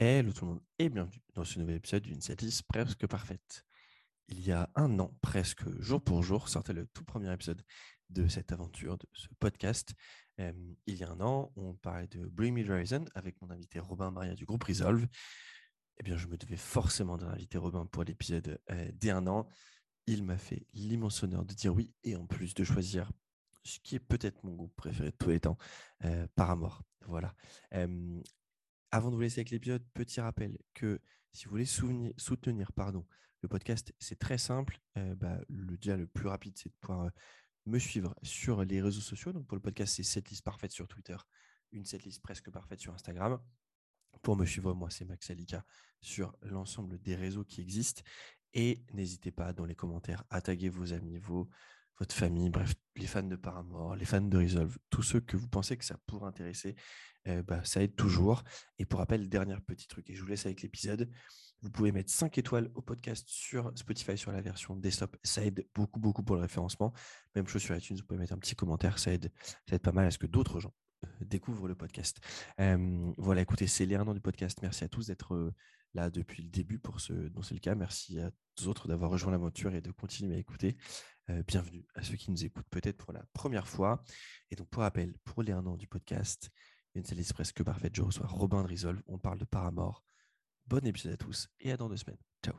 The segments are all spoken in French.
Hello tout le monde et bienvenue dans ce nouvel épisode d'une setlist presque parfaite. Il y a un an, presque jour pour jour, sortait le tout premier épisode de cette aventure, de ce podcast. Il y a un an, on parlait de Bring Me Horizon avec mon invité Robin Maria du groupe Resolve. Eh bien, je me devais forcément d'inviter Robin pour l'épisode euh, dès un an. Il m'a fait l'immense honneur de dire oui et en plus de choisir ce qui est peut-être mon groupe préféré de tous les temps, euh, Paramore. Voilà. Avant de vous laisser avec l'épisode, petit rappel que si vous voulez soutenir pardon, le podcast, c'est très simple. Euh, bah, le, déjà, le plus rapide, c'est de pouvoir euh, me suivre sur les réseaux sociaux. Donc, pour le podcast, c'est cette liste parfaite sur Twitter, une setlist presque parfaite sur Instagram. Pour me suivre, moi, c'est Max Alika sur l'ensemble des réseaux qui existent. Et n'hésitez pas dans les commentaires à taguer vos amis, vos, votre famille, bref, les fans de Paramore, les fans de Resolve, tous ceux que vous pensez que ça pourrait intéresser, euh, bah, ça aide toujours. Et pour rappel, dernier petit truc, et je vous laisse avec l'épisode, vous pouvez mettre 5 étoiles au podcast sur Spotify sur la version desktop. Ça aide beaucoup, beaucoup pour le référencement. Même chose sur iTunes, vous pouvez mettre un petit commentaire, ça aide, ça aide pas mal à ce que d'autres gens euh, découvrent le podcast. voilà, écoutez, c'est les du podcast. Merci à tous d'être euh, là depuis le début pour ceux dont c'est le cas. Merci à tous autres d'avoir rejoint l'aventure et de continuer à écouter. Euh, bienvenue à ceux qui nous écoutent peut-être pour la première fois. Et donc, pour rappel, pour les un an du podcast, une série presque parfaite, je reçois Robin de Resolve. On parle de Paramore. Bon épisode à tous et à dans deux semaines. Ciao.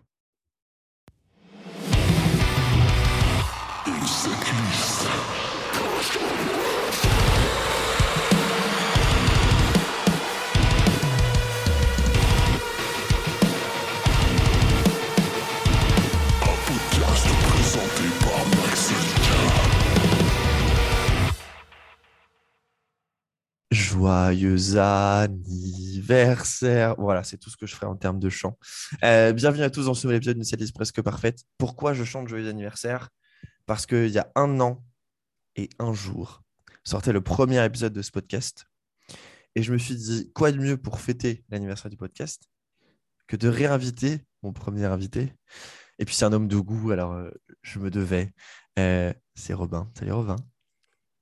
Joyeux anniversaire. Voilà, c'est tout ce que je ferai en termes de chant. Euh, bienvenue à tous dans ce nouvel épisode d'une série presque parfaite. Pourquoi je chante Joyeux anniversaire? Parce qu'il y a un an et un jour sortait le premier épisode de ce podcast. Et je me suis dit, quoi de mieux pour fêter l'anniversaire du podcast que de réinviter mon premier invité? Et puis c'est un homme de goût, alors euh, je me devais. Euh, c'est Robin. Salut Robin.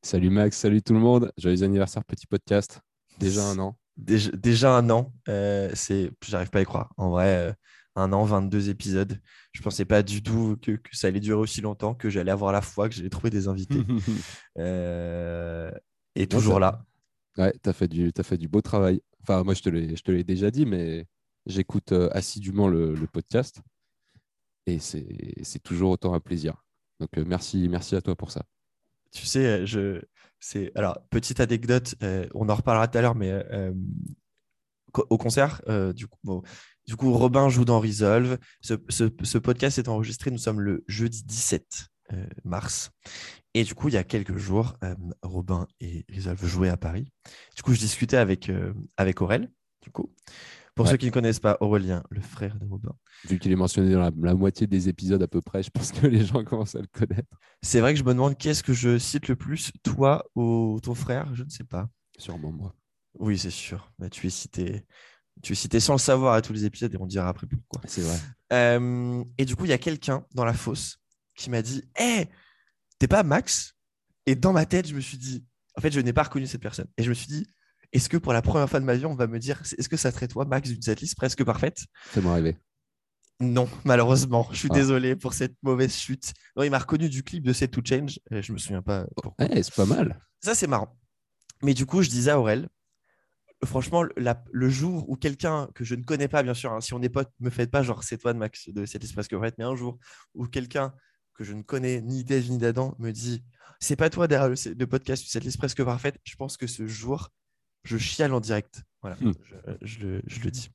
Salut Max, salut tout le monde. Joyeux anniversaire, petit podcast. Déjà un an. Déjà, un an. Euh, c'est, j'arrive pas à y croire. En vrai, euh, un an, 22 épisodes. Je pensais pas du tout que, ça allait durer aussi longtemps, que j'allais avoir la foi, que j'allais trouver des invités. euh, et toujours là. Ouais, tu as, fait du, as fait du beau travail. Enfin, moi, je te l'ai déjà dit, mais j'écoute assidûment le, le, podcast. Et c'est toujours autant un plaisir. Donc, merci, merci à toi pour ça. Tu sais, je, c'est alors petite anecdote, euh, on en reparlera tout à l'heure, mais euh, au concert, euh, du coup, du coup, Robin joue dans Resolve. Ce, ce, podcast est enregistré. Nous sommes le jeudi 17 mars, et du coup, il y a quelques jours, Robin et Resolve jouaient à Paris. Du coup, je discutais avec avec Aurel, du coup. Pour ceux qui ne connaissent pas Aurélien, le frère de Robin. Vu qu'il est mentionné dans la, moitié des épisodes à peu près, je pense que les gens commencent à le connaître. C'est vrai que je me demande qui est-ce que je cite le plus, toi ou ton frère Je ne sais pas. Sûrement moi. Oui, c'est sûr. Mais tu es cité. Tu es cité sans le savoir à tous les épisodes et on dira après pourquoi. C'est vrai. Euh, et du coup, il y a quelqu'un dans la fosse qui m'a dit Hé, hey, t'es pas Max? Et dans ma tête, je me suis dit En fait, je n'ai pas reconnu cette personne. Et je me suis dit est-ce que pour la première fois de ma vie, on va me dire, est-ce que ça serait toi, Max, d'une liste presque parfaite? Ça m'est arrivé. Non, malheureusement. Je suis ah. désolé pour cette mauvaise chute. Non, il m'a reconnu du clip de Set to Change. Je me souviens pas pourquoi. c'est pas mal. Ça, c'est marrant. Mais du coup, je disais à Aurel, franchement, le jour où quelqu'un que je ne connais pas, bien sûr, hein, si on est potes, me faites pas genre c'est toi de Max de cette liste presque parfaite, mais un jour où quelqu'un que je ne connais ni Dave ni d'Adam me dit c'est pas toi derrière le, le podcast cette liste presque parfaite, je pense que ce jour, je chiale en direct. Voilà, hmm. je, le, dis.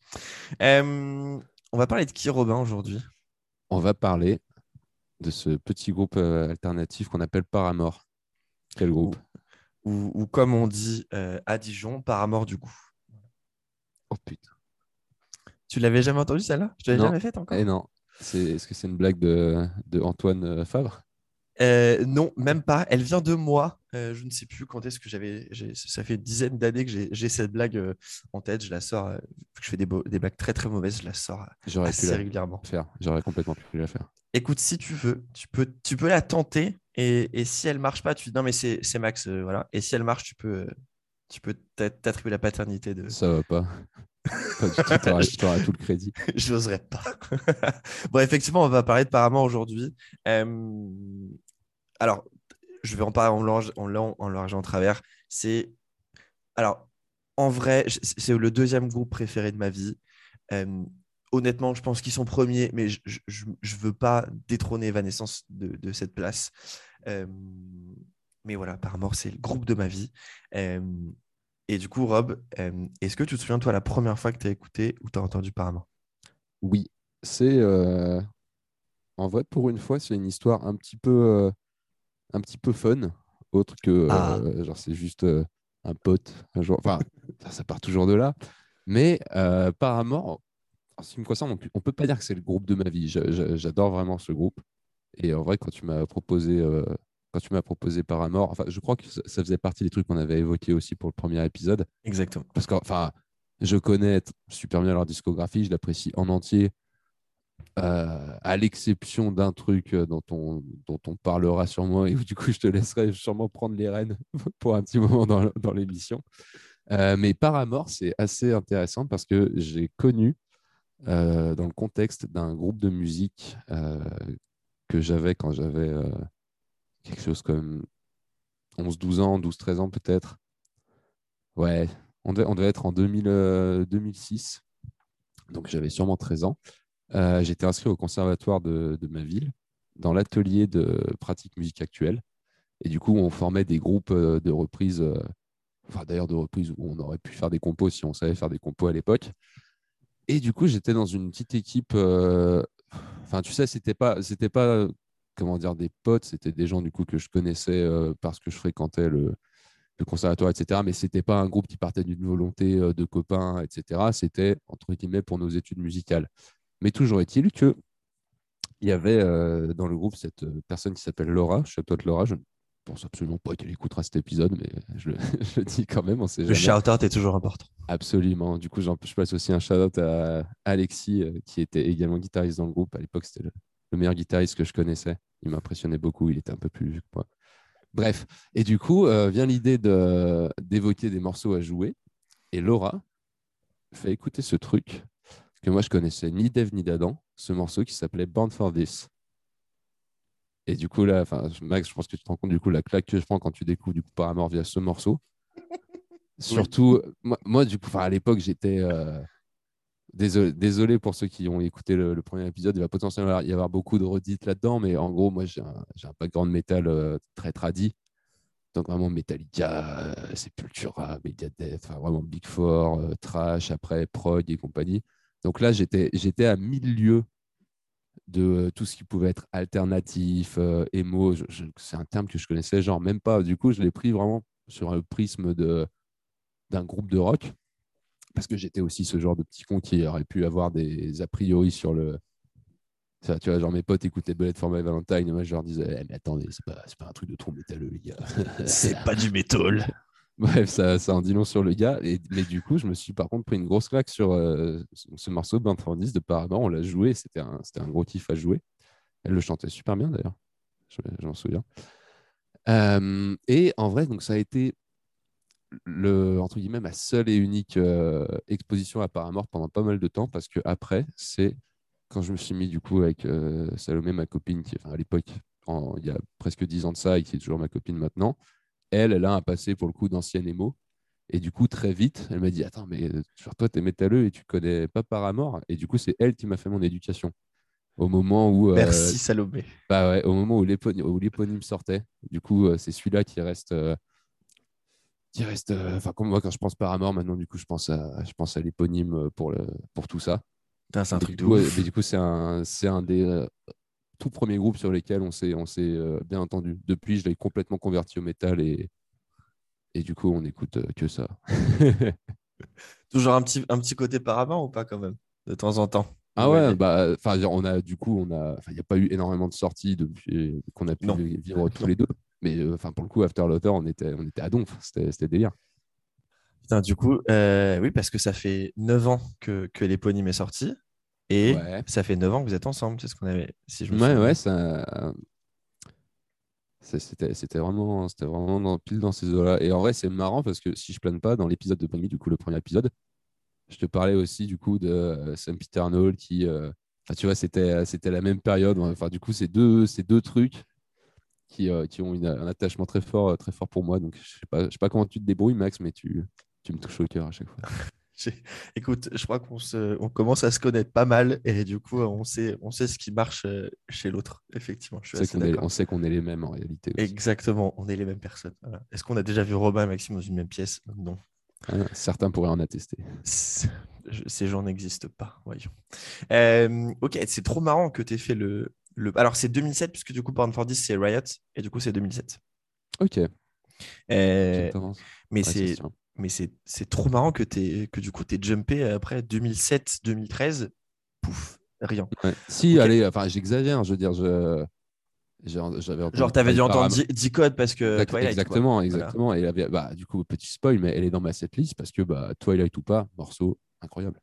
Euh, on va parler de qui, Robin, aujourd'hui? On va parler de ce petit groupe euh, alternatif qu'on appelle Paramore. Quel groupe? ou, comme on dit euh, à Dijon, Paramore du coup. Oh putain. Tu l'avais jamais entendu celle-là? Je l'avais jamais faite encore eh non. Est-ce que c'est une blague de, de Antoine Favre? Euh, non, même pas. Elle vient de moi. Euh, je ne sais plus quand est-ce que j'avais. Ça fait une dizaine d'années que j'ai cette blague euh, en tête. Je la sors. je fais des, des, blagues très très mauvaises. Je la sors assez régulièrement. Faire. J'aurais complètement pu la faire. Écoute, si tu veux, tu peux, tu peux la tenter. Et, si elle marche pas, tu dis non, mais c'est Max. voilà. Et si elle marche, tu peux, tu peux t'attribuer la paternité de. Ça va pas. tu auras tout le crédit. Je n'oserais pas. bon, effectivement, on va parler de Paramore aujourd'hui. Euh, alors, je vais en parler en large, en, en, large, en travers. C'est. Alors, en vrai, c'est le deuxième groupe préféré de ma vie. Honnêtement, je pense qu'ils sont premiers, mais je ne veux pas détrôner Evanescence de, cette place. Mais voilà, Paramore, c'est le groupe de ma vie. Et du coup, Rob, est-ce que tu te souviens, toi, la première fois que tu as écouté ou tu as entendu Paramore Oui, c'est. Euh, en vrai, pour une fois, c'est une histoire un petit peu, euh, un petit peu fun, autre que. Ah. genre, c'est juste un pote. Un jour... Enfin, ça, part toujours de là. Mais Paramore, en ce qui me concerne, on peut pas dire que c'est le groupe de ma vie. J'adore vraiment ce groupe. Et en vrai, quand tu m'as proposé quand tu m'as proposé Paramore, enfin, je crois que ça, faisait partie des trucs qu'on avait évoqués aussi pour le premier épisode. Exactement. Parce que, enfin, je connais super bien leur discographie, je l'apprécie en entier, euh, à l'exception d'un truc euh, dont on, dont on parlera moi et où du coup je te laisserai sûrement prendre les rênes pour un petit moment dans, dans l'émission. Euh, mais Paramore, c'est assez intéressant parce que j'ai connu dans le contexte d'un groupe de musique que j'avais quand j'avais quelque chose comme 11-12 ans, 12-13 ans peut-être. Ouais, on devait, on devait, être en 2000, 2006. Euh, Donc j'avais sûrement 13 ans. Euh, j'étais inscrit au conservatoire de, ma ville, dans l'atelier de pratique musique actuelle. Et du coup, on formait des groupes euh, de reprises, enfin d'ailleurs de reprises où on aurait pu faire des compos si on savait faire des compos à l'époque. Et du coup, j'étais dans une petite équipe. Enfin, tu sais, c'était pas, c'était pas comment dire, des potes, c'était des gens du coup que je connaissais euh, parce que je fréquentais le, conservatoire, etc. Mais c'était pas un groupe qui partait d'une volonté euh, de copains, etc. C'était entre guillemets pour nos études musicales. Mais toujours est-il que il y avait euh, dans le groupe cette personne qui s'appelle Laura, je toi Laura, je ne pense absolument pas qu'elle écoutera cet épisode, mais je le, dis quand même. On sait le shout-out est toujours important. Absolument. Du coup, je passe aussi un shout-out à Alexis, qui était également guitariste dans le groupe. À l'époque, c'était le, le meilleur guitariste que je connaissais. Il m'impressionnait beaucoup, il était un peu plus vieux que moi. Bref, et du coup, euh, vient l'idée d'évoquer des morceaux à jouer. Et Laura fait écouter ce truc que moi je connaissais ni d'Eve ni d'Adam, ce morceau qui s'appelait Born for This. Et du coup, là, Max, je pense que tu te rends compte du coup la claque que je prends quand tu découvres du coup Paramore via ce morceau. Surtout, moi, du coup, à l'époque, j'étais. Euh, Désolé, pour ceux qui ont écouté le, premier épisode, il va potentiellement y avoir beaucoup de redites là-dedans, mais en gros, moi, j'ai un, un, background métal euh, très tradit. Donc vraiment Metallica, euh, Sepultura, Megadeth, enfin, vraiment Big Four, euh, Trash, après Prog et compagnie. Donc là, j'étais à milieu de tout ce qui pouvait être alternatif, emo. C'est un terme que je connaissais genre même pas. Du coup, je l'ai pris vraiment sur un prisme d'un groupe de rock parce que j'étais aussi ce genre de petit con qui aurait pu avoir des a priori sur le. Tu vois, genre mes potes écoutaient Bullet for My Valentine, et moi je leur disais, eh, mais attendez, c'est pas, pas un truc de trop métalleux, les gars. c'est pas du métal. Bref, ça, ça en dit long sur le gars. Mais du coup, je me suis par contre pris une grosse claque sur euh, ce morceau Band for de Paramore. On l'a joué, c'était un, un gros kiff à jouer. Elle le chantait super bien d'ailleurs, j'en souviens. Euh, et en vrai, donc ça a été le, entre guillemets, ma seule et unique euh, exposition à Paramore pendant pas mal de temps parce que après, c'est quand je me suis mis du coup avec Salomé, ma copine, qui, enfin, à l'époque, il y a presque dix ans de ça et qui est toujours ma copine maintenant, elle, elle a un passé pour le coup d'ancienne émo. Et du coup, très vite, elle m'a dit Attends, mais toi, tu es métalleux et tu connais pas Paramore? Et du coup, c'est elle qui m'a fait mon éducation. Au moment où. Euh, Merci, Salomé. Bah ouais, au moment où l'éponyme sortait. Du coup, c'est celui-là qui reste qui reste. Euh, enfin, comme moi, quand je pense Paramore, maintenant, du coup, je pense à, je pense à l'éponyme euh, pour, le, pour tout ça. C'est un truc de ouf. mais du coup, c'est un, c'est un des euh, tout premiers groupes sur lesquels on s'est, on s'est bien entendu. Depuis, je l'ai complètement converti au métal et, et du coup, on écoute que ça. Toujours un petit, un petit côté Paramore ou pas, quand même, de temps en temps? Ah ouais, bah, enfin, on a du coup, on a, il n'y a pas eu énormément de sorties depuis qu'on a pu vivre tous les deux. Mais euh, pour le coup, After Laughter, on était, on était à Donf. C'était délire. Putain, du coup, euh, oui, parce que ça fait 9 ans que, que l'éponyme est sorti. Et ça fait 9 ans que vous êtes ensemble. C'est ce qu'on avait. Si je me ouais, ouais, ça. C'était vraiment, vraiment dans, pile dans ces eaux-là. Et en vrai, c'est marrant parce que si je plane pas, dans l'épisode de Bunny, du coup, le premier épisode, je te parlais aussi du coup de euh, Sam Peter Arnold qui, euh, tu vois, c'était c'était la même période. Enfin, du coup, c'est deux, ces deux trucs qui, euh, qui ont une- un attachement très fort, très fort pour moi. Donc, je sais pas, je sais pas comment tu te débrouilles, Max, mais tu, tu me touches au cœur à chaque fois. Écoute, je crois qu'on se... on commence à se connaître pas mal et du coup, on sait, on sait ce qui marche euh, chez l'autre. Effectivement, je suis On sait assez qu'on est, on sait qu'on est les mêmes en réalité. aussi. Exactement, on est les mêmes personnes. Voilà. Est-ce qu'on a déjà vu Robin et Maxime dans une même pièce? Non. Hein, certains pourraient en attester. Je- Ces gens n'existent pas, voyons. Euh, ok, c'est trop marrant que tu aies fait le, le... Alors, c'est 2007, puisque du coup, Born for This, c'est Riot, et du coup, c'est 2007. Ok. Euh, mais Ouais, c'est. Mais c'est trop marrant que, t'aies- que du coup, tu jumpé après 2007-2013. Pouf, rien. Ouais. Si, allez, enfin, j'exagère. Je veux dire, je, j'avais Genre, t'avais dû entendre par- 10 codes parce que Exact- Twilight, quoi. exactement, Voilà. exactement. Et avait- bah, du coup, petit spoil, mais elle est dans ma setlist parce que bah, Twilight ou pas, morceau incroyable.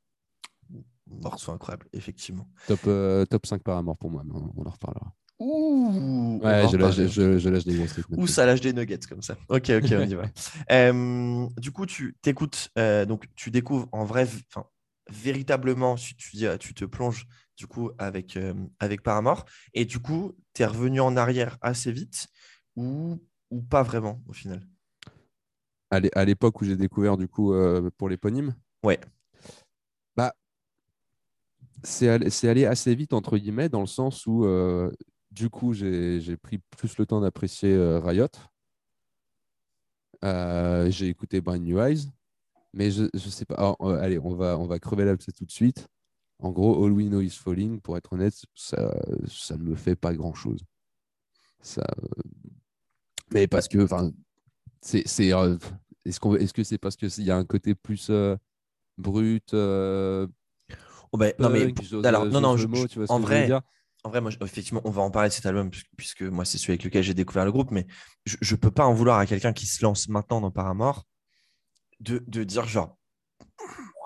Morceau incroyable, effectivement. Top, euh, top 5 par amour pour moi, mais on, on en reparlera. Ouh, Ouais, je lâche, je, je lâche des grosses ça lâche des nuggets comme ça. Ok, ok, on y va. Euh, du coup, tu t'écoutes, euh, donc tu découvres en vrai, enfin, véritablement, si tu, dis, tu te plonges du coup avec, euh, avec Paramore, et du coup, tu es revenu en arrière assez vite ou, ou pas vraiment au final? À l'é- à l'époque où j'ai découvert du coup pour l'éponyme, Ouais. bah, c'est allé, allé assez vite entre guillemets dans le sens où du coup j'ai pris plus le temps d'apprécier euh, Riot. Euh, j'ai écouté Brand New Eyes, mais je, je sais pas. Alors, euh, allez, on va, on va crever l'abcès tout de suite. En gros, All We Know Is Falling, pour être honnête, ça, ça ne me fait pas grand chose. Ça, euh, mais parce que, enfin, c'est, c'est, euh, est-ce qu'on, est-ce que c'est parce qu'il y a un côté plus brut, Oh, bah, non, mais alors, non, non, je- je- en vrai, En vrai, moi, effectivement, on va en parler de cet album puisque, moi, c'est celui avec lequel j'ai découvert le groupe, mais je ne peux pas en vouloir à quelqu'un qui se lance maintenant dans Paramore de, de dire genre,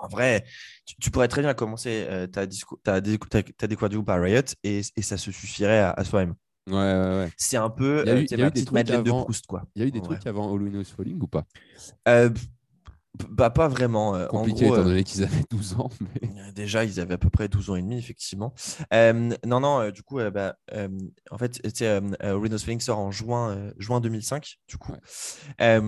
en vrai, tu, tu pourrais très bien commencer euh, ta, disco, ta, décou- ta, ta découverte du groupe à Riot et, et ça se suffirait à, à soi-même. Ouais, ouais, ouais. C'est un peu Il y a euh, eu- y a des trucs Madeleine de avant- Proust, quoi. Il y a eu des vrai. trucs avant Is Falling ou pas? Euh, bah, pas vraiment. euh, en Compliqué gros, étant euh, donné qu'ils avaient 12 ans. Mais... Déjà, ils avaient à peu près 12 ans et demi, effectivement. Euh, non, non, euh, du coup, bah, en fait, Rhinos Feeling sort en juin, juin 2005, du coup. Ouais.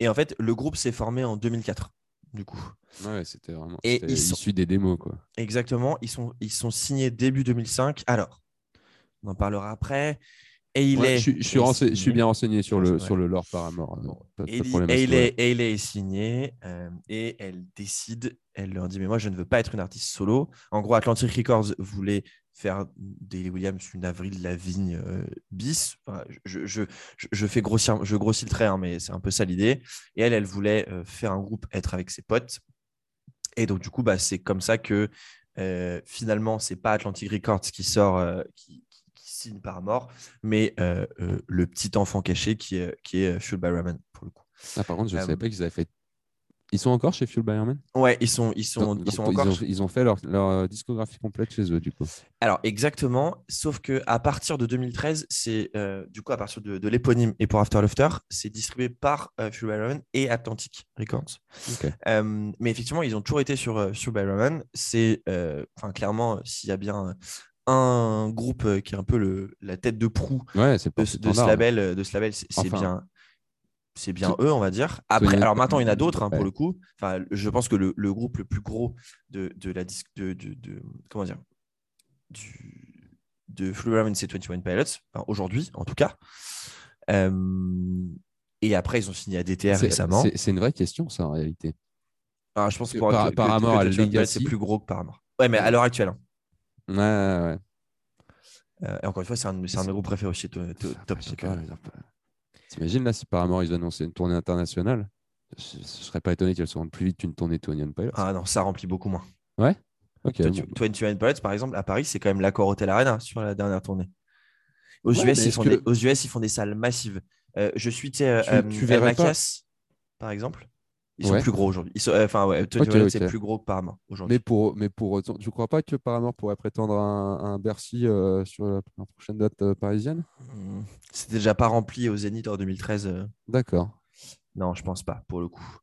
Et en fait, le groupe s'est formé en 2004, du coup. Ouais, c'était vraiment Et ils sont- issu des démos, quoi. Exactement, ils sont, ils sont signés début 2005. Alors, on en parlera après. Et il Ouais, est. je, suis- je suis est rense- je suis signé. bien renseigné sur le, Ouais. sur le lore Paramore. euh, Bon, niveau-là. Hailey est signée euh, et elle décide, elle leur dit Mais moi, je ne veux pas être une artiste solo. En gros, Atlantic Records voulait faire d'Hailey Williams une Avril Lavigne euh, bis. Enfin, je, je, je, je fais grossir, je grossis le trait, hein, mais c'est un peu ça l'idée. Et elle, elle voulait euh, faire un groupe, être avec ses potes. Et donc, du coup, bah, c'est comme ça que euh, finalement, c'est pas Atlantic Records qui sort, euh, qui, signe Paramore, mais euh, euh, le petit enfant caché qui est, qui est euh, Fueled by Ramen, pour le coup. Ah, par contre, je ne savais pas qu'ils avaient fait. Ils sont encore chez Fuel by Airmen Ouais, ils sont, ils sont, Donc- ils sont encore. ont, ils ont fait leur, leur discographie complète chez eux, du coup. Alors exactement, sauf que à partir de 2013, c'est du coup à partir de, de l'éponyme et pour After Laughter, c'est distribué par Fuel by Ramen et Atlantic Records. Ok. Euh, mais effectivement, ils ont toujours été sur Fuel by Ramen. C'est, enfin clairement, s'il y a bien un groupe euh, qui est un peu le, la tête de proue Ouais, de, ce- de ce label, euh, de ce label, c'est Enfin. bien. C'est bien eux, on va dire. Après, alors maintenant, il y en a d'autres hein, pour Ouais. le coup. Enfin, je pense que le, le groupe le plus gros de, de la disque de, de, de- comment dire du, de Ramen, c'est 21 Pilots, enfin, aujourd'hui en tout cas. Euh, et après, ils ont signé à DTR récemment. C'est une vraie question, ça, en réalité. Alors, je pense que par- que, Paramore que a 21 Pilots, Legacy. c'est plus gros que Paramore. Ouais, mais à l'heure actuelle. hein. Ouais, ouais, ouais. Euh, et encore une fois, c'est un, c'est un de mes groupes préférés aussi, to- to- top. T'imagines là si Paramore ils annonçaient une tournée internationale Je, je serais pas étonné qu'elle se rende plus vite qu'une tournée Tony and Pilots. Ah non, ça remplit beaucoup moins. ok. 20 bon. 21 Pilots, par exemple, à Paris, c'est quand même l'accord Hotel Arena sur la dernière tournée. Aux, Ouais, US, ils font que des, le- aux US, ils font des salles massives. Euh, je suis, tu sais, euh, Tu- euh, verrais pas- par exemple. Ils sont Ouais. plus gros aujourd'hui. Euh, Enfin, ouais, 21 Ok, Pilots, ok. c'est plus gros que Paramore aujourd'hui. Mais pour, mais pour autant, tu crois pas que Paramore pourrait prétendre à un, à un Bercy euh, sur la, la prochaine date euh, parisienne? Hmm, C'était déjà pas rempli au Zénith en 2013. euh, D'accord. Non, je pense pas, pour le coup.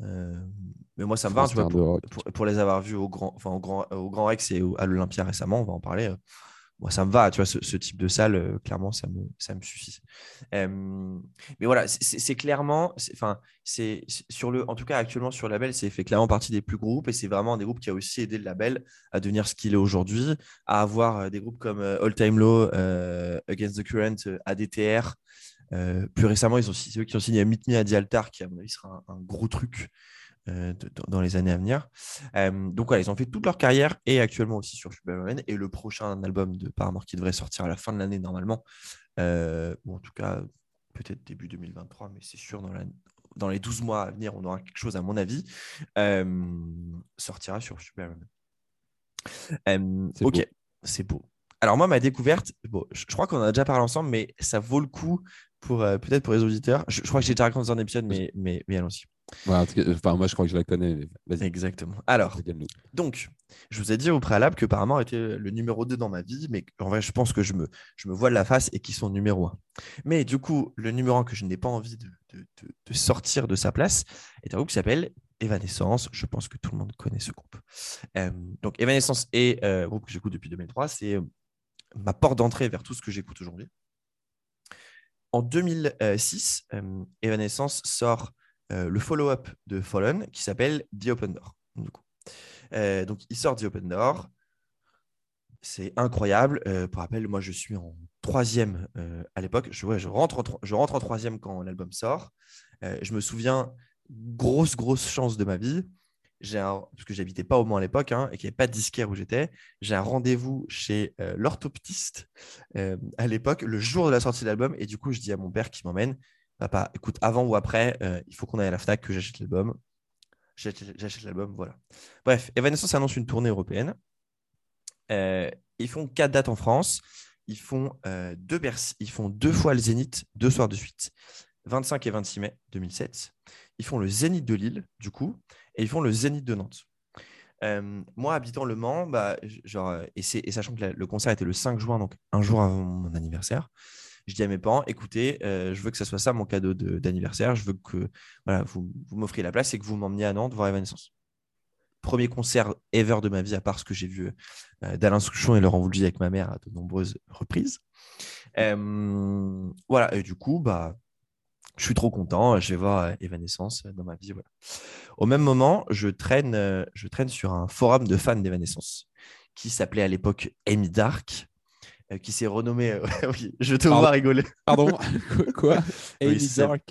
mais moi, ça me va. pour, pour, les avoir vus au Grand, enfin, au Grand, au Grand Rex et à l'Olympia récemment, on va en parler moi, ça me va, tu vois, ce, type de salle, euh, clairement, ça me, ça me suffit. mais voilà, c'est clairement, enfin, c'est sur le, en tout cas, actuellement sur le label, c'est fait clairement partie des plus gros groupes et c'est vraiment un des groupes qui a aussi aidé le label à devenir ce qu'il est aujourd'hui, à avoir euh, des groupes comme euh, All Time Low, Against the Current, ADTR. plus récemment, ils ont, eux qui ont signé Meet Me à The Altar, qui à mon avis sera un gros truc. Euh, dans les années à venir. Euh, donc voilà, ils ont fait toute leur carrière et actuellement aussi sur Superman. Et le prochain album de Paramore qui devrait sortir à la fin de l'année normalement, euh, ou en tout cas peut-être début 2023, mais c'est sûr dans, la, dans les 12 mois à venir, on aura quelque chose à mon avis, sortira sur Superman. ok, c'est beau. Alors moi, ma découverte, bon, je, crois qu'on en a déjà parlé ensemble, mais ça vaut le coup pour peut-être pour les auditeurs. Je, crois que j'ai déjà raconté dans un épisode, mais, mais, mais allons-y enfin, moi, je crois que je la connais. Exactement. Alors, donc, je vous ai dit au préalable que Paramore était le numéro 2 dans ma vie, mais en vrai, je pense que je me, je me vois de la face et qu'ils sont numéro 1. Mais du coup, le numéro 1 que je n'ai pas envie de, de, de, sortir de sa place est un groupe qui s'appelle Evanescence. Je pense que tout le monde connaît ce groupe. Euh, donc, Evanescence est euh, un groupe que j'écoute depuis 2003. C'est euh, ma porte d'entrée vers tout ce que j'écoute aujourd'hui. En 2006, Evanescence sort euh, le follow-up de Fallen qui s'appelle The Open Door. Euh, donc, il sort The Open Door. C'est incroyable. Euh, pour rappel, moi, je suis en troisième à l'époque. Je, rentre en, troisième quand l'album sort. je me souviens, grosse, grosse chance de ma vie. Parce que j'habitais pas au Mans à l'époque hein, et qu'il n'y avait pas de disquaire où j'étais, j'ai un rendez-vous chez l'orthoptiste à l'époque, le jour de la sortie de l'album. Et du coup, je dis à mon père qui m'emmène Papa, écoute, avant ou après, euh, il faut qu'on aille à la Fnac, que j'achète l'album. J'achète l'album, voilà. Bref, Evanescence annonce une tournée européenne. Euh, ils font quatre dates en France. Ils font, euh, deux ils font deux fois le Zénith, deux soirs de suite, 25 et 26 mai 2007. Ils font le Zénith de Lille, du coup, et ils font le Zénith de Nantes. moi, habitant Le Mans, bah, genre, et, et, sachant que le concert était le 5 juin, donc un jour avant mon anniversaire, je dis à mes parents, écoutez, euh, je veux que ça soit ça mon cadeau d'anniversaire. Je veux que vous, m'offriez la place et que vous m'emmeniez à Nantes voir Evanescence. Premier concert ever de ma vie, à part ce que j'ai vu euh, d'Alain Souchon et Laurent Voulzy avec ma mère à de nombreuses reprises. Euh, voilà, et du coup, bah, je suis trop content. Je vais voir Evanescence dans ma vie. Voilà. Au même moment, je traîne, je traîne sur un forum de fans d'Evanescence qui s'appelait à l'époque Amy Dark qui s'est renommé. Euh, oui, je te vois rigoler. Pardon Quoi oui,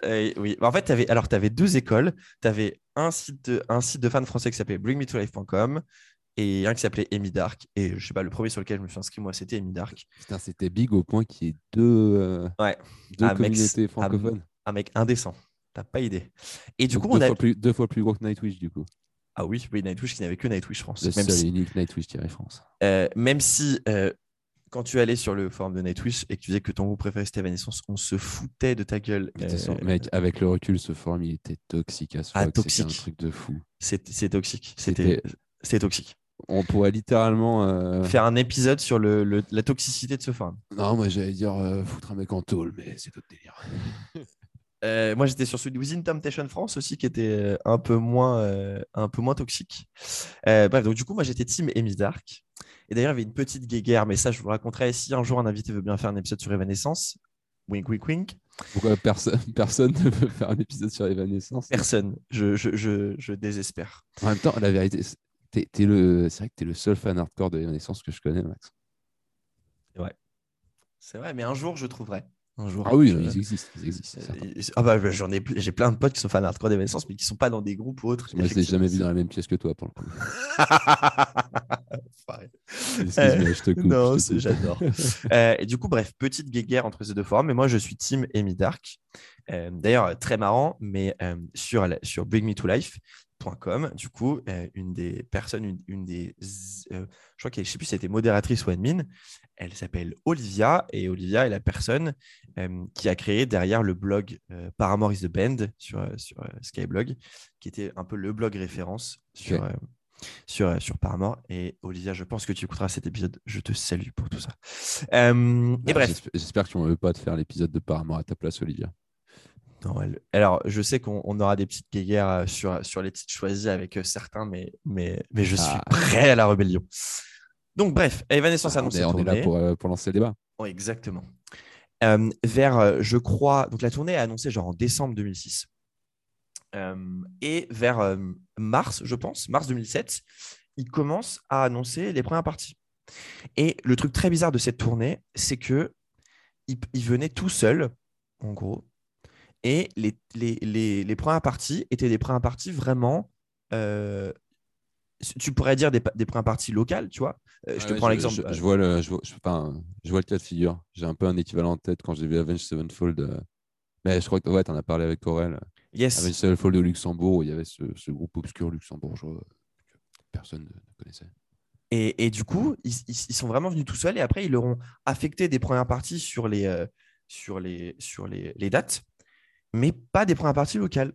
euh, oui. En fait, avais, alors tu avais deux écoles. Tu avais un site, de, un site de fans français qui s'appelait bringmetolife.com et un qui s'appelait Amy Dark. Et je sais pas, le premier sur lequel je me suis inscrit, moi, c'était Amy Dark. Putain, c'était big au point qu'il y ait deux, ouais. deux communautés francophones. Un, mec indécent. T'as pas idée. Et du coup, deux on a... fois plus, deux fois plus gros que Nightwish, du coup. Ah oui, oui Nightwish qui n'avait que Nightwish France. Le même seul si... unique Nightwish France. même si quand tu allais sur le forum de Nightwish et que tu disais que ton groupe préféré c'était Evanescence, on se foutait de ta gueule. Euh, mec, avec le recul, ce forum il était toxique à soi. Ah, toxique. un truc de fou. C'est toxique. C'était toxique. On pourrait littéralement euh, faire un épisode sur le, la toxicité de ce forum. Non, moi j'allais dire euh, foutre un mec en tôle, mais c'est autre délire. moi, j'étais sur celui de Within Temptation France aussi, qui était un peu moins, un peu moins toxique. bref, donc du coup, moi, j'étais team Amy Dark. Et d'ailleurs, il y avait une petite guéguerre, mais ça, je vous raconterai si un jour un invité veut bien faire un épisode sur Evanescence. Wink, wink, wink. Pourquoi personne, personne ne veut faire un épisode sur Evanescence? Personne. Je, je, je, je, désespère. En même temps, la vérité, c'est vrai que tu es le seul fan hardcore de Evanescence que je connais, Max. Ouais. C'est vrai, mais un jour, je trouverai. Un jour, ah oui, ils existent. Ils existent euh, ah bah, j'en ai, j'ai plein de potes qui sont fans hardcore d'Evanescence, mais qui sont pas dans des groupes ou autres. Moi, je l'ai jamais vu dans la même pièce que toi, pour le coup. je te coupe. Non, j'adore. euh, et du coup, bref, petite guéguerre entre ces deux forums. Mais moi, je suis team Amy Dark. Euh, d'ailleurs, très marrant, mais euh, sur, sur Bring Me to Life, du coup, euh, une des personnes, une, des, euh, je crois qu'elle, je sais plus si c'était modératrice ou admin, elle s'appelle Olivia et Olivia est la personne euh, qui a créé derrière le blog Paramore is the Band sur, sur Skyblog, qui était un peu le blog référence sur, sur, sur Paramore. Et Olivia, je pense que tu écouteras cet épisode. Je te salue pour tout ça. et bah, bref. J'espère que tu ne veux pas te faire l'épisode de Paramore à ta place, Olivia. Non, elle- Alors, je sais qu'on on aura des petites guéguerres euh, sur, sur les titres choisis avec euh, certains, mais, mais, mais je suis Ah. prêt à la rébellion. Donc, bref, Evanescence on annonce est, sa on est là pour, euh, pour lancer le débat. Exactement. Euh, vers, euh, je crois, donc la tournée est annoncée genre en décembre 2006. Euh, et vers mars, je pense, mars 2007, ils commencent à annoncer les premières parties. Et le truc très bizarre de cette tournée, c'est que ils, ils venaient tout seuls, en gros, et les, les, les, les premières parties étaient des premières parties vraiment. Tu pourrais dire des, premières parties locales, tu vois. Euh, je te Ouais, prends l'exemple. Je, je vois le, je, vois, je, enfin, je vois le cas de figure. J'ai un peu un équivalent en tête quand j'ai vu Avenged Sevenfold. euh, Mais je crois que ouais, tu en as parlé avec Aurel. yes. Avenged Sevenfold de Luxembourg, où il y avait ce, ce groupe obscur luxembourgeois que personne ne connaissait. Et, et du coup, ils, ils- ils sont vraiment venus tout seuls et après, ils leur ont affecté des premières parties sur les, euh, sur les, sur les, les dates, mais pas des premières parties locales.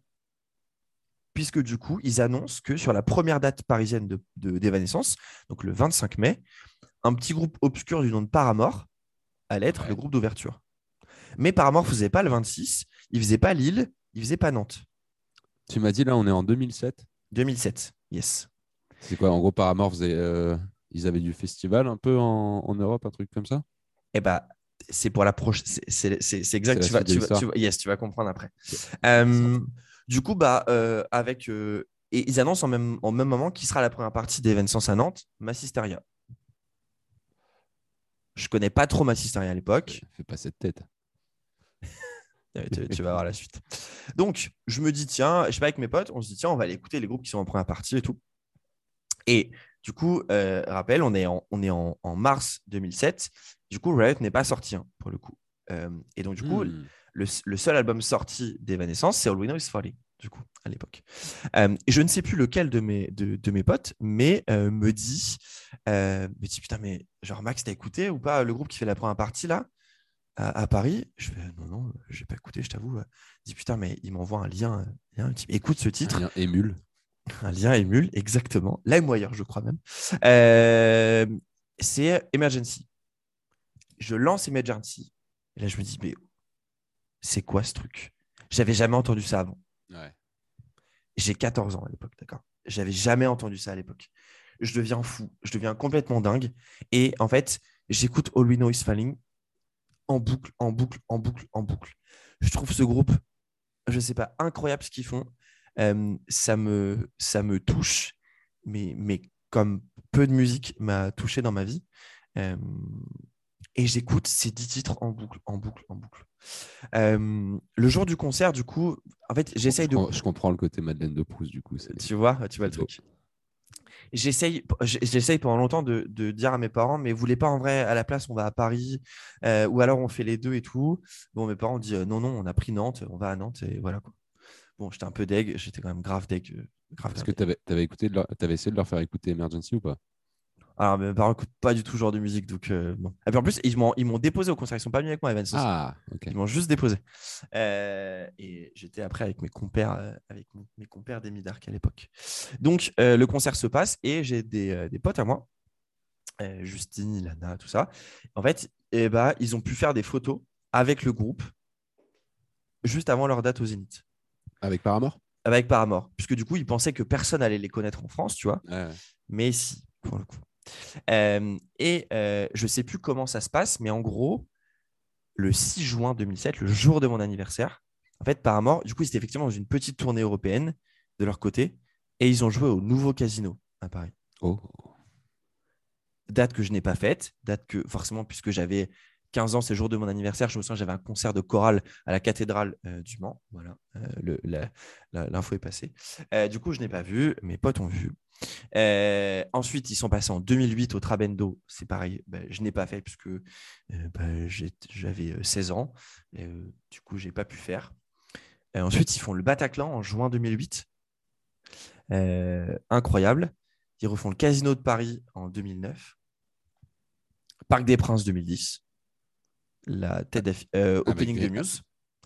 Puisque du coup, ils annoncent que sur la première date parisienne de, de- donc le 25 mai, un petit groupe obscur du nom de Paramore allait être Ouais. le groupe d'ouverture. Mais Paramore ne faisait pas le 26, il faisait pas Lille, il faisait pas Nantes. Tu m'as dit là, on est en 2007. 2007, yes. C'est quoi En gros, Paramore, faisait, euh, ils avaient du festival un peu en, en Europe, un truc comme ça? Eh ben, c'est pour la prochaine. C'est, exact. Vas, vas, tu vas- yes, tu vas comprendre après. Euh, du coup, bah, euh, avec. euh, et ils annoncent en même, en même moment qui sera la première partie d'Evanescence à Nantes, Massisteria. Je connais pas trop Massisteria à l'époque. Fais pas cette tête. Tu, tu vas voir la suite. Donc, je me dis, tiens, je sais pas, avec mes potes, on se dit, tiens, on va aller écouter les groupes qui sont en première partie et tout. Et du coup, euh, rappel, on est, en, on est en, en mars 2007. Du coup, Riot n'est pas sorti, hein, pour le coup. Euh, et donc, du coup, Hmm. Le, le seul album sorti d'Evanescence, c'est All We Know Is Falling, du coup, à l'époque. Euh, et je ne sais plus lequel de mes, de, de mes potes, mais euh, me dit, euh, me dit, putain, mais genre, Max, t'as écouté ou pas le groupe qui fait la première partie, là, à, à Paris? Je fais, non, non, j'ai pas écouté, je t'avoue. Dit, putain, mais il m'envoie un lien. un petit- Écoute ce titre. Rien émule. Un lien émule, exactement. LimeWire, je crois même. Euh, c'est Emergency. Je lance Emergency. Et là, je me dis, mais c'est quoi ce truc? J'avais jamais entendu ça avant. Ouais. J'ai 14 ans à l'époque, d'accord? J'avais jamais entendu ça à l'époque. Je deviens fou, je deviens complètement dingue. Et en fait, j'écoute All We Know Is Falling en boucle, en boucle, en boucle, en boucle. Je trouve ce groupe, je sais pas, incroyable ce qu'ils font. Euh, ça, me, ça me touche, mais, mais comme peu de musique m'a touché dans ma vie. Euh, et j'écoute ces 10 titres en boucle, en boucle, en boucle. Euh, le jour du concert, du coup, en fait, j'essaye je, de. je comprends le côté Madeleine de Proust, du coup. Tu vois, tu vois le beau. truc. J'essaye, pendant longtemps de, de dire à mes parents, mais vous voulez pas en vrai à la place, on va à Paris, euh, ou alors on fait les deux et tout. Bon, mes parents ont dit euh, non, non, on a pris Nantes, on va à Nantes et voilà quoi. Bon, j'étais un peu deg, j'étais quand même grave deg. grave Est-ce grave que tu avais, essayé de leur faire écouter Emergency ou pas? Alors, mes parents n'écoutent pas du tout ce genre de musique, donc euh, bon. Et puis en plus, ils m'ont, ils m'ont déposé au concert, ils sont pas venus avec moi, Evans. Ah. Ils m'ont juste déposé. Euh, et j'étais après avec mes compères, euh, avec mes, compères d'Emi Dark à l'époque. Donc euh, le concert se passe et j'ai des, des potes à moi, Justine, Ilana, tout ça. En fait, eh ben, ils ont pu faire des photos avec le groupe juste avant leur date au Zénith, Avec Paramore? Avec Paramore, puisque du coup ils pensaient que personne allait les connaître en France, tu vois. Ouais. Mais si, pour le coup. Euh, et euh, je sais plus comment ça se passe, mais en gros, le 6 juin 2007, le jour de mon anniversaire, en fait, Paramore, du coup, c'était effectivement dans une petite tournée européenne de leur côté, et ils ont joué au nouveau casino à Paris. Oh. Date que je n'ai pas faite, date que forcément, puisque j'avais 15 ans, c'est le jour de mon anniversaire, je me souviens, j'avais un concert de chorale à la cathédrale euh, du Mans. Voilà, euh, l'info est passée. Euh, du coup, je n'ai pas vu, mes potes ont vu. Ensuite, ils sont passés en 2008 au Trabendo. C'est pareil, ben, je n'ai pas fait puisque ben, j'avais euh, 16 ans. Du coup, j'ai pas pu faire. Ensuite, ils font le Bataclan en juin 2008. Euh, incroyable. Ils refont le Casino de Paris en 2009. Parc des Princes 2010. La tête d'affi- euh, Avec opening de Green- Muse.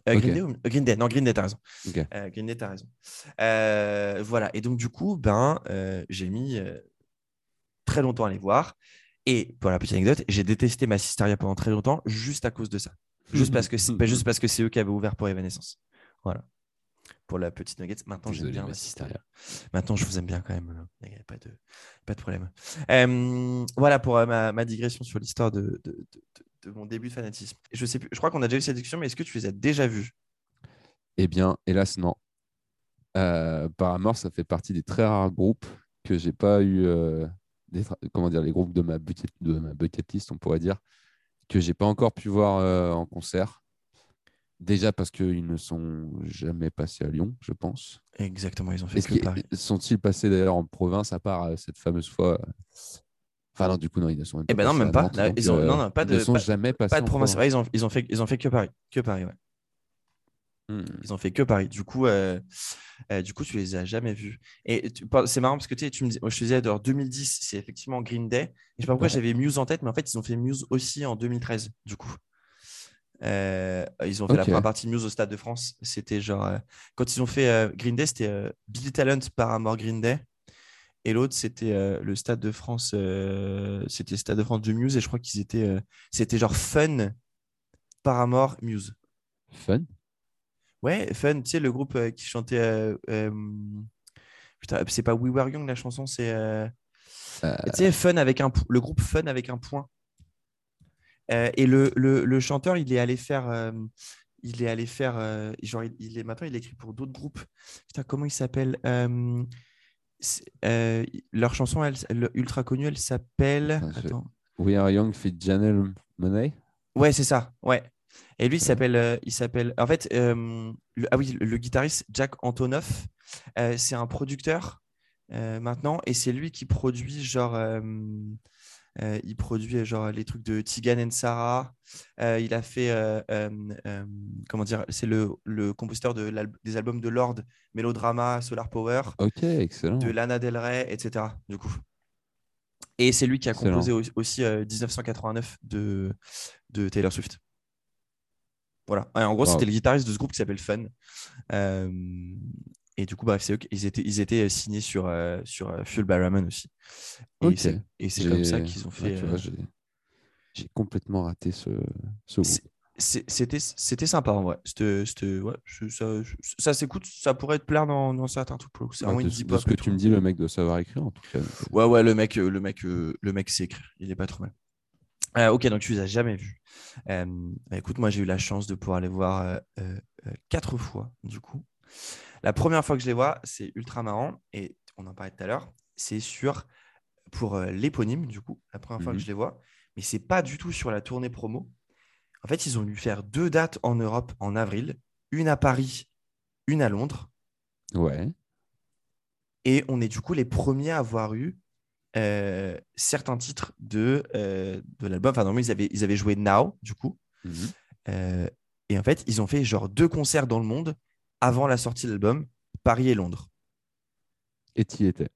Euh. Green, Day, Green Day, non, Green Day, t'as raison. Ok. Euh, Green Day, t'as raison. Euh, voilà, et donc du coup, ben, euh, j'ai mis euh, très longtemps à les voir. Et pour la petite anecdote, j'ai détesté ma Sisteria pendant très longtemps juste à cause de ça. Juste parce que c'est pas juste parce que c'est eux qui avaient ouvert pour Evanescence. Voilà. Pour la petite nugget. Maintenant, j'aime bien Massisteria. Sisteria. Maintenant, je vous aime bien quand même. Il n'y a pas de, pas de problème. Voilà pour ma, ma digression sur l'histoire de, de, de- de- de mon début de fanatisme. Je sais plus, je crois qu'on a déjà eu cette discussion, mais est-ce que tu les as déjà vus Eh bien, hélas, non. Euh, Paramore, ça fait partie des très rares groupes que j'ai pas eu, euh, des comment dire, les groupes de ma bucket, de ma bucket list, on pourrait dire, que j'ai pas encore pu voir euh, en concert. Déjà parce qu'ils ne sont jamais passés à Lyon, je pense. Exactement, ils ont fait que Paris. sont-ils passés d'ailleurs en province à part euh, cette fameuse fois Enfin non, du coup non, ils ne sont même pas. Eh ben non, même pas. Nantes, Non, donc, ils ont- euh, non, non, pas ils de- ne sont pas- jamais passés Pas de province. Ouais, ils, ont, ils, ont fait, ils ont fait que Paris. Que Paris, ouais. Hmm. Ils ont fait que Paris. Du coup, euh, euh, du coup, tu les as jamais vus. Et par- c'est marrant parce que tu, me dis, je te disais, en 2010, c'est effectivement Green Day. Et je sais pas pourquoi Ouais. j'avais Muse en tête, mais en fait, ils ont fait Muse aussi en 2013, du coup. Euh, ils ont fait la Ok. première partie de Muse au Stade de France. C'était genre. euh, quand ils ont fait euh, Green Day, c'était euh, Billy Talent Paramore Green Day. Et l'autre, c'était euh, le Stade de France. euh, c'était Stade de France de Muse. Et je crois qu'ils étaient. euh, c'était genre Fun Paramore Muse. Fun? Ouais, Fun, tu sais, le groupe euh, qui chantait. Putain, c'est pas We Were Young la chanson, c'est. Tu sais, Fun avec un. Le groupe Fun avec un point. Et le, le, le chanteur, il est allé faire. il est allé faire. euh, genre, il, est, maintenant, il écrit pour d'autres groupes. Putain, comment il s'appelle Euh, euh, Leur chanson, elle, elle- ultra connue, elle s'appelle. Attends. We Are Young fit Janelle Monet. Ouais, c'est ça. Ouais. Et lui, il s'appelle, euh, il s'appelle. En fait, euh, le- ah oui, le, le guitariste Jack Antonoff, c'est un producteur maintenant, et c'est lui qui produit genre, euh, il produit genre les trucs de Tigan and Sarah. Euh, il a fait, euh, comment dire, c'est le, le compositeur de des albums de Lord, Melodrama, Solar Power, Ok, excellent. de Lana Del Rey, etc. Du coup. Et c'est lui qui a Excellent. composé au- aussi euh, 1989 de, de Taylor Swift. Voilà. En gros, Wow. c'était le guitariste de ce groupe qui s'appelle Fun. Euh, et du coup, bref, c'est eux qui- ils étaient, ils étaient signés sur, euh, sur euh, Fuel by Ramen aussi. Et c'est- et c'est comme ça qu'ils ont fait. euh, vois, j'ai- J'ai complètement raté ce, groupe. C'était c'était sympa en vrai. C'était- c'était- ouais, je- ça je- ça s'écoute, ça pourrait te plaire dans, dans certains trucs. C'est Bah, de, de ce que tu me dis, le mec doit savoir écrire en tout cas. Ouais, ouais, le mec, euh, le mec, euh, le mec sait écrire. Il est pas trop mal. Euh, ok, donc tu les as jamais vus. Euh, bah, écoute, moi j'ai eu la chance de pouvoir les voir euh, euh, euh, quatre fois, du coup. La première fois que je les vois, c'est ultra marrant et on en parlait tout à l'heure. C'est sur pour euh, l'éponyme, du coup, la première fois que Mhm. je les vois, mais c'est pas du tout sur la tournée promo. En fait, ils ont dû faire deux dates en Europe en avril, une à Paris, une à Londres. Ouais. Et on est du coup les premiers à avoir eu euh, certains titres de, euh, de l'album. Enfin, normalement, ils avaient, ils avaient joué Now, du coup. Mhm. Euh, et en fait, ils ont fait genre deux concerts dans le monde avant la sortie de l'album, Paris et Londres. Et tu y étais.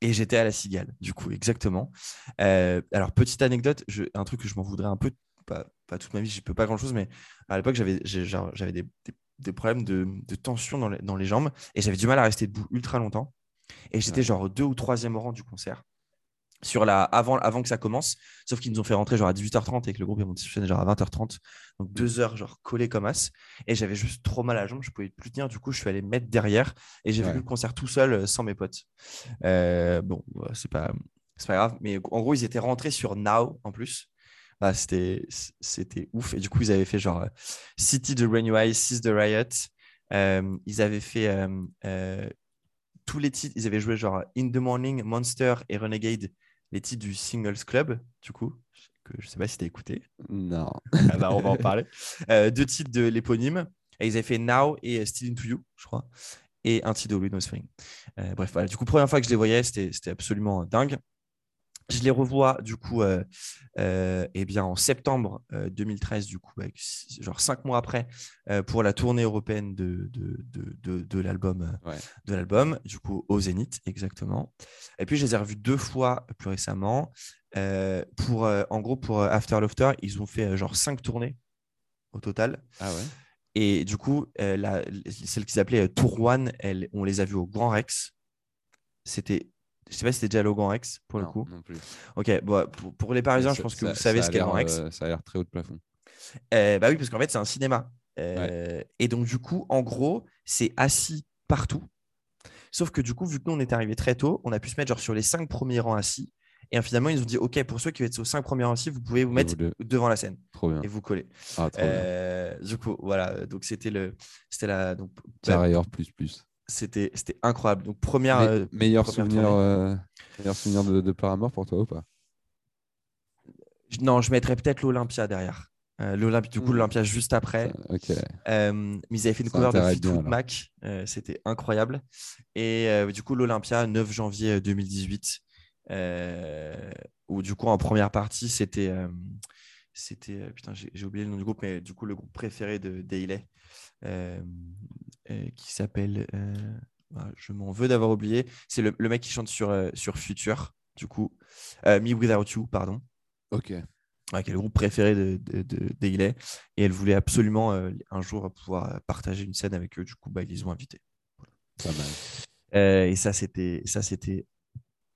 Et j'étais à la Cigale, du coup, exactement. Euh, alors, petite anecdote, je- un truc que je m'en voudrais un peu, pas, pas toute ma vie, je peux pas grand-chose, mais à l'époque, j'avais des, des- des problèmes de, de tension dans les, dans les jambes et j'avais du mal à rester debout ultra longtemps. Et j'étais Ouais. genre deux ou troisième rang du concert. Sur la, avant, avant que ça commence, sauf qu'ils nous ont fait rentrer genre à 18h30 et que le groupe est monté sur genre à 20h30. Donc deux heures genre collé comme as. Et j'avais juste trop mal à la jambe, je pouvais plus tenir. Du coup, je suis allé me mettre derrière et j'ai Ouais. vu le concert tout seul euh, sans mes potes. Euh, bon, c'est pas, c'est pas grave. Mais en gros, ils étaient rentrés sur Now en plus. Bah, c'était, c'était ouf. Et du coup, ils avaient fait genre City de Your Eyes, Seize the Riot. Euh, ils avaient fait euh, tous les titres. Ils avaient joué genre In the Morning, Monster et Renegade, les titres du Singles Club, du coup. Que je sais pas si t'as écouté. Non. Ah bah, on va en parler. Euh, deux titres de l'éponyme. Et ils avaient fait Now et Still Into You, je crois. Et un titre de Windows Spring. Euh, bref, voilà. Du coup, première fois que je les voyais, c'était absolument dingue. Je les revois du coup euh, euh, eh bien, en septembre euh, 2013, du coup, avec genre cinq mois après, euh, pour la tournée européenne de, de, de, de, de l'album, euh, Ouais. de l'album, du coup au Zénith, exactement. Et puis je les ai revus deux fois plus récemment. Euh, pour, euh, en gros, pour euh, After Laughter, ils ont fait euh, genre cinq tournées au total. Ah ouais. Et du coup, euh, la- celle qu'ils appelaient euh, Tour One, elle, on les a vues au Grand Rex. C'était, je sais pas si c'était déjà allé au Grand Rex pour le coup. non plus. Ok, bon, pour, pour les Parisiens, je pense que ça- vous savez ce qu'est le Grand Rex. euh, ça a l'air très haut de plafond. Euh, bah oui, parce qu'en fait, c'est un cinéma. Euh, Et donc, du coup, en gros, c'est assis partout. Sauf que du coup, vu que nous, on est arrivé très tôt, on a pu se mettre genre sur les cinq premiers rangs assis. Et finalement, ils ont dit OK, pour ceux qui vont être aux cinq premiers rangs assis, vous pouvez vous mettre devant la scène Trop bien. et vous coller. Ah, trop bien. Euh, du coup, voilà. Donc, c'était le, c'était la, donc, bah, plus plus. C'était, c'était incroyable. Donc, première. Me- euh, meilleur première souvenir, tournée. euh, meilleur souvenir de, de Paramore pour toi ou pas? Non, je mettrais peut-être l'Olympia derrière. Euh, L'Olympia, du coup, Mm. l'Olympia juste après. Euh, mais ils avaient fait une cover de Fleetwood. Mac. C'était incroyable. Et du coup, l'Olympia, 9 janvier 2018. euh, où du coup, en première partie, c'était. c'était putain, j'ai oublié le nom du groupe, mais du coup, le groupe préféré de euh, qui s'appelle. euh, ah, je m'en veux d'avoir oublié. C'est le, le mec qui chante sur, euh, sur Future, du coup. Euh, Me Without You, pardon Ok. ouais, qui est le groupe préféré de, de, de-. Et elle voulait absolument euh, un jour pouvoir euh, partager une scène avec eux. Du coup, bah, ils les ont invités. Pas mal. Euh, et ça, c'était, ça, c'était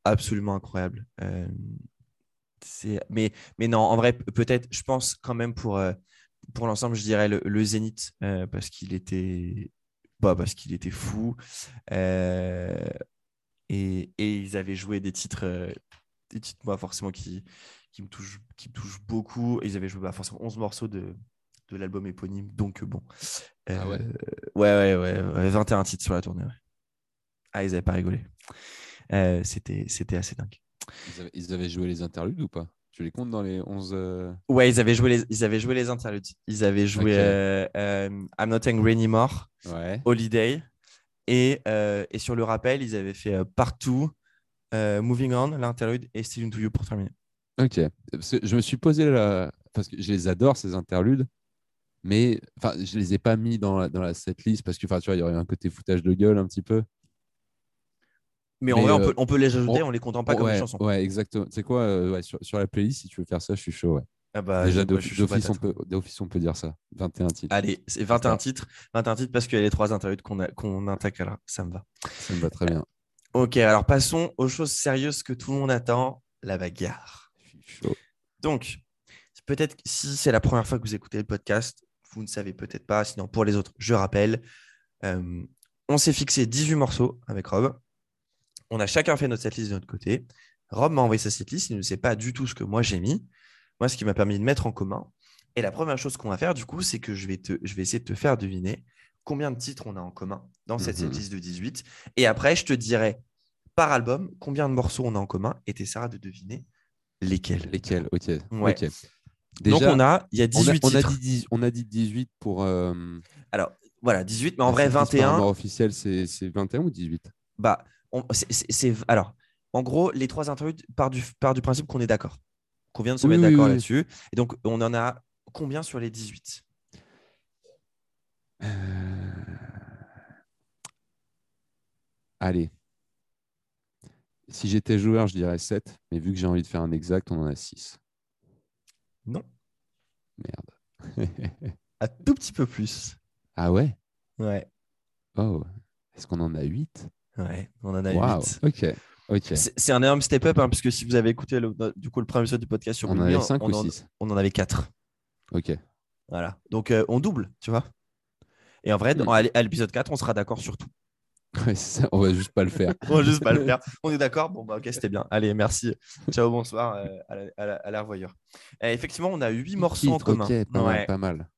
absolument incroyable. Euh, c'est... Mais, mais non, en vrai, pe- peut-être, je pense quand même pour, euh, pour l'ensemble, je dirais le, le Zénith, euh, parce qu'il était, parce qu'il était fou. Euh, et, et ils avaient joué des titres, euh, des titres moi, forcément, qui, qui, me touchent, qui me touchent beaucoup. Et ils avaient joué bah, forcément 11 morceaux de, de l'album éponyme. Donc, bon. Ah ouais. Euh, ouais, ouais, ouais, ouais, 21 titres sur la tournée. ouais. Ah, ils n'avaient pas rigolé. Euh, c'était, c'était assez dingue. Ils avaient, ils avaient joué les interludes ou pas? Tu les comptes dans les 11 euh, Ouais, ils avaient joué les, ils avaient joué les interludes. Ils avaient joué euh, euh, I'm Not Angry Anymore, Ouais. Holiday. Et, et sur le rappel, ils avaient fait Partout, Moving On, l'interlude, et Still Into You pour terminer. Ok. Parce que je me suis posé la. Parce que je les adore, ces interludes. Mais enfin, je les ai pas mis dans la, dans la setlist parce que enfin, tu vois, il y aurait un côté foutage de gueule un petit peu. Mais en Mais, vrai, on, euh, peut, on peut les ajouter on- en les comptant pas comme ouais, des chansons. ouais, exactement. C'est quoi euh, ouais, sur, sur la playlist, si tu veux faire ça, je suis chaud. Ouais. Ah bah, Déjà, d'office, on on peut dire ça. 21 titres. Allez, c'est 21 D'accord. titres. 21 titres parce qu'il y a les trois interludes qu'on, qu'on attaque là. Ça me va. Ça me va très bien. Ok, alors passons aux choses sérieuses que tout le monde attend, la bagarre. Je suis chaud. Donc, peut-être si c'est la première fois que vous écoutez le podcast, vous ne savez peut-être pas. Sinon, pour les autres, je rappelle, euh, on s'est fixé 18 morceaux avec Rob. On a chacun fait notre setlist de notre côté. Rob m'a envoyé sa setlist. Il ne sait pas du tout ce que moi j'ai mis. Moi, ce qui m'a permis de mettre en commun. Et la première chose qu'on va faire, du coup, c'est que je vais, te, je vais essayer de te faire deviner combien de titres on a en commun dans cette Mhm. setlist de 18. Et après, je te dirai par album combien de morceaux on a en commun et tu essaieras de deviner lesquels. Lesquels Ok. Ouais. Donc, on a, il y a on a, 18 on a titres. dit, 10 on a dit 18 pour. euh, Alors, voilà, 18, mais en vrai, setlist Paramore 21. officielle, c'est c'est 21 ou 18 Bah, c'est- alors, en gros, les trois interludes partent du, principe qu'on est d'accord. Qu'on vient de se Oui, mettre oui, d'accord oui. là-dessus. Et donc, on en a combien sur les 18 Euh, Allez. Si j'étais joueur, je dirais 7. Mais vu que j'ai envie de faire un exact, on en a 6. Non. Merde. Un tout petit peu plus. ah ouais? Ouais. Oh. Est-ce qu'on en a 8 Ouais, on en a Waouh. 8. Ok. C'est un énorme step-up, hein, parce que si vous avez écouté le, du coup, le premier épisode du podcast sur On en avait 5 on, ou en, 6 on en avait 4. Ok. Voilà. Donc, euh, on double, tu vois. Et en vrai, dans- à l'épisode 4, on sera d'accord sur tout. Ouais, ça, on va juste pas le faire. On va juste pas le faire. On est d'accord? Bon, bah, ok, c'était bien. Allez, merci. Ciao, bonsoir euh, à la- à la- à la revoyeur. Euh, effectivement, on a huit morceaux en commun. Ok, pas Ouais. mal, pas mal.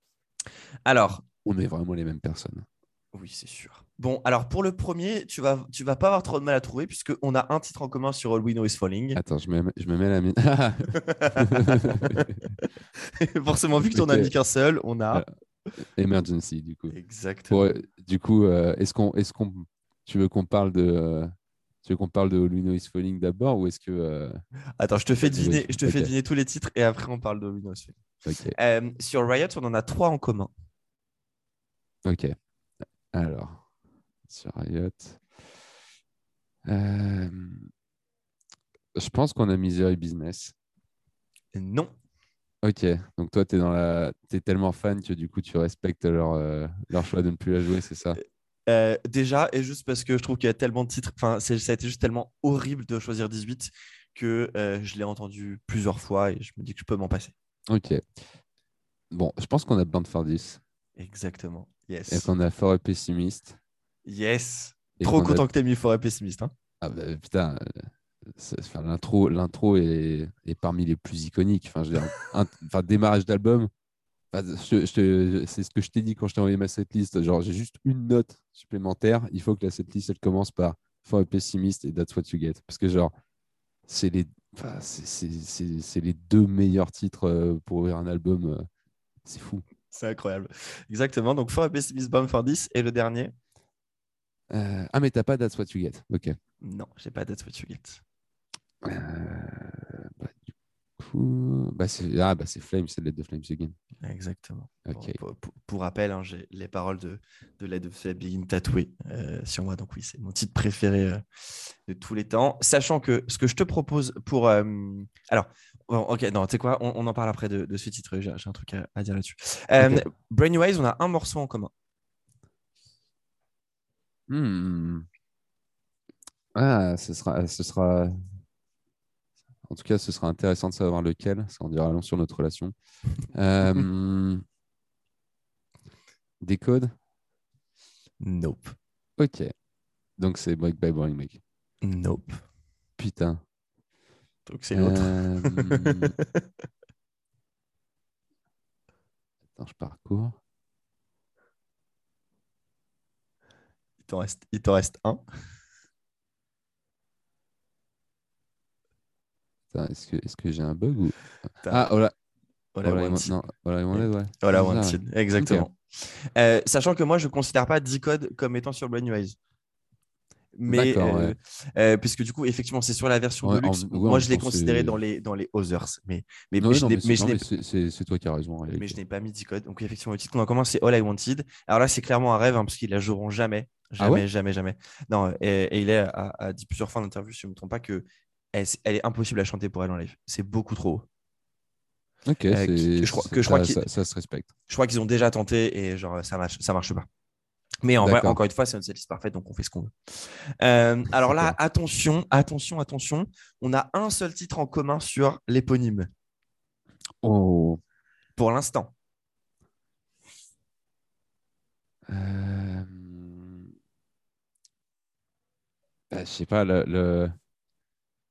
Alors, On est vraiment les mêmes personnes. oui, c'est sûr. Bon, alors pour le premier, tu vas, tu vas pas avoir trop de mal à trouver puisqu'on a un titre en commun sur All We Know Is Falling. Attends, je me, je me mets la mine. Forcément, vu que tu en as mis qu'un seul, on a. Ah, Emergency, du coup. Exactement. Pour- du coup, euh, est-ce qu'on, est-ce qu'on, tu veux qu'on parle de, euh, tu veux qu'on parle de Luno is Falling d'abord ou est-ce que, euh, Attends, je te fais deviner, je te fais deviner tous les titres et après on parle de All We Know Is Falling. Euh, sur Riot, on en a trois en commun. ok. Alors, sur Riot, euh, je pense qu'on a Misery Business. Non. Ok, donc toi, tu es, la... es tellement fan que du coup, tu respectes leur, euh, leur choix de ne plus la jouer, c'est ça? Euh, déjà, et juste parce que je trouve qu'il y a tellement de titres, enfin, ça a été juste tellement horrible de choisir 18 que euh, je l'ai entendu plusieurs fois et je me dis que je peux m'en passer. Ok. Bon, je pense qu'on a besoin de faire 10. Exactement. Et Yes. qu'on a fort et pessimiste. Yes. Et Trop qu'on a- content que t'aies mis fort et pessimiste. Hein. Ah bah, putain, euh, enfin, l'intro, l'intro est, est parmi les plus iconiques. Enfin, je veux dire, un- enfin, démarrage d'album. enfin, je- je te- c'est ce que je t'ai dit quand je t'ai envoyé ma setlist. Genre, j'ai juste une note supplémentaire. Il faut que la setlist elle commence par fort et pessimiste et that's what you get. Parce que genre, c'est les, enfin, c'est, les deux meilleurs titres euh, pour ouvrir un album. euh, C'est fou. C'est incroyable. Exactement. Donc, fort et pessimiste, Bomb for 10. Et le dernier Euh, ah mais t'as pas that's what you get. Ok. Non, j'ai pas That's What You Get. Euh, bah, du coup, bah, c'est ah, bah, c'est Flames, c'est Let the Flames Again. Exactement. Pour, pour- pour- pour rappel, hein, j'ai les paroles de, de Let the Flame Begin tatouées euh, sur moi. Donc oui, c'est mon titre préféré euh, de tous les temps. Sachant que ce que je te propose pour... alors, bon, ok, non, tu sais quoi, on, on en parle après de, de ce titre. J'ai un truc à, à dire là-dessus. Euh, Ok. Brainwise, on a un morceau en commun. Hmm. Ah, ce sera, ce sera. En tout cas, ce sera intéressant de savoir lequel. Ça en dira long sur notre relation. Euh, Des codes? Nope. Ok. Donc c'est Break by Boring Make. Nope. Putain. Donc c'est l'autre. Euh, Attends, je parcours. T'en reste, il t'en reste un. Attends, Est-ce que, est-ce que j'ai un bug ou... T'as- Ah, voilà. Voilà, Voilà, Wanted. non, voilà, Wanted, ouais. Voilà, C'est ça, ouais. Wanted, exactement. Euh, sachant que moi, je ne considère pas D-Code comme étant sur Brainwise. Mais, D'accord, euh, ouais. euh, puisque du coup, effectivement, c'est sur la version Ouais, de luxe. en- ouais, moi, en je l'ai même temps, considéré c'est- dans les, dans les Others. Mais, mais, Non, mais oui, je non, n'ai- mais mais c'est- je non, n'ai- mais c'est- c'est c'est toi qui as raison. mais je n'ai pas mis D-Code. Donc, effectivement, le titre qu'on a commun, c'est All I Wanted. Alors là, c'est clairement un rêve, hein, parce qu'ils la joueront jamais. Ah Jamais, ouais? jamais, jamais. Non, et, et il est, a, a dit plusieurs fois en interview, si je ne me trompe pas, que elle, elle est impossible à chanter pour elle en live. C'est beaucoup trop haut. Ok, Euh, que je crois- que je crois ça, qu'il- ça- ça se respecte. Je crois qu'ils ont déjà tenté et genre ça marche, ça marche pas. Mais en vrai, D'accord. encore une fois, c'est une setlist parfaite, donc on fait ce qu'on veut. Euh, alors là, attention, attention, attention. On a un seul titre en commun sur l'éponyme Oh. pour l'instant. Euh... bah, je sais pas, le, le-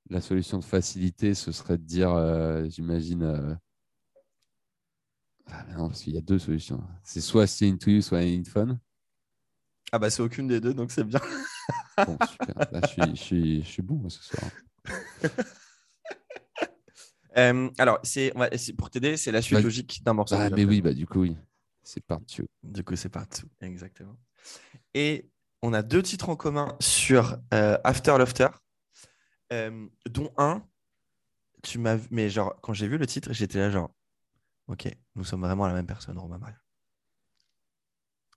la solution de facilité, ce serait de dire, euh, j'imagine. euh, Ah, non, parce qu'il y a deux solutions. C'est soit C'est Into You, soit In Fun. Ah bah c'est aucune des deux, donc c'est bien. Bon, super. Là, je, suis, je, suis, je suis bon moi, ce soir. Euh, alors, c'est c'est- pour t'aider, c'est la suite Bah, logique d'un morceau. Ah, mais oui, bah, du coup, oui. C'est parti. Du coup, c'est partout. Exactement. Et on a deux titres en commun sur euh, After Laughter, euh, dont un, tu m'as mais genre, quand j'ai vu le titre, j'étais là, genre, ok, nous sommes vraiment la même personne, Romain Maria.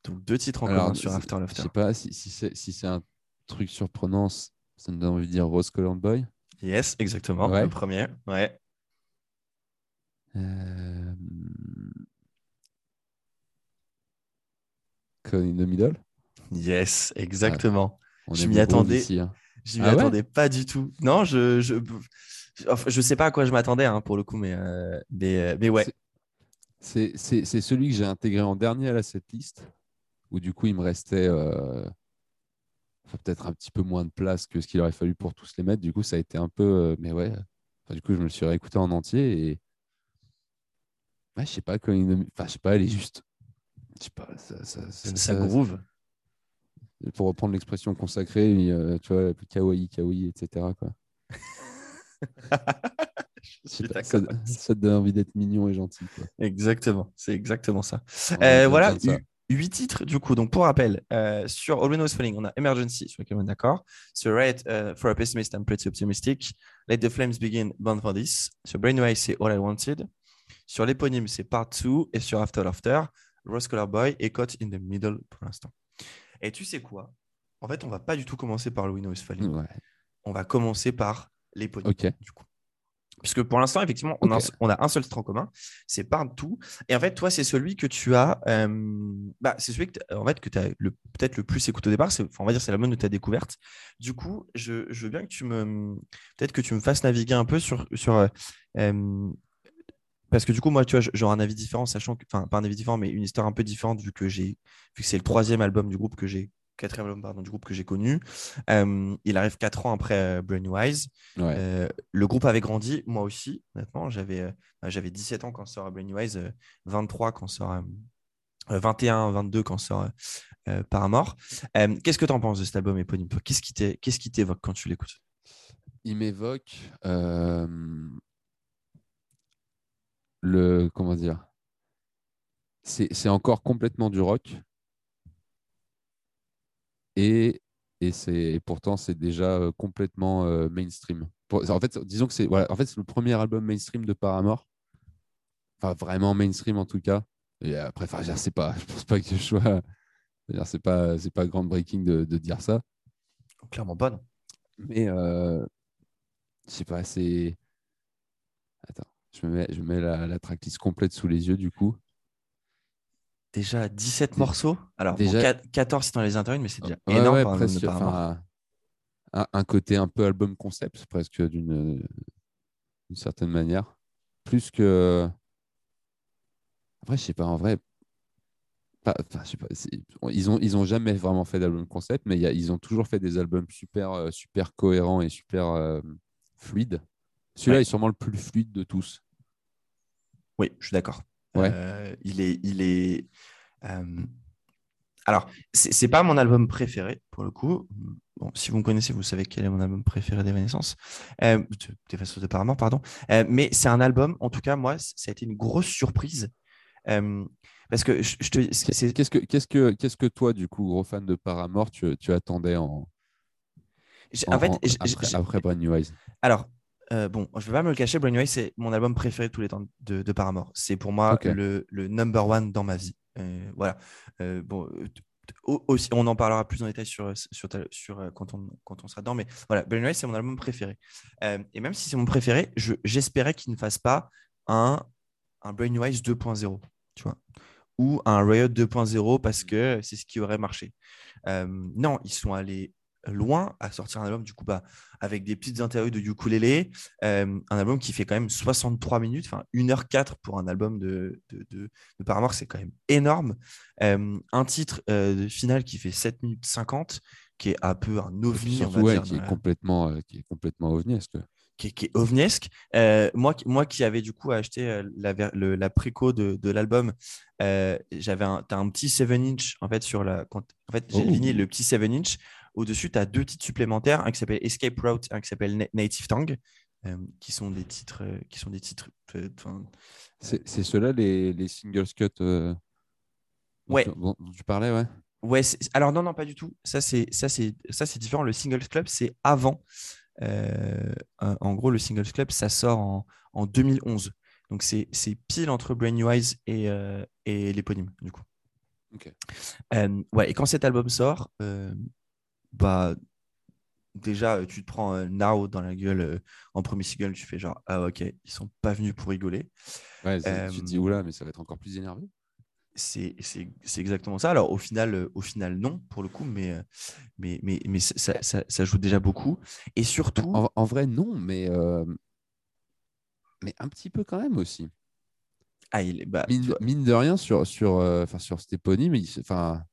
Donc, deux titres en Alors, commun sur After Je Laughter. sais pas si, si c'est si c'est un truc surprenant, ça me donne envie de dire Rose Colored Boy. Yes, exactement. Ouais. Le premier. Ouais. Euh... In the Middle. Yes, exactement. On Je m'y attendais. ici, hein. Je m'y Ah ouais? attendais pas du tout. Non, je, je, enfin, je sais pas à quoi je m'attendais hein, pour le coup, mais, euh, mais, euh, mais ouais. C'est- celui que j'ai intégré en dernier à la setlist, où du coup il me restait euh, enfin, peut-être un petit peu moins de place que ce qu'il aurait fallu pour tous les mettre. Du coup, ça a été un peu. euh, mais ouais, Enfin, du coup, je me le suis réécouté en entier et. Ouais, je sais pas, quand il... enfin, je sais pas, elle est juste. Je sais pas, ça, ça, ça- Ça ça- groove. Pour reprendre l'expression consacrée, euh, tu vois, kawaii, kawaii, etc. Quoi. Pas, ça, ça te donne envie d'être mignon et gentil. Quoi. Exactement, c'est exactement ça. Euh, voilà, ça. huit titres du coup. Donc pour rappel, euh, sur All We Know Is Falling, on a Emergency, sur lequel on est d'accord. Sur Riot, euh, For a Pessimist, I'm Pretty Optimistic. Let the Flames Begin, Born for This. Sur Brainwise, c'est All I Wanted. Sur l'éponyme, c'est Part 2. Et sur After Laughter, Rose Color Boy et Caught in the Middle pour l'instant. Et tu sais quoi? En fait, on va pas du tout commencer par Falling. Ouais. On va commencer par l'éponyme. Ok. Du coup. Puisque pour l'instant, effectivement, on, a un, Ok. on a un seul titre en commun, c'est Partout. Et en fait, toi, c'est celui que tu as. euh, bah, c'est celui que en fait, que tu as le, peut-être le plus écouté au départ. On va dire c'est l'album de ta découverte. Du coup, je, je veux bien que tu me. Peut-être que tu me fasses naviguer un peu sur. sur euh, euh, Parce que du coup, moi, tu vois, j'aurai un avis différent, sachant que, enfin, pas un avis différent, mais une histoire un peu différente, vu que j'ai, vu que c'est le troisième album du groupe que j'ai, quatrième album pardon, du groupe que j'ai connu. Euh, il arrive quatre ans après euh, Brainwise. Euh, le groupe avait grandi, moi aussi, honnêtement. J'avais, bah, j'avais 17 ans quand sort Brainwise, 23 quand sort, 21, 22 quand sort Paramore. qu'est-ce que tu en penses de cet album éponyme Qu'est-ce qui qu'est-ce qui t'évoque quand tu l'écoutes? Il m'évoque le comment dire c'est encore complètement du rock et, et, et pourtant c'est déjà euh, complètement euh, mainstream. en fait, disons que c'est voilà, en fait, c'est le premier album mainstream de Paramore. Enfin, vraiment mainstream en tout cas. Et après, enfin, je sais pas, je pense pas que je sois. C'est pas, c'est pas groundbreaking de, de dire ça. Clairement pas, non. Mais euh, je sais pas, c'est. Je me mets, je mets la, la tracklist complète sous les yeux, du coup. Déjà 17 morceaux. Alors, déjà... 14 dans les interviews, mais c'est déjà énorme. Ouais, presque, un, côté un peu album concept, presque d'une certaine manière. Plus que. Après, je sais pas, en vrai. Je sais pas, ils ont ils ont jamais vraiment fait d'album concept, mais y a, ils ont toujours fait des albums super euh, super cohérents et super euh, fluides. Celui-là est sûrement le plus fluide de tous. Oui, je suis d'accord. Euh, il est. Il est euh... Alors, c'est pas mon album préféré, pour le coup. Bon, si vous me connaissez, vous savez quel est mon album préféré d'Evanescence. Euh, des façons de Paramore, pardon. Euh, mais c'est un album, en tout cas, moi, ça a été une grosse surprise. Euh, parce que je, te. Qu'est-ce que, qu'est-ce, que, qu'est-ce que toi, du coup, gros fan de Paramore, tu, tu attendais en. en, fait, après, après Brand New Eyes Alors, euh, bon, je ne vais pas me le cacher, Brainwave, c'est mon album préféré de tous les temps de, Paramore. C'est pour moi le, number one dans ma vie. Euh, voilà. Euh, bon, aussi, on en parlera plus en détail sur, sur, sur quand, on, quand on sera dedans, mais voilà, Brainwave, c'est mon album préféré. et même si c'est mon préféré, j'espérais qu'il ne fasse pas un, un Brainwave 2.0, tu vois, ou un Riot 2.0 parce que c'est ce qui aurait marché. non, ils sont allés loin à sortir un album du coup bah, avec des petites interviews de ukulélé, euh, un album qui fait quand même 63 minutes, enfin 1h04 pour un album de, de, de, Paramore, c'est quand même énorme. Euh, un titre euh, final qui fait 7 minutes 50, qui est un peu un ovni, on va dire, qui, est complètement, qui est complètement ovniesque. Qui est, qui est ovniesque. moi, moi qui avais du coup acheté la, la préco de, de l'album, j'avais un, as un petit 7 inch en fait sur la. en fait, j'ai oh. le petit 7 inch au-dessus, tu as deux titres supplémentaires, un qui s'appelle Escape Route et un qui s'appelle Native Tongue, euh, qui sont des titres. Euh, qui sont des titres euh, c'est ceux-là, les, les singles cut ouais. dont, tu parlais, ouais. Ouais, alors non, non, pas du tout. Ça, c'est ça, c'est ça, c'est différent. Le Singles Club, c'est avant. en gros, le Singles Club, ça sort en, en 2011. Donc, c'est pile entre Brain New Eyes et, et l'éponyme, du coup. Ok. ouais, et quand cet album sort, bah, déjà, tu te prends un Now dans la gueule euh, en premier single, tu fais genre, ah ok, ils sont pas venus pour rigoler. Ouais, tu te dis, oula, mais ça va être encore plus énervé. C'est exactement ça. Alors, au final, euh, au final, non, pour le coup, mais, euh, mais, mais, mais ça, ça, ça, joue déjà beaucoup. Et surtout. En, vrai, non, mais, mais un petit peu quand même aussi. Ah, il est, bah, mine, de rien, sur, sur, sur cet éponyme, enfin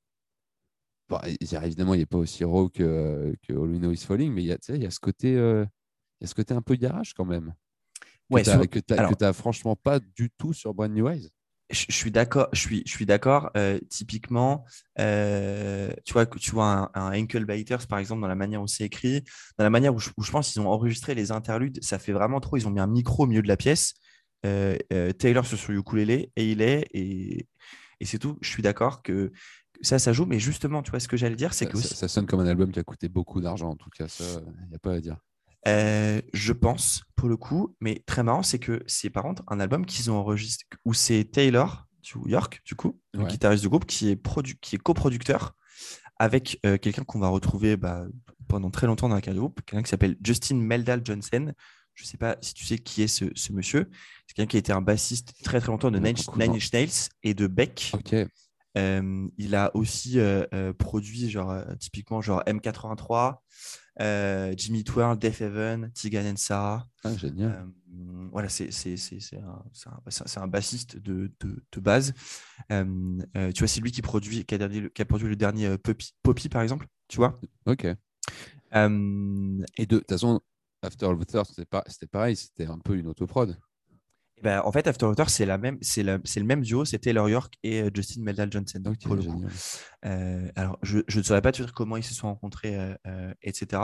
évidemment, il n'est pas aussi raw que, que All We Know Is Falling, mais il y a, il y a ce côté, euh, il y a ce côté un peu garage quand même. Que ouais, tu n'as franchement pas du tout sur Brand New Eyes. Je, suis d'accord. Je suis, je suis d'accord. Euh, typiquement, euh, tu vois, tu vois un, un Ankle Biters par exemple dans la manière où c'est écrit, dans la manière où je, où je pense qu'ils ont enregistré les interludes, ça fait vraiment trop. Ils ont mis un micro au milieu de la pièce. Taylor sur son ukulélé et il est et, et c'est tout. Je suis d'accord que ça, ça joue. Mais justement, tu vois, ce que j'allais dire, c'est que. Ça, sonne comme un album qui a coûté beaucoup d'argent, en tout cas, ça, il n'y a pas à dire. Euh, je pense, pour le coup, mais très marrant, c'est que c'est par contre un album qu'ils ont enregistré où c'est Taylor, York, du coup, le guitariste du groupe, qui est, qui est coproducteur avec euh, quelqu'un qu'on va retrouver bah, pendant très longtemps dans la carrière du groupe, quelqu'un qui s'appelle Justin Meldal Johnson. Je ne sais pas si tu sais qui est ce, monsieur. C'est quelqu'un qui a été un bassiste très très longtemps de Nine, Inch Nails et de Beck. Il a aussi produit genre, typiquement genre M83, euh, Jimmy Twirl, Def Heaven, Tigan and Sarah. Ah, génial. Voilà, c'est un, un- un- bassiste de, de- de base. Tu vois, c'est lui qui, produit, qui, a, dernier- qui a produit le dernier Poppy, Poppy, par exemple. Tu vois? Ok. Et de toute façon, After the pas- c'était pareil, c'était un peu une autoprod. Ben, en fait, After Water, c'est la même, c'est la- c'est le même duo, c'est Taylor York et euh, Justin Meldal Johnson. Pour le coup. génial. Euh, alors, je je ne saurais pas te dire comment ils se sont rencontrés, euh, euh, etc.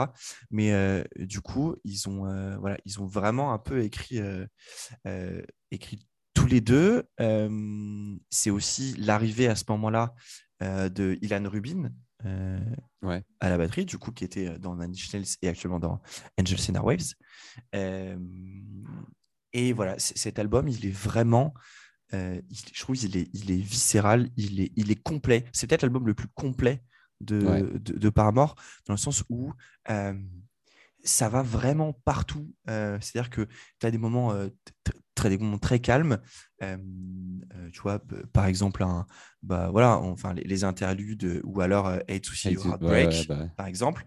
Mais euh, du coup, ils ont, euh, voilà, ils ont vraiment un peu écrit, euh, euh, écrit tous les deux. Euh, c'est aussi l'arrivée à ce moment-là euh, de Ilan Rubin euh, Ouais. à la batterie, du coup, qui était dans Nine et actuellement dans Angel Cena Waves. Euh, et voilà, cet album, il est vraiment euh, il- je trouve qu'il est, il est viscéral, il est, il est complet. C'est peut-être l'album le plus complet de, Ouais. de, de Paramore, dans le sens où euh, ça va vraiment partout. Euh, C'est-à-dire que tu as des moments, très, des moments très calmes. Tu vois, par exemple, un, bah, voilà, enfin, les, les interludes ou alors to- Heartbreak, ouais, ouais, bah ouais. par exemple.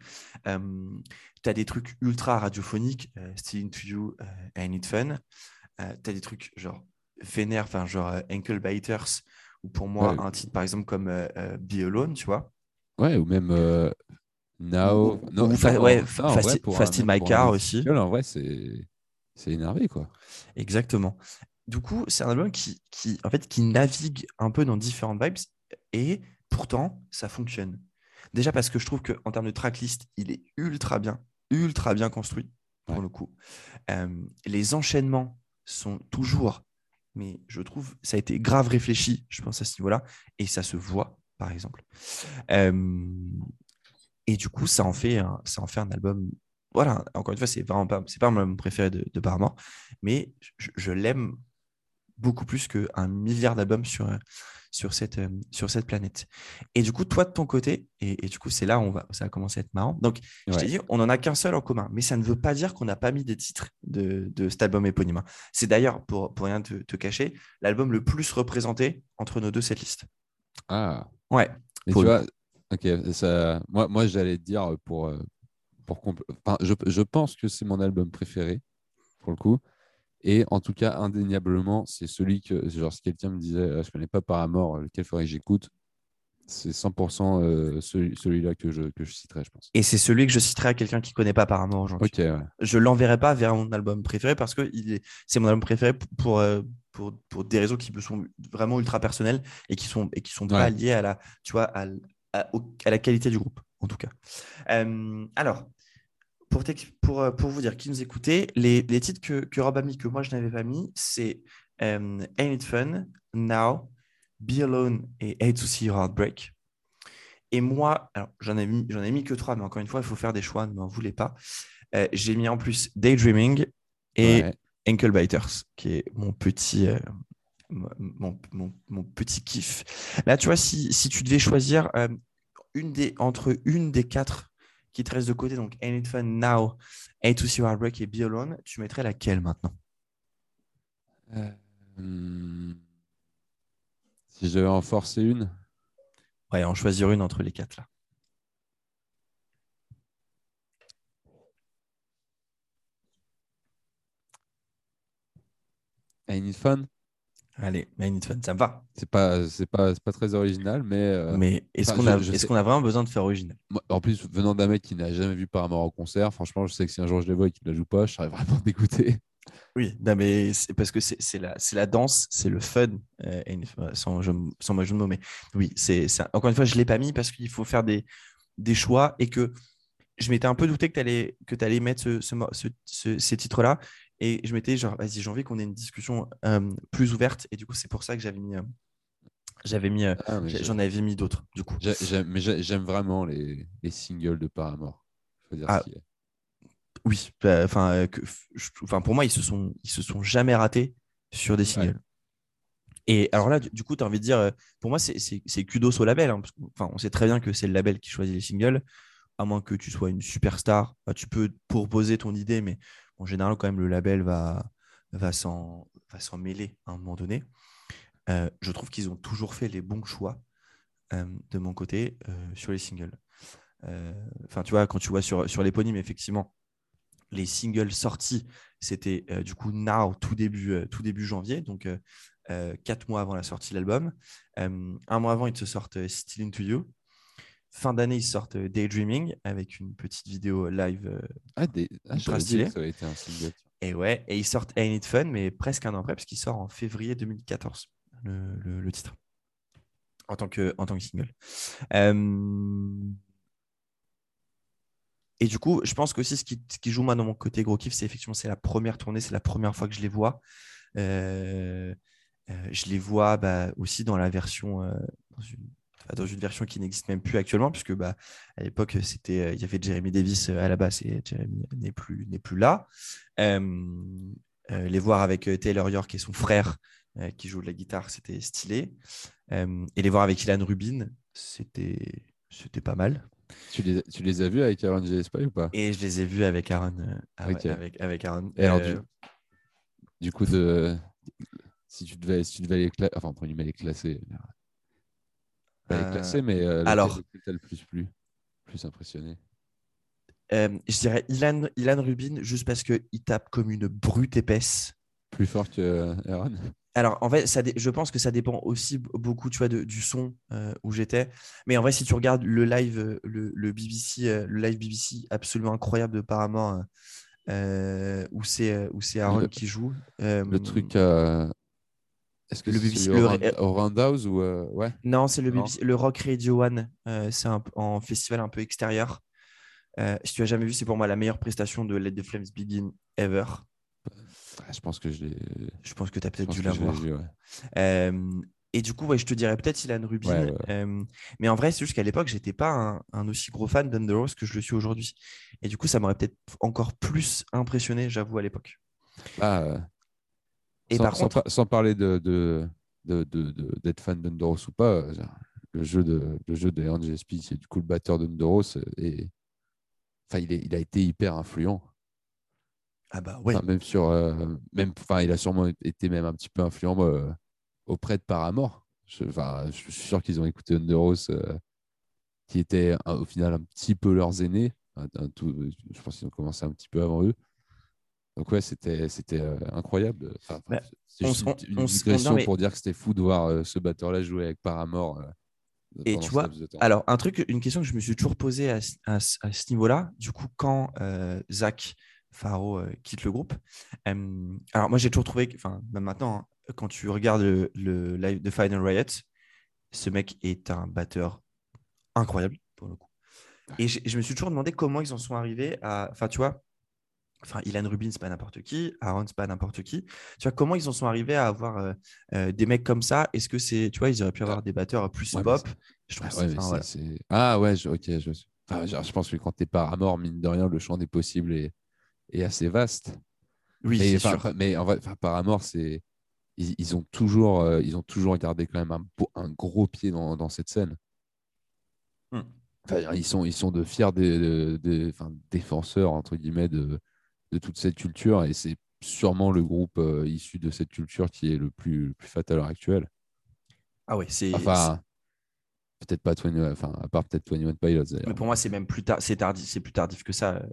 Tu as des trucs ultra radiophoniques, euh, Still Into You, euh, I Need Fun. tu as des trucs genre vénère, enfin genre euh, Ankle Biters, ou pour moi Ouais. un titre par exemple comme euh, euh, Be Alone, tu vois. Ouais, ou même euh, Now. Ou- fa- ouais, non, Fast- un- in My un Car aussi. single, En vrai, c'est c'est énervé, quoi. Exactement. Du coup, c'est un album qui, qui, en fait, qui navigue un peu dans différentes vibes et pourtant, ça fonctionne. Déjà parce que je trouve qu'en termes de tracklist, il est ultra bien, ultra bien construit pour Ouais. le coup. Euh, les enchaînements sont toujours, mais je trouve, ça a été grave réfléchi, je pense, à ce niveau-là, et ça se voit, par exemple. Euh, et du coup, ça en fait un, ça en fait un album. Voilà, encore une fois, c'est vraiment pas, c'est pas mon album préféré de, de Paramore, mais je, je l'aime beaucoup plus qu'un milliard d'albums sur, sur, cette, euh, sur cette planète. Et du coup, toi de ton côté, et, et du coup, c'est là où on va, ça va commencer à être marrant. Donc, je t'ai dit, on n'en a qu'un seul en commun, mais ça ne veut pas dire qu'on n'a pas mis des titres de, de cet album éponyme. C'est d'ailleurs, pour, pour rien te, te cacher, l'album le plus représenté entre nos deux setlists. Ah, Ouais, mais Pour tu le vois, ok, ça, moi, moi j'allais te dire pour, euh, pour compl- enfin, je, je pense que c'est mon album préféré, pour le coup. Et en tout cas, indéniablement, c'est celui que, genre, si quelqu'un me disait, euh, je connais pas Paramore, lequel faudrait que j'écoute, c'est 100% euh, celui- celui-là que je, que je citerai, je pense. et c'est celui que je citerai à quelqu'un qui ne connaît pas Paramore aujourd'hui. Ok, ouais. je l'enverrai pas vers mon album préféré parce que il est, c'est mon album préféré pour, pour, euh, pour, pour des raisons qui me sont vraiment ultra personnelles et qui sont, et qui sont pas Ouais. liées à la, tu vois, à, à- à la qualité du groupe, en tout cas. Euh, alors, pour, t'ex- pour, euh, pour vous dire qui nous écoutez, les, les titres que, que Rob a mis, que moi je n'avais pas mis, c'est euh, Ain't It Fun, Now, Be Alone et Hate to See Your Heartbreak. Et moi, alors j'en ai, mis- ai mis que trois, mais encore une fois, il faut faire des choix, ne m'en voulez pas. Euh, j'ai mis en plus Daydreaming et Ouais. Ankle Biters, qui est mon petit, euh, mon, mon- mon petit kiff. Là, tu vois, si, si tu devais choisir euh, une des, entre une des quatre qui te restent de côté, donc Ain't It Fun Now, Hate to See Your Heartbreak et Be Alone, tu mettrais laquelle maintenant? Hmm. Si je devais en forcer une, Ouais, en choisir une entre les quatre là. I Need Fun, Allez, Fun, ça me va. c'est pas, c'est pas, c'est pas très original, mais, euh, Mais est-ce qu'on a, je est-ce sais- qu'on a vraiment besoin de faire original? En plus, venant d'un mec qui n'a jamais vu Paramore en concert, franchement, je sais que si un jour je les vois et qu'ils ne la jouent pas, je serais vraiment dégoûté. Oui, non, mais c'est parce que c'est c'est la, c'est la danse, c'est le fun, euh, sans, sans moi jeu de mots. Mais oui, c'est encore une fois, je ne l'ai pas mis parce qu'il faut faire des, des choix et que je m'étais un peu douté que tu allais, que allais mettre ce, ce- ce- ces titres-là. Et je m'étais genre, vas-y, j'ai envie qu'on ait une discussion euh, plus ouverte. Et du coup, c'est pour ça que j'avais mis, euh, j'avais mis, euh, Ah, j'en avais mis d'autres, du coup. j'ai- j'aime- mais j'ai- j'aime vraiment les, les singles de Paramore. Faut dire Ah, ce qu'il y a. Oui, bah, enfin, euh, enfin, pour moi, ils se sont, ils se sont jamais ratés sur des singles. Et alors là, du, coup, tu as envie de dire, pour moi, c'est- c'est c'est kudos au label. hein, parce enfin, on sait très bien que c'est le label qui choisit les singles, à moins que tu sois une superstar. Bah, tu peux proposer ton idée, mais en général, quand même, le label va, s'en mêler à un moment donné. Euh, je trouve qu'ils ont toujours fait les bons choix. de mon côté sur les singles. Enfin, tu vois, quand tu vois sur, sur l'éponyme, effectivement, les singles sortis, c'était du coup Now, tout début, tout début janvier, donc quatre mois avant la sortie de l'album. un mois avant, ils se sortent Still Into You. Fin d'année, ils sortent Daydreaming avec une petite vidéo live ah, des... ah, Ça a été un single. Et ouais, et ils sortent Ain't It Fun, mais presque un an après, parce qu'il sort en février 2014, le, titre, en tant que, en tant que single. Et du coup, je pense que ce qui, ce qui joue moi dans mon côté gros kiff, c'est effectivement c'est la première tournée, c'est la première fois que je les vois. Euh, euh, je les vois bah, aussi dans la version, euh, dans, une, version qui n'existe même plus actuellement, puisque bah, à l'époque c'était, il y avait Jeremy Davis à la base et Jeremy n'est plus, n'est plus là. les voir avec Taylor York et son frère qui joue de la guitare, c'était stylé. et les voir avec Ilan Rubin, c'était, c'était pas mal. Tu les, tu les as vus avec Aaron Gillespie ou pas? Et je les ai vus avec Aaron. Euh, ah avec, avec Aaron. Et alors, euh, du, coup, de, si tu devais, si tu devais les classer, enfin, pour les classer, pas les classer, mais euh, alors, le plus, plus, plus impressionné? Je dirais Ilan, Ilan Rubin, juste parce qu'il tape comme une brute épaisse. Plus fort que Aaron? Alors, en fait, ça je pense que ça dépend aussi beaucoup tu vois, du son euh, où j'étais. Mais en vrai, si tu regardes le live, euh, le, BBC, euh, le live BBC absolument incroyable de Paramore, où c'est où c'est Aaron qui joue. le truc. Est-ce que le BBC, le, au Roundhouse ou ouais? Non, c'est le le Rock Radio One. c'est un, festival un peu extérieur. si tu as jamais vu, c'est pour moi la meilleure prestation de Let the Flames Begin ever. Je pense que je Je pense que tu as peut-être dû l'avoir. et du coup, ouais, je te dirais peut-être Ilan Rubin. mais en vrai, c'est juste qu'à l'époque, j'étais pas un, aussi gros fan d'Under que je le suis aujourd'hui. Et du coup, ça m'aurait peut-être encore plus impressionné, j'avoue, à l'époque. Ah, et sans, par contre... sans, parler de, de, de, d'être fan d'Underos ou pas, le jeu de le jeu de c'est du coup le batteur d'Underos. Et... Enfin, il, est, il a été hyper influent. Ah bah ouais. même sur, euh, même, enfin, il a sûrement été même un petit peu influent euh, auprès de Paramore. Je, je suis sûr qu'ils ont écouté Underos, euh, qui était au final un petit peu leurs aînés. je pense qu'ils ont commencé un petit peu avant eux. Donc ouais, c'était c'était incroyable. Enfin, c'est une, digression pour dire que c'était fou de voir ce batteur-là jouer avec Paramore. Et tu vois, alors un truc, une question que je me suis toujours posée à, à, à ce niveau-là, du coup, quand Zach Faro euh, quitte le groupe. alors moi j'ai toujours trouvé, enfin même maintenant, hein, quand tu regardes le, live de Final Riot, ce mec est un batteur incroyable pour le coup. Et je me suis toujours demandé comment ils en sont arrivés à, enfin tu vois, enfin Ilan Rubin c'est pas n'importe qui, Aaron c'est pas n'importe qui. Tu vois comment ils en sont arrivés à avoir euh, euh, des mecs comme ça? Est-ce que c'est, tu vois, ils auraient pu avoir des batteurs plus pop je Ah ouais, ok, je... je pense que quand t'es mort, mine de rien, le champ des possibles est est assez vaste. Oui, c'est sûr. Mais en fait, par amour, c'est ils, ont toujours euh, ils ont toujours gardé quand même un, un gros pied dans, dans cette scène. Hmm. ils sont ils sont de fiers des, défenseurs entre guillemets de, de toute cette culture et c'est sûrement le groupe euh, issu de cette culture qui est le plus, le plus fat à l'heure actuelle. Ah oui, c'est. Enfin, peut-être pas 21, enfin, à part peut-être 21 Pilots. Mais pour moi, c'est même plus tard, c'est tardif, c'est plus tardif que ça.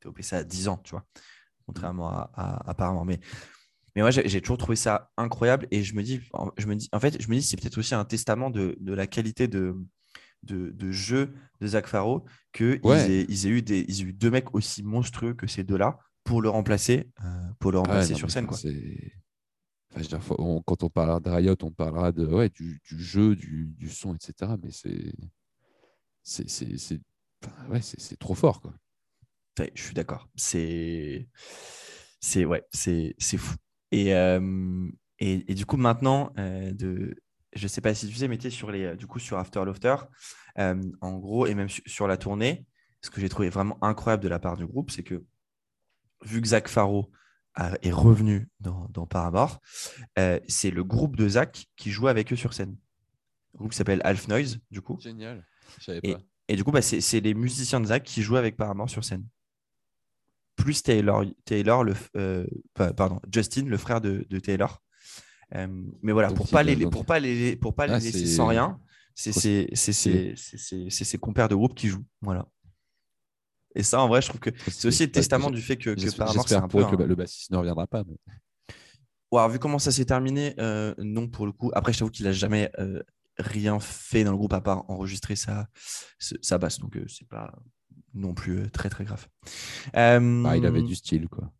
TOP ça à 10 ans, tu vois, contrairement à, apparemment. Mais, mais moi, j'ai toujours trouvé ça incroyable et je me dis, je me dis en fait, je me dis, c'est peut-être aussi un testament de, de la qualité de, de, de, jeu de Zach Faro qu'ils aient, ils aient, eu des, ils aient eu deux mecs aussi monstrueux que ces deux-là pour le remplacer, euh, pour le remplacer sur scène. Quoi. quand on parlera de Riot, on parlera de, ouais, du, du jeu, du, du, son, etc. Mais c'est c'est ouais, trop fort. Quoi je suis d'accord. C'est c'est ouais, c'est fou. Et, euh, et, et, du coup maintenant euh, de je sais pas si tu sais mais tu sur les du coup sur After euh, en gros et même sur la tournée, ce que j'ai trouvé vraiment incroyable de la part du groupe, c'est que vu que Zach Faro est revenu dans, dans Paramore, c'est le groupe de Zach qui joue avec eux sur scène. Le groupe s'appelle Half Noise, du coup. Génial. Je et, pas. et, du coup, bah, c'est les musiciens de Zach qui jouent avec Paramore sur scène plus Taylor, Taylor le, euh, pardon, Justin, le frère de, Taylor. Euh, mais voilà, pour pas, les, pour pas les, pour pas les laisser sans rien, c'est ses compères de groupe qui jouent. Voilà. Et ça, en vrai, je trouve que c'est aussi le testament du fait que, que Paramore, c'est un pour peu que le, un- le bassiste ne reviendra pas. mais- Ouais, alors, vu comment ça s'est terminé, euh, non pour le coup. Après, je t'avoue qu'il a jamais euh, rien fait dans le groupe à part enregistrer sa, sa basse, donc euh, c'est pas non plus euh, très très grave. Bah, il avait du style, quoi.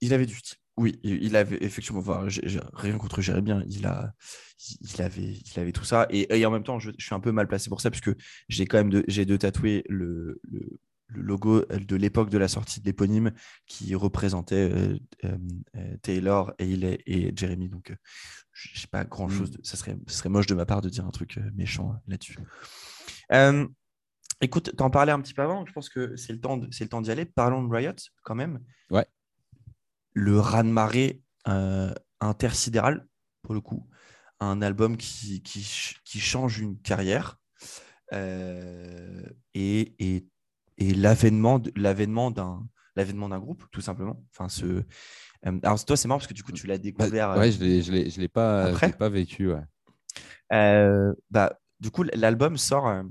il avait du style. Oui, il avait effectivement. enfin, rien contre Jérémy, bien. Il a, il avait, il avait tout ça. Et, et en même temps, je, je suis un peu mal placé pour ça puisque j'ai quand même de, j'ai de tatouer le, le, le logo de l'époque de la sortie de l'éponyme qui représentait euh, euh, euh, Taylor et il est et Jérémy. Donc, euh, je sais pas grand chose. Mm. Ça serait, ce serait moche de ma part de dire un truc euh, méchant euh, là-dessus. Euh, écoute, t'en parlais un petit peu avant. Je pense que c'est le temps, d'y aller. Parlons de Riot quand même Ouais. le raz-de-marée euh, intersidéral, pour le coup. Un album qui, qui, qui change une carrière euh, et, et, et l'avènement l'avènement d'un l'avènement d'un groupe, tout simplement. Enfin, ce... euh, alors, toi, c'est marrant parce que du coup, tu l'as Bah, découvert. ouais, euh, je l'ai- je l'ai je l'ai pas, après pas vécu. Ouais. euh, bah, du coup, l'album sort, euh,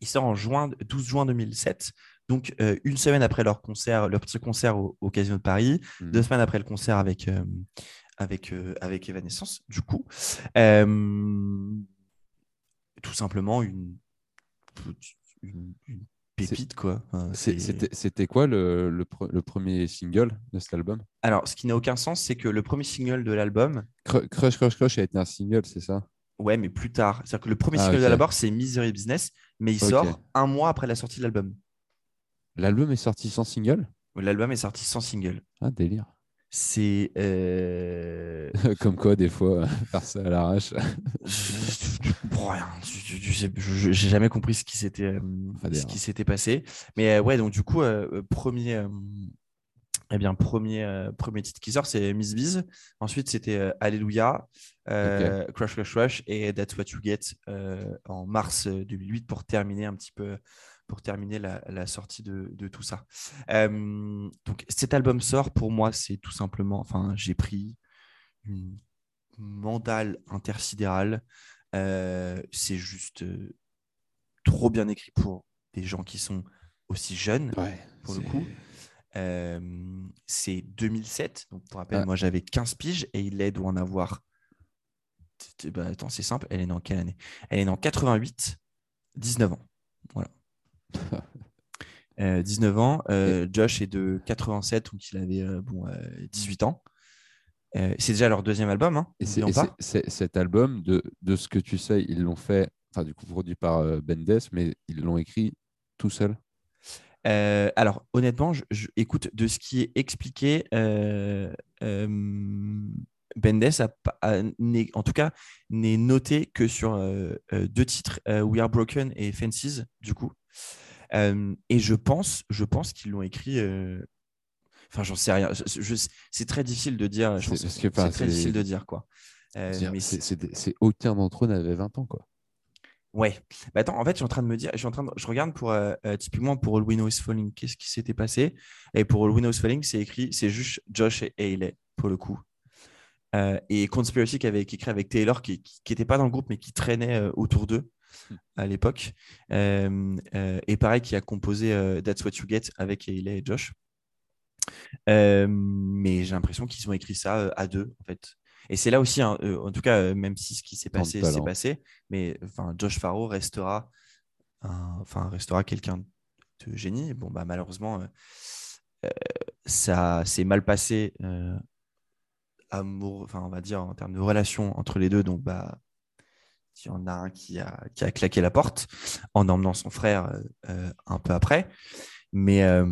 il sort en juin, 12 juin 2007. Donc, euh, une semaine après leur concert, leur petit concert au, au Casino de Paris, Mhm. deux semaines après le concert avec, avec, avec Evanescence, du coup. Tout simplement une, une, une pépite, quoi. Enfin, C'était quoi le, le, pre- le premier single de cet album? Alors, ce qui n'a aucun sens, c'est que le premier single de l'album, Cru- Crush Crush Crush a été un single, c'est ça? Ouais, mais plus tard. C'est-à-dire que le premier Ah, single de ok. l'album, c'est Misery Business, mais il sort un mois après la sortie de l'album. L'album est sorti sans single? L'album est sorti sans single. Ah, délire. C'est. euh, Comme quoi, des fois, faire ça à l'arrache. Rien, je- sais- je- J'ai jamais compris ce qui s'était euh, Enfin, ce des- qui s'était passé. Mais euh, ouais, donc du coup, premier, eh bien, premier, premier titre qui sort, c'est Miss Biz. Ensuite, c'était Alléluia, Crush Crush Crush et That's What You Get en mars euh, 2008 pour terminer un petit peu pour terminer la, la sortie de, de tout ça. Euh, donc cet album sort pour moi, c'est tout simplement, enfin, j'ai pris une mandale intersidérale. Euh, c'est juste euh, trop bien écrit pour des gens qui sont aussi jeunes, Ouais, pour le coup. C'est 2007, donc pour rappel, Ah. moi j'avais 15 piges et il doit en avoir. Bah, attends, c'est simple, elle est née en quelle année? Elle est née en 88, 19 ans. Voilà. Euh, 19 ans. euh, Josh est de 87, donc il avait euh, bon, euh, 18 ans. Euh, c'est déjà leur deuxième album, hein, Et, c'est- cet album, de, de ce que tu sais, ils l'ont fait, enfin, du coup, produit par euh, Bendes, mais ils l'ont écrit tout seul. Euh, alors, honnêtement, je, je- écoute, de ce qui est expliqué, euh, euh, Bendes, a, en tout cas, n'est noté que sur euh, euh, deux titres, euh, We Are Broken et Fences, du coup. Euh, et je pense, je pense qu'ils l'ont écrit. euh, Enfin, j'en sais rien. C'est très difficile de dire. C'est- très difficile de dire quoi. Euh, C'est- aucun d'entre eux n'avait 20 ans, quoi. Ouais. Bah attends, en fait, je suis en train de me dire, je suis en train de, je regarde pour euh, typiquement pour All We Know Is Falling, qu'est-ce qui s'était passé? Et pour All We Know Is Falling, c'est écrit, c'est juste Josh et Hayley pour le coup. Euh, et Conspiracy qui avait qui écrit avec Taylor, qui n'était pas dans le groupe mais qui traînait euh, autour d'eux à l'époque. Euh, euh, et pareil, qui a composé euh, That's What You Get avec Hayley et Josh. Mais j'ai l'impression qu'ils ont écrit ça à deux en fait. Et c'est là aussi, hein, en tout cas, même si ce qui s'est passé s'est passé, mais enfin, Josh Farrow restera, un- enfin, restera quelqu'un de génie. Bon, bah, malheureusement, euh, ça s'est mal passé, euh, amour, enfin, on va dire en termes de relation entre les deux. Donc, bah, il y en a un qui a, qui a claqué la porte en emmenant son frère euh, euh, un peu après. Mais, euh,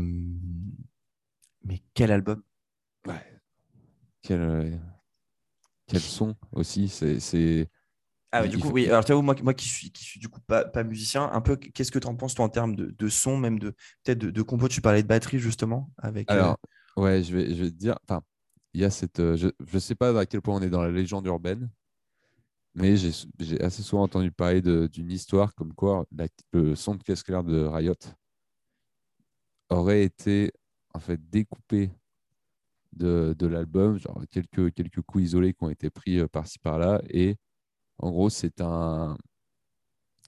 mais quel album! Quel, euh, quel son aussi. C'est. Ah, ouais, du coup, faut- oui. Alors, tu vois, moi, moi qui suis, qui suis du coup pas, pas musicien, un peu, qu'est-ce que tu en penses, toi, en termes de, de son, même de peut-être de, de compo? Tu parlais de batterie, justement, avec. Alors, ouais, je vais, je vais te dire. Enfin, il y a cette. je ne sais pas à quel point on est dans la légende urbaine, mais j'ai assez souvent entendu parler d'une histoire comme quoi le son de caisse claire de Riot aurait été en fait découpé de, l'album, genre quelques, quelques coups isolés qui ont été pris euh, par-ci par-là. Et en gros, c'est un,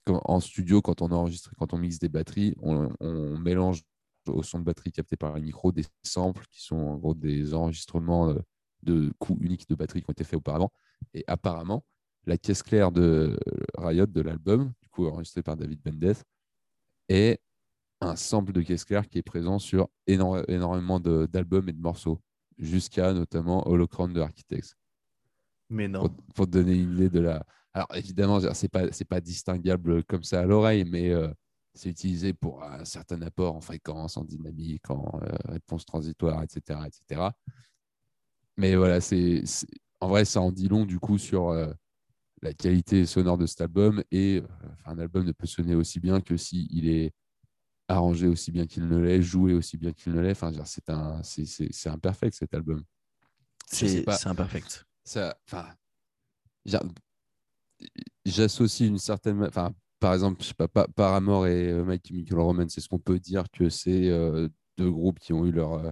en studio, quand on enregistre, quand on mixe des batteries, on, mélange au son de batterie capté par un micro des samples qui sont en gros des enregistrements euh, de coups uniques de batterie qui ont été faits auparavant. Et apparemment, la caisse claire de Riot de l'album, du coup enregistré par David Bendeth, est un sample de caisse claire qui est présent sur énormément d'albums et de morceaux, jusqu'à notamment Holocron de Architects. Mais non. Pour, te donner une idée de la. Alors évidemment, ce n'est pas, pas distinguable comme ça à l'oreille, mais euh, c'est utilisé pour un certain apport en fréquence, en dynamique, en euh, réponse transitoire, etc., etc. Mais voilà, c'est en vrai, ça en dit long du coup sur euh, la qualité sonore de cet album. Et un album ne peut sonner aussi bien que s'il il est arrangé aussi bien qu'il ne l'est, joué aussi bien qu'il ne l'est. Enfin, c'est un, c'est imperfect cet album. C'est imperfect. Ça, enfin, j'associe une certaine, enfin, par exemple, je sais pas, Paramore et euh, My Chemical Romance, c'est ce qu'on peut dire que c'est euh, deux groupes qui ont eu leur euh,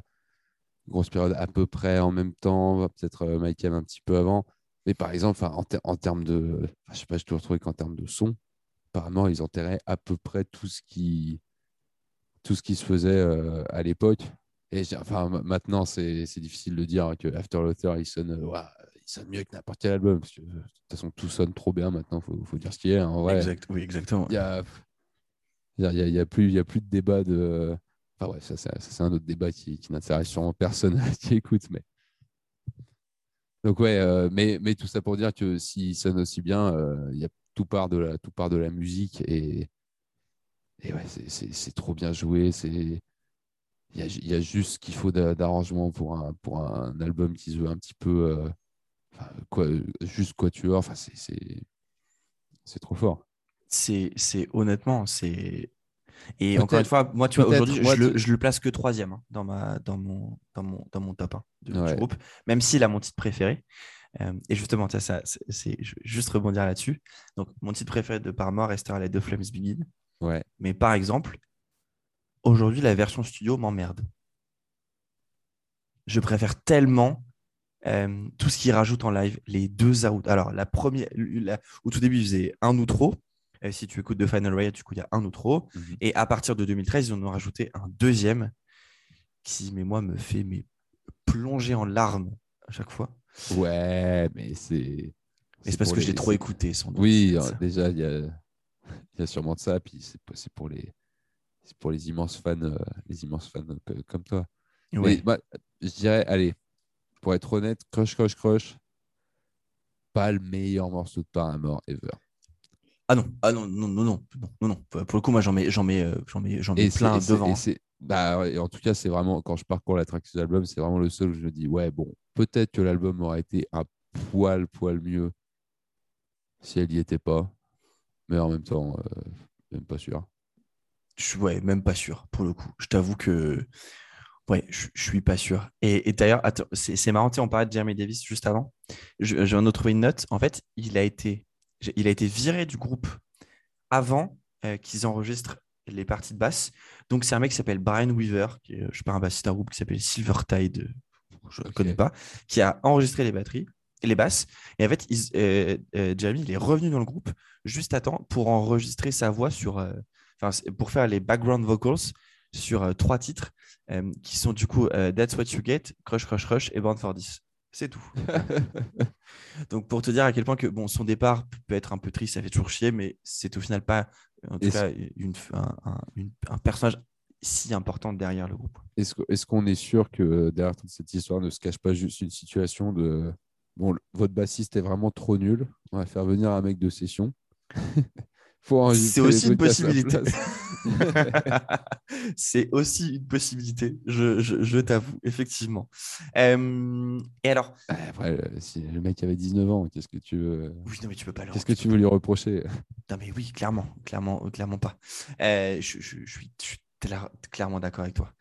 grosse période à peu près en même temps, peut-être Mike un petit peu avant. Mais par exemple, en, en, termes de, je sais pas, je te retrouver qu'en termes de son, Paramore, ils enterraient à peu près tout ce qui, tout ce qui se faisait euh, à l'époque. Et enfin, maintenant, c'est difficile de dire que After il sonne, euh, il sonne mieux que n'importe quel album. Parce que, de toute façon, tout sonne trop bien maintenant. Il faut, faut, dire ce qu'il y a. En exact, oui, exactement. Il y a, il y, a, plus, il y a plus de débat de. Enfin, ouais, ça, c'est un autre débat qui, qui n'intéresse sûrement personne qui écoute. Mais... Donc, ouais, euh, mais, mais tout ça pour dire que s'il sonne aussi bien, il y a tout part de la, tout part de la musique. Et, et ouais, c'est trop bien joué. Il y a, y a, juste ce qu'il faut d'arrangement pour un, pour un album qui se veut un petit peu. Euh, quoi, juste quatuor. Enfin, c'est trop fort. C'est honnêtement, c'est. Et encore une fois, moi, tu vois, aujourd'hui, je, le, je le place que troisième hein, dans, ma, dans, mon, dans, mon, dans mon top 1 du groupe, même s'il a mon titre préféré. Euh, et justement, ça, c'est juste rebondir là-dessus. Donc, mon titre préféré de Paramore reste à de Flames Begin. Mais par exemple, aujourd'hui, la version studio m'emmerde. Je préfère tellement euh, tout ce qu'ils rajoutent en live, les deux out. Alors, la première, au tout début, ils faisaient un outro. Euh, si tu écoutes The Final Riot, du coup, il y a un outro. Mhm. Et à partir de 2013, ils en ont rajouté un deuxième qui, mais moi, me fait mais, plonger en larmes à chaque fois. Ouais, mais c'est. Mais c'est parce que je l'ai trop écouté. Sans Oui, déjà, il y a il y a sûrement de ça. Puis c'est pour les, pour les immenses fans, euh, les immenses fans comme toi. Oui. je dirais, allez, pour être honnête, Crush, Crush, Crush, pas le meilleur morceau de Paramore ever. Ah non, ah non, non, non, non, non, non. Pour le coup, moi, j'en mets, j'en mets, euh, j'en mets, j'en mets plein devant. Et bah, en tout cas, c'est vraiment quand je parcours la track de l'album, c'est vraiment le seul où je me dis, ouais, bon, peut-être que l'album aurait été un poil, poil mieux si elle n'y était pas mais en même temps, euh, même pas sûr. Je, ouais, même pas sûr, pour le coup. Je t'avoue que ouais, je, je, suis pas sûr. Et, d'ailleurs, c'est marrant, on parlait de Jeremy Davis juste avant. Je, viens de trouver une note. En fait, il a été, il a été viré du groupe avant euh, qu'ils enregistrent les parties de basse. Donc, c'est un mec qui s'appelle Brian Weaver, qui est, je sais pas, un bassiste d'un groupe qui s'appelle Silver Tide, je ne connais pas, qui a enregistré les batteries les basses. Et en fait, euh, euh, Jeremy, il est revenu dans le groupe juste à temps pour enregistrer sa voix sur, euh, pour faire les background vocals sur trois titres qui sont du coup That's What You Get, Crush, Crush, Crush et Born for This. C'est tout. Donc pour te dire à quel point que bon, son départ peut être un peu triste, ça fait toujours chier, mais c'est au final pas en tout cas une, un, personnage si important derrière le groupe. Est-ce qu'on est sûr que derrière toute cette histoire ne se cache pas juste une situation de bon, votre bassiste est vraiment trop nul, on va faire venir un mec de session. C'est aussi une possibilité. c'est aussi une possibilité, je, je, t'avoue, effectivement. Euh, et alors Après, euh, si le mec avait 19 ans, qu'est-ce que tu veux Oui, non, mais tu peux pas Qu'est-ce que tu veux lui reprocher? Non, mais oui, clairement, clairement, clairement pas. Euh, je, je, suis, clairement d'accord avec toi.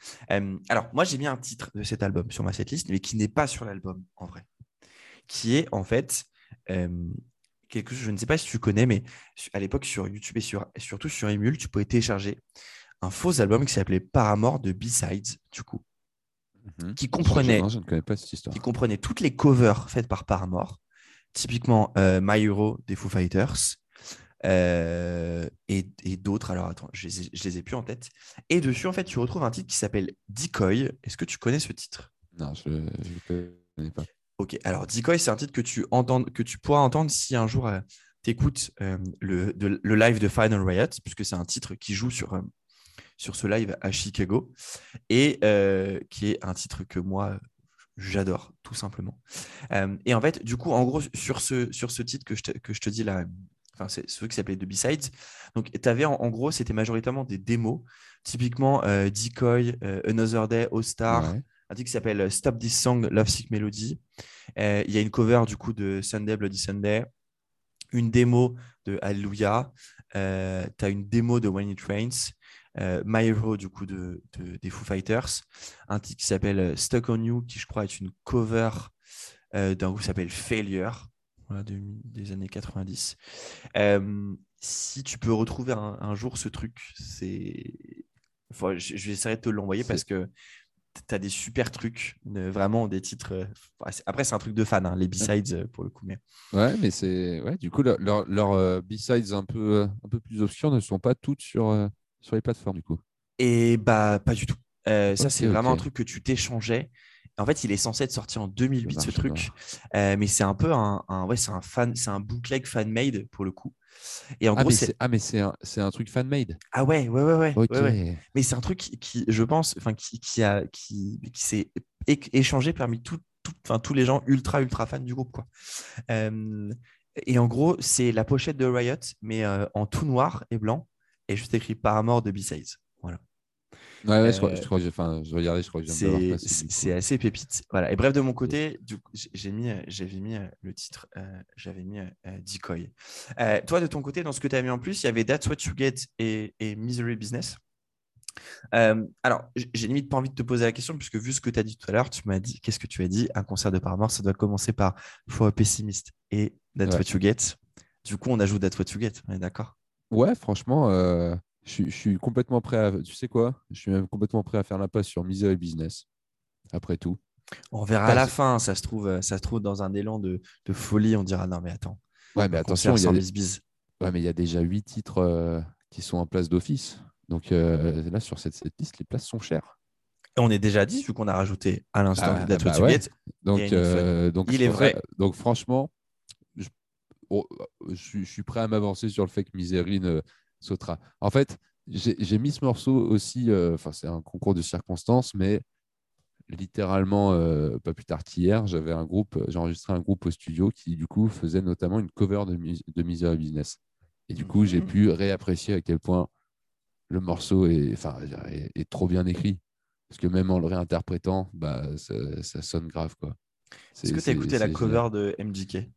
alors, moi, j'ai mis un titre de cet album sur ma setlist, mais qui n'est pas sur l'album, en vrai qui est en fait quelque chose, je ne sais pas si tu connais, mais à l'époque sur YouTube et sur, surtout sur Emule, tu pouvais télécharger un faux album qui s'appelait Paramore de B-Sides, du coup, mhm. qui, comprenait, qui comprenait toutes les covers faites par Paramore, typiquement My Hero des Foo Fighters, euh, et, et d'autres. Alors attends, je les, ai, je les ai plus en tête. Et dessus, en fait, tu retrouves un titre qui s'appelle Decoy. Est-ce que tu connais ce titre? Non, je ne connais pas. Ok, alors Decoy, c'est un titre que tu, entends, que tu pourras entendre si un jour tu écoutes le, le, live de Final Riot, puisque c'est un titre qui joue sur, sur ce live à Chicago et qui est un titre que moi, j'adore, tout simplement. et en fait, du coup, en gros, sur ce, sur ce titre que je te, que je te dis là, enfin, c'est ce qui s'appelait The B-Sides, donc tu avais en, gros, c'était majoritairement des démos, typiquement Decoy, Another Day, All Star. Un titre qui s'appelle Stop This Song, Love Sick Melody. Il y a une cover du coup de Sunday, Bloody Sunday une démo de Hallelujah, euh, tu as une démo de When It Rains, euh, My Hero du coup de, des Foo Fighters, un titre qui s'appelle euh, Stuck on You, qui je crois est une cover d'un groupe qui s'appelle Failure, des années 90. si tu peux retrouver un, jour ce truc, c'est. je, je, vais essayer de te l'envoyer parce que tu as des super trucs, vraiment des titres. Euh, après, c'est un truc de fan, hein, les B-sides euh, pour le coup. Mais... Ouais, mais c'est. Ouais, du coup, leurs leur, euh, B-sides un peu, un peu plus obscurs ne sont pas toutes sur, sur les plateformes, du coup. Et bah, pas du tout. ça, c'est vraiment un truc que tu t'échangeais. En fait, il est censé être sorti en 2008, ce truc. mais c'est un peu un, un ouais, c'est un fan, c'est un bootleg fan-made pour le coup. Et en ah, gros, c'est ah mais c'est un, un, truc fan-made. Ah ouais, ouais, ouais, ouais. Mais c'est un truc qui, je pense, enfin, qui, qui, a, qui, qui s'est échangé parmi tout, tout, tous les gens ultra, ultra fans du groupe, quoi. et en gros, c'est la pochette de Riot, mais euh, en tout noir et blanc, et juste écrit Paramore de B-Sides. Ouais, ouais je, crois, je, crois, que j'ai, enfin, je crois que C'est assez pépite. Voilà. Et bref, de mon côté, j'ai mis, j'avais mis euh, le titre, euh, j'avais mis euh, Decoy. toi, de ton côté, dans ce que tu as mis en plus, il y avait That's What You Get et, et Misery Business. alors, j'ai limite pas envie de te poser la question, puisque vu ce que tu as dit tout à l'heure, tu m'as dit, qu'est-ce que tu as dit? Un concert de Paramore, ça doit commencer par For a Pessimist et That's What You Get. Du coup, on ajoute That's What You Get, on est d'accord? Ouais, franchement, je, suis complètement prêt à. Tu sais quoi? Je suis même complètement prêt à faire la passe sur Misery Business. Après tout. On verra à la fin. Ça se trouve, ça se trouve dans un élan de, folie. On dira non, mais attends. Ouais, mais attention, il y a Ouais, mais il y a déjà huit titres euh, qui sont en place d'office. Donc euh, là, sur cette, liste, les places sont chères. Et on est déjà dit, vu qu'on a rajouté à l'instant ah, bah Donc, euh, donc, il est vrai. Donc, franchement, oh, je, je, suis prêt à m'avancer sur le fait que Misery ne, sautera. En fait, j'ai mis ce morceau aussi, euh, enfin, c'est un concours de circonstances, mais littéralement, euh, pas plus tard qu'hier, j'avais un groupe, j'ai enregistré un groupe au studio qui, du coup, faisait notamment une cover de, de Misery Business. Et du coup, j'ai pu réapprécier à quel point le morceau est, enfin, est, trop bien écrit. Parce que même en le réinterprétant, bah, ça, sonne grave. Est-ce que tu as écouté la cover de MJK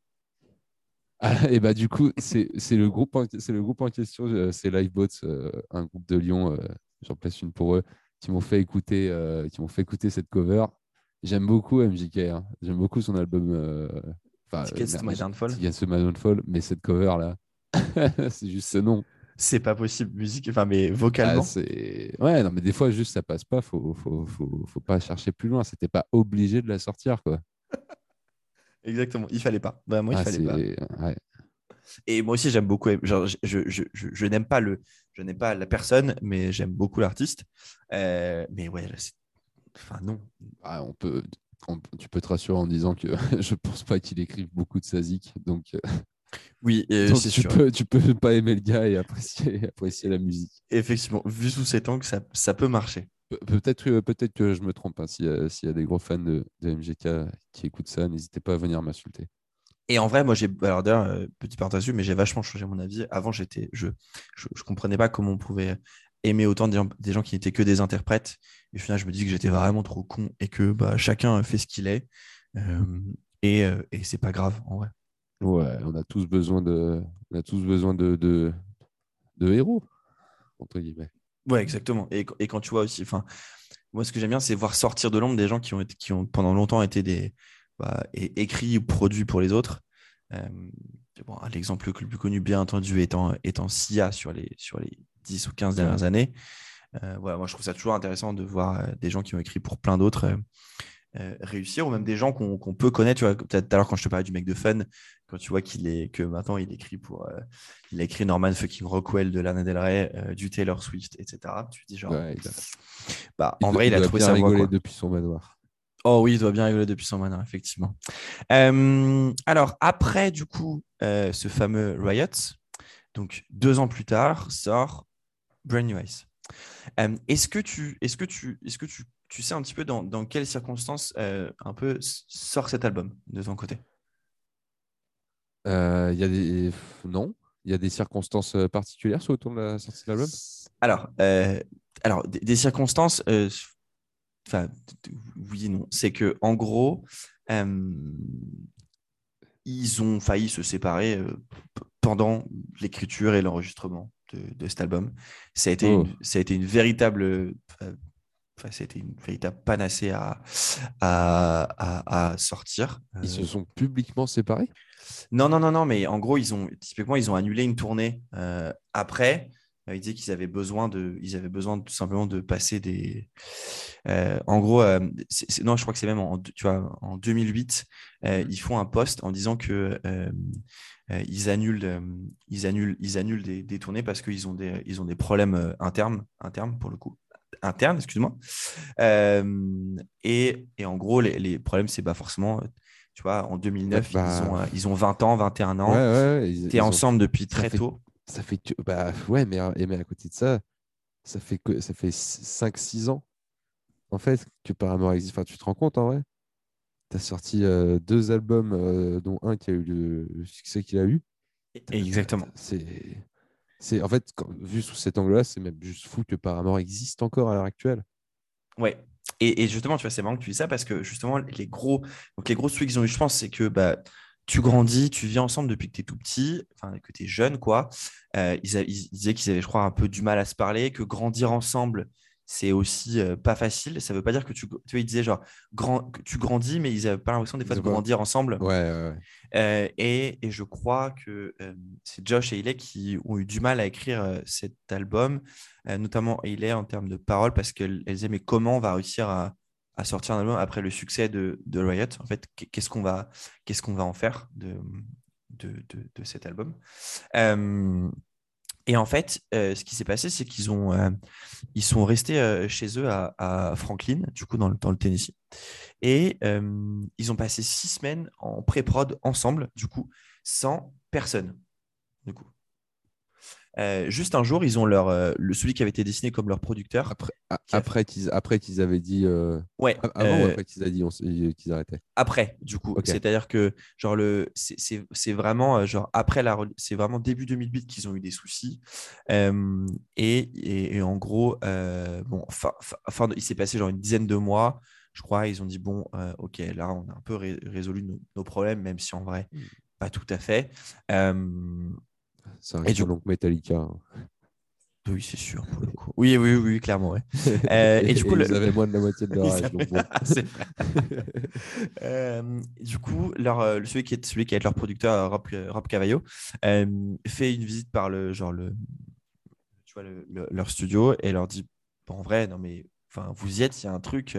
ah, et bah du coup, c'est le, groupe en, le groupe en question, euh, c'est Livebots, euh, un groupe de Lyon, euh, j'en place une pour eux, qui m'ont fait écouter, qui m'ont fait écouter cette cover. J'aime beaucoup MJK, hein. j'aime beaucoup son album. Downfall. Tickets to My Downfall, mais cette cover là, c'est juste ce nom. C'est pas possible, musique, enfin, mais vocalement. Ah, ouais, non, mais des fois, juste ça passe pas, faut, faut, faut, faut pas chercher plus loin. C'était pas obligé de la sortir, quoi. Exactement, il fallait pas. Vraiment, il ah, fallait pas. Et moi aussi, j'aime beaucoup. Genre, je, je, je, je n'aime pas le, je n'aime pas la personne, mais j'aime beaucoup l'artiste. Euh, mais ouais, enfin non. Ah, on peut, tu peux te rassurer en disant que je pense pas qu'il écrive beaucoup de Sazik, donc. Euh, oui, tu sûr. Peux, tu peux pas aimer le gars et apprécier, apprécier la musique. Effectivement, vu sous cet angle, ça, ça peut marcher. Peut-être peut que je me trompe. Hein, s'il y, a des gros fans de, MGK qui écoutent ça, n'hésitez pas à venir m'insulter. Et en vrai, moi, j'ai. Alors d'ailleurs, euh, petit mais j'ai vachement changé mon avis. Avant, j'étais, je, je, comprenais pas comment on pouvait aimer autant des gens, des gens qui n'étaient que des interprètes. Et au final, je me dis que j'étais vraiment trop con et que bah, chacun fait ce qu'il est. Euh, et, euh, et c'est pas grave, en vrai. Ouais, on a tous besoin de, on a tous besoin de, de, de héros, entre guillemets. Ouais, exactement. Et, et, quand tu vois aussi, enfin, moi, ce que j'aime bien, c'est voir sortir de l'ombre des gens qui ont, qui ont pendant longtemps été des bah, écrits ou produits pour les autres. Euh, bon, L'exemple le plus connu, bien entendu, étant, étant SIA sur les, sur les 10 ou 15 dernières années. Euh, voilà, moi, je trouve ça toujours intéressant de voir euh, des gens qui ont écrit pour plein d'autres réussir, ou même des gens qu'on peut connaître. Tu vois, peut-être tout à l'heure quand je te parlais du mec de Fun, quand tu vois qu'il est que maintenant il écrit pour, il a écrit Norman fucking Rockwell de Lana Del Rey, du Taylor Swift, etc. Tu te dis genre, bah en vrai il, a trouvé ça rigolé depuis son manoir. Oh oui, il doit bien rigoler depuis son manoir, effectivement. alors après du coup ce fameux Riot, donc deux ans plus tard sort Brand New Eyes. est-ce que tu, est-ce que tu, est-ce que tu, tu sais un petit peu dans, dans quelles circonstances un peu sort cet album de ton côté? Euh, il y a des non, il y a des circonstances euh, particulières sur autour de la sortie de l'album? Alors, euh, alors des, circonstances, enfin oui et non. C'est que en gros, ils ont failli se séparer pendant l'écriture et l'enregistrement de, cet album. Ça a été, une, oh. ça a été une véritable Enfin, c'était une véritable panacée à, à, à, sortir. Ils se sont publiquement séparés? Non, non, non, non, mais en gros, ils ont typiquement ils ont annulé une tournée euh, après. Euh, ils disaient qu'ils avaient besoin de, ils avaient besoin tout simplement de passer des. Euh, en gros, non, je crois que c'est même en, tu vois, en 2008, ils font un post en disant que ils annulent, ils annulent, ils annulent des, des tournées parce qu'ils ont des, ils ont des problèmes internes, internes pour le coup interne, excuse-moi. et, et, en gros, les, les problèmes, c'est pas forcément tu vois, en 2009, ils, bah, ont, euh, ils ont 20 ans, 21 ans. Ouais, ouais, ensemble depuis très tôt. Ça fait bah ouais, mais, mais à côté de ça, ça fait ça fait 5-6 ans en fait que Paramore existe. Enfin, tu te rends compte en vrai? Tu as sorti euh, deux albums, euh, dont un qui a eu le, succès qu'il a eu. Exactement. C'est, en fait, vu sous cet angle-là, c'est même juste fou que Paramore existe encore à l'heure actuelle. Ouais, et, justement, tu vois, c'est marrant que tu dis ça parce que justement, les gros, donc les gros trucs qu'ils ont eu, je pense, c'est que bah, tu grandis, tu vis ensemble depuis que tu es tout petit, enfin, que tu es jeune, quoi. Euh, ils, disaient qu'ils avaient, je crois, un peu du mal à se parler, que grandir ensemble, c'est aussi euh, pas facile. Ça veut pas dire que tu, tu vois, ils disaient genre, grand, que tu grandis, mais ils n'avaient pas l'impression des fois de grandir ensemble. Ouais, ouais, et, et, je crois que c'est Josh et Hayley qui ont eu du mal à écrire cet album, notamment Hayley en termes de paroles, parce qu'elle disaient, mais comment on va réussir à, à, sortir un album après le succès de, de Riot En fait, qu'est-ce qu'on va, qu'est-ce qu'on va en faire de, de, de, de cet album? Et en fait, euh, ce qui s'est passé, c'est qu'ils ont, euh, ils sont restés euh, chez eux à, Franklin, du coup, dans le, dans le Tennessee. Et ils ont passé six semaines en pré-prod ensemble, du coup, sans personne. Du coup. Euh, juste un jour, ils ont leur, euh, le, celui qui avait été dessiné comme leur producteur. Après, après qu'ils après qu'ils avaient dit. Euh, ouais. Avant ou après qu'ils avaient dit qu'ils arrêtaient? Après, du coup. C'est-à-dire que genre le, c'est vraiment genre après la, c'est vraiment début 2008 qu'ils ont eu des soucis. Et, et, en gros, bon, fin, il s'est passé genre une dizaine de mois. Je crois, ils ont dit bon, ok, là, on a un peu résolu nos, nos, problèmes, même si en vrai, hmm. pas tout à fait. Ça reste donc Metallica. Hein. Oui, c'est sûr. Oui, oui, oui, clairement. Euh, et, du coup, ils avaient moins de la moitié de leur âge. euh, du coup, leur, euh, celui qui est celui qui est leur producteur, Rob, Rob Cavallo, euh, fait une visite par le genre le, tu vois, le, leur studio et leur dit, bon, en vrai, non mais, enfin, vous y êtes, il y a un truc.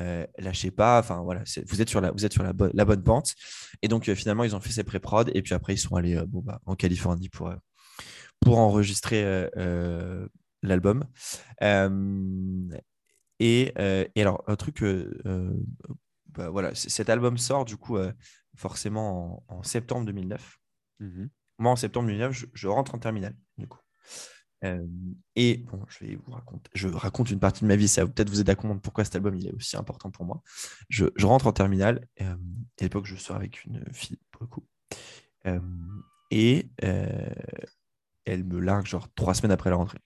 Euh, lâchez pas. Enfin voilà, vous êtes sur la, vous êtes sur la, bonne, la bonne pente. Et donc euh, finalement, ils ont fait ces pré-prod et puis après ils sont allés euh, bon, bah, en Californie pour pour enregistrer l'album. Et, et, alors un truc, bah, voilà, cet album sort du coup forcément en, septembre 2009. Mmh Moi en septembre 2009, je, je rentre en terminale du coup et bon, je vais vous raconter, je raconte une partie de ma vie, ça va peut-être vous aider à comprendre pourquoi cet album il est aussi important pour moi. Je, je rentre en terminale, et à l'époque je sors avec une fille pour le coup, et elle me largue genre trois semaines après la rentrée.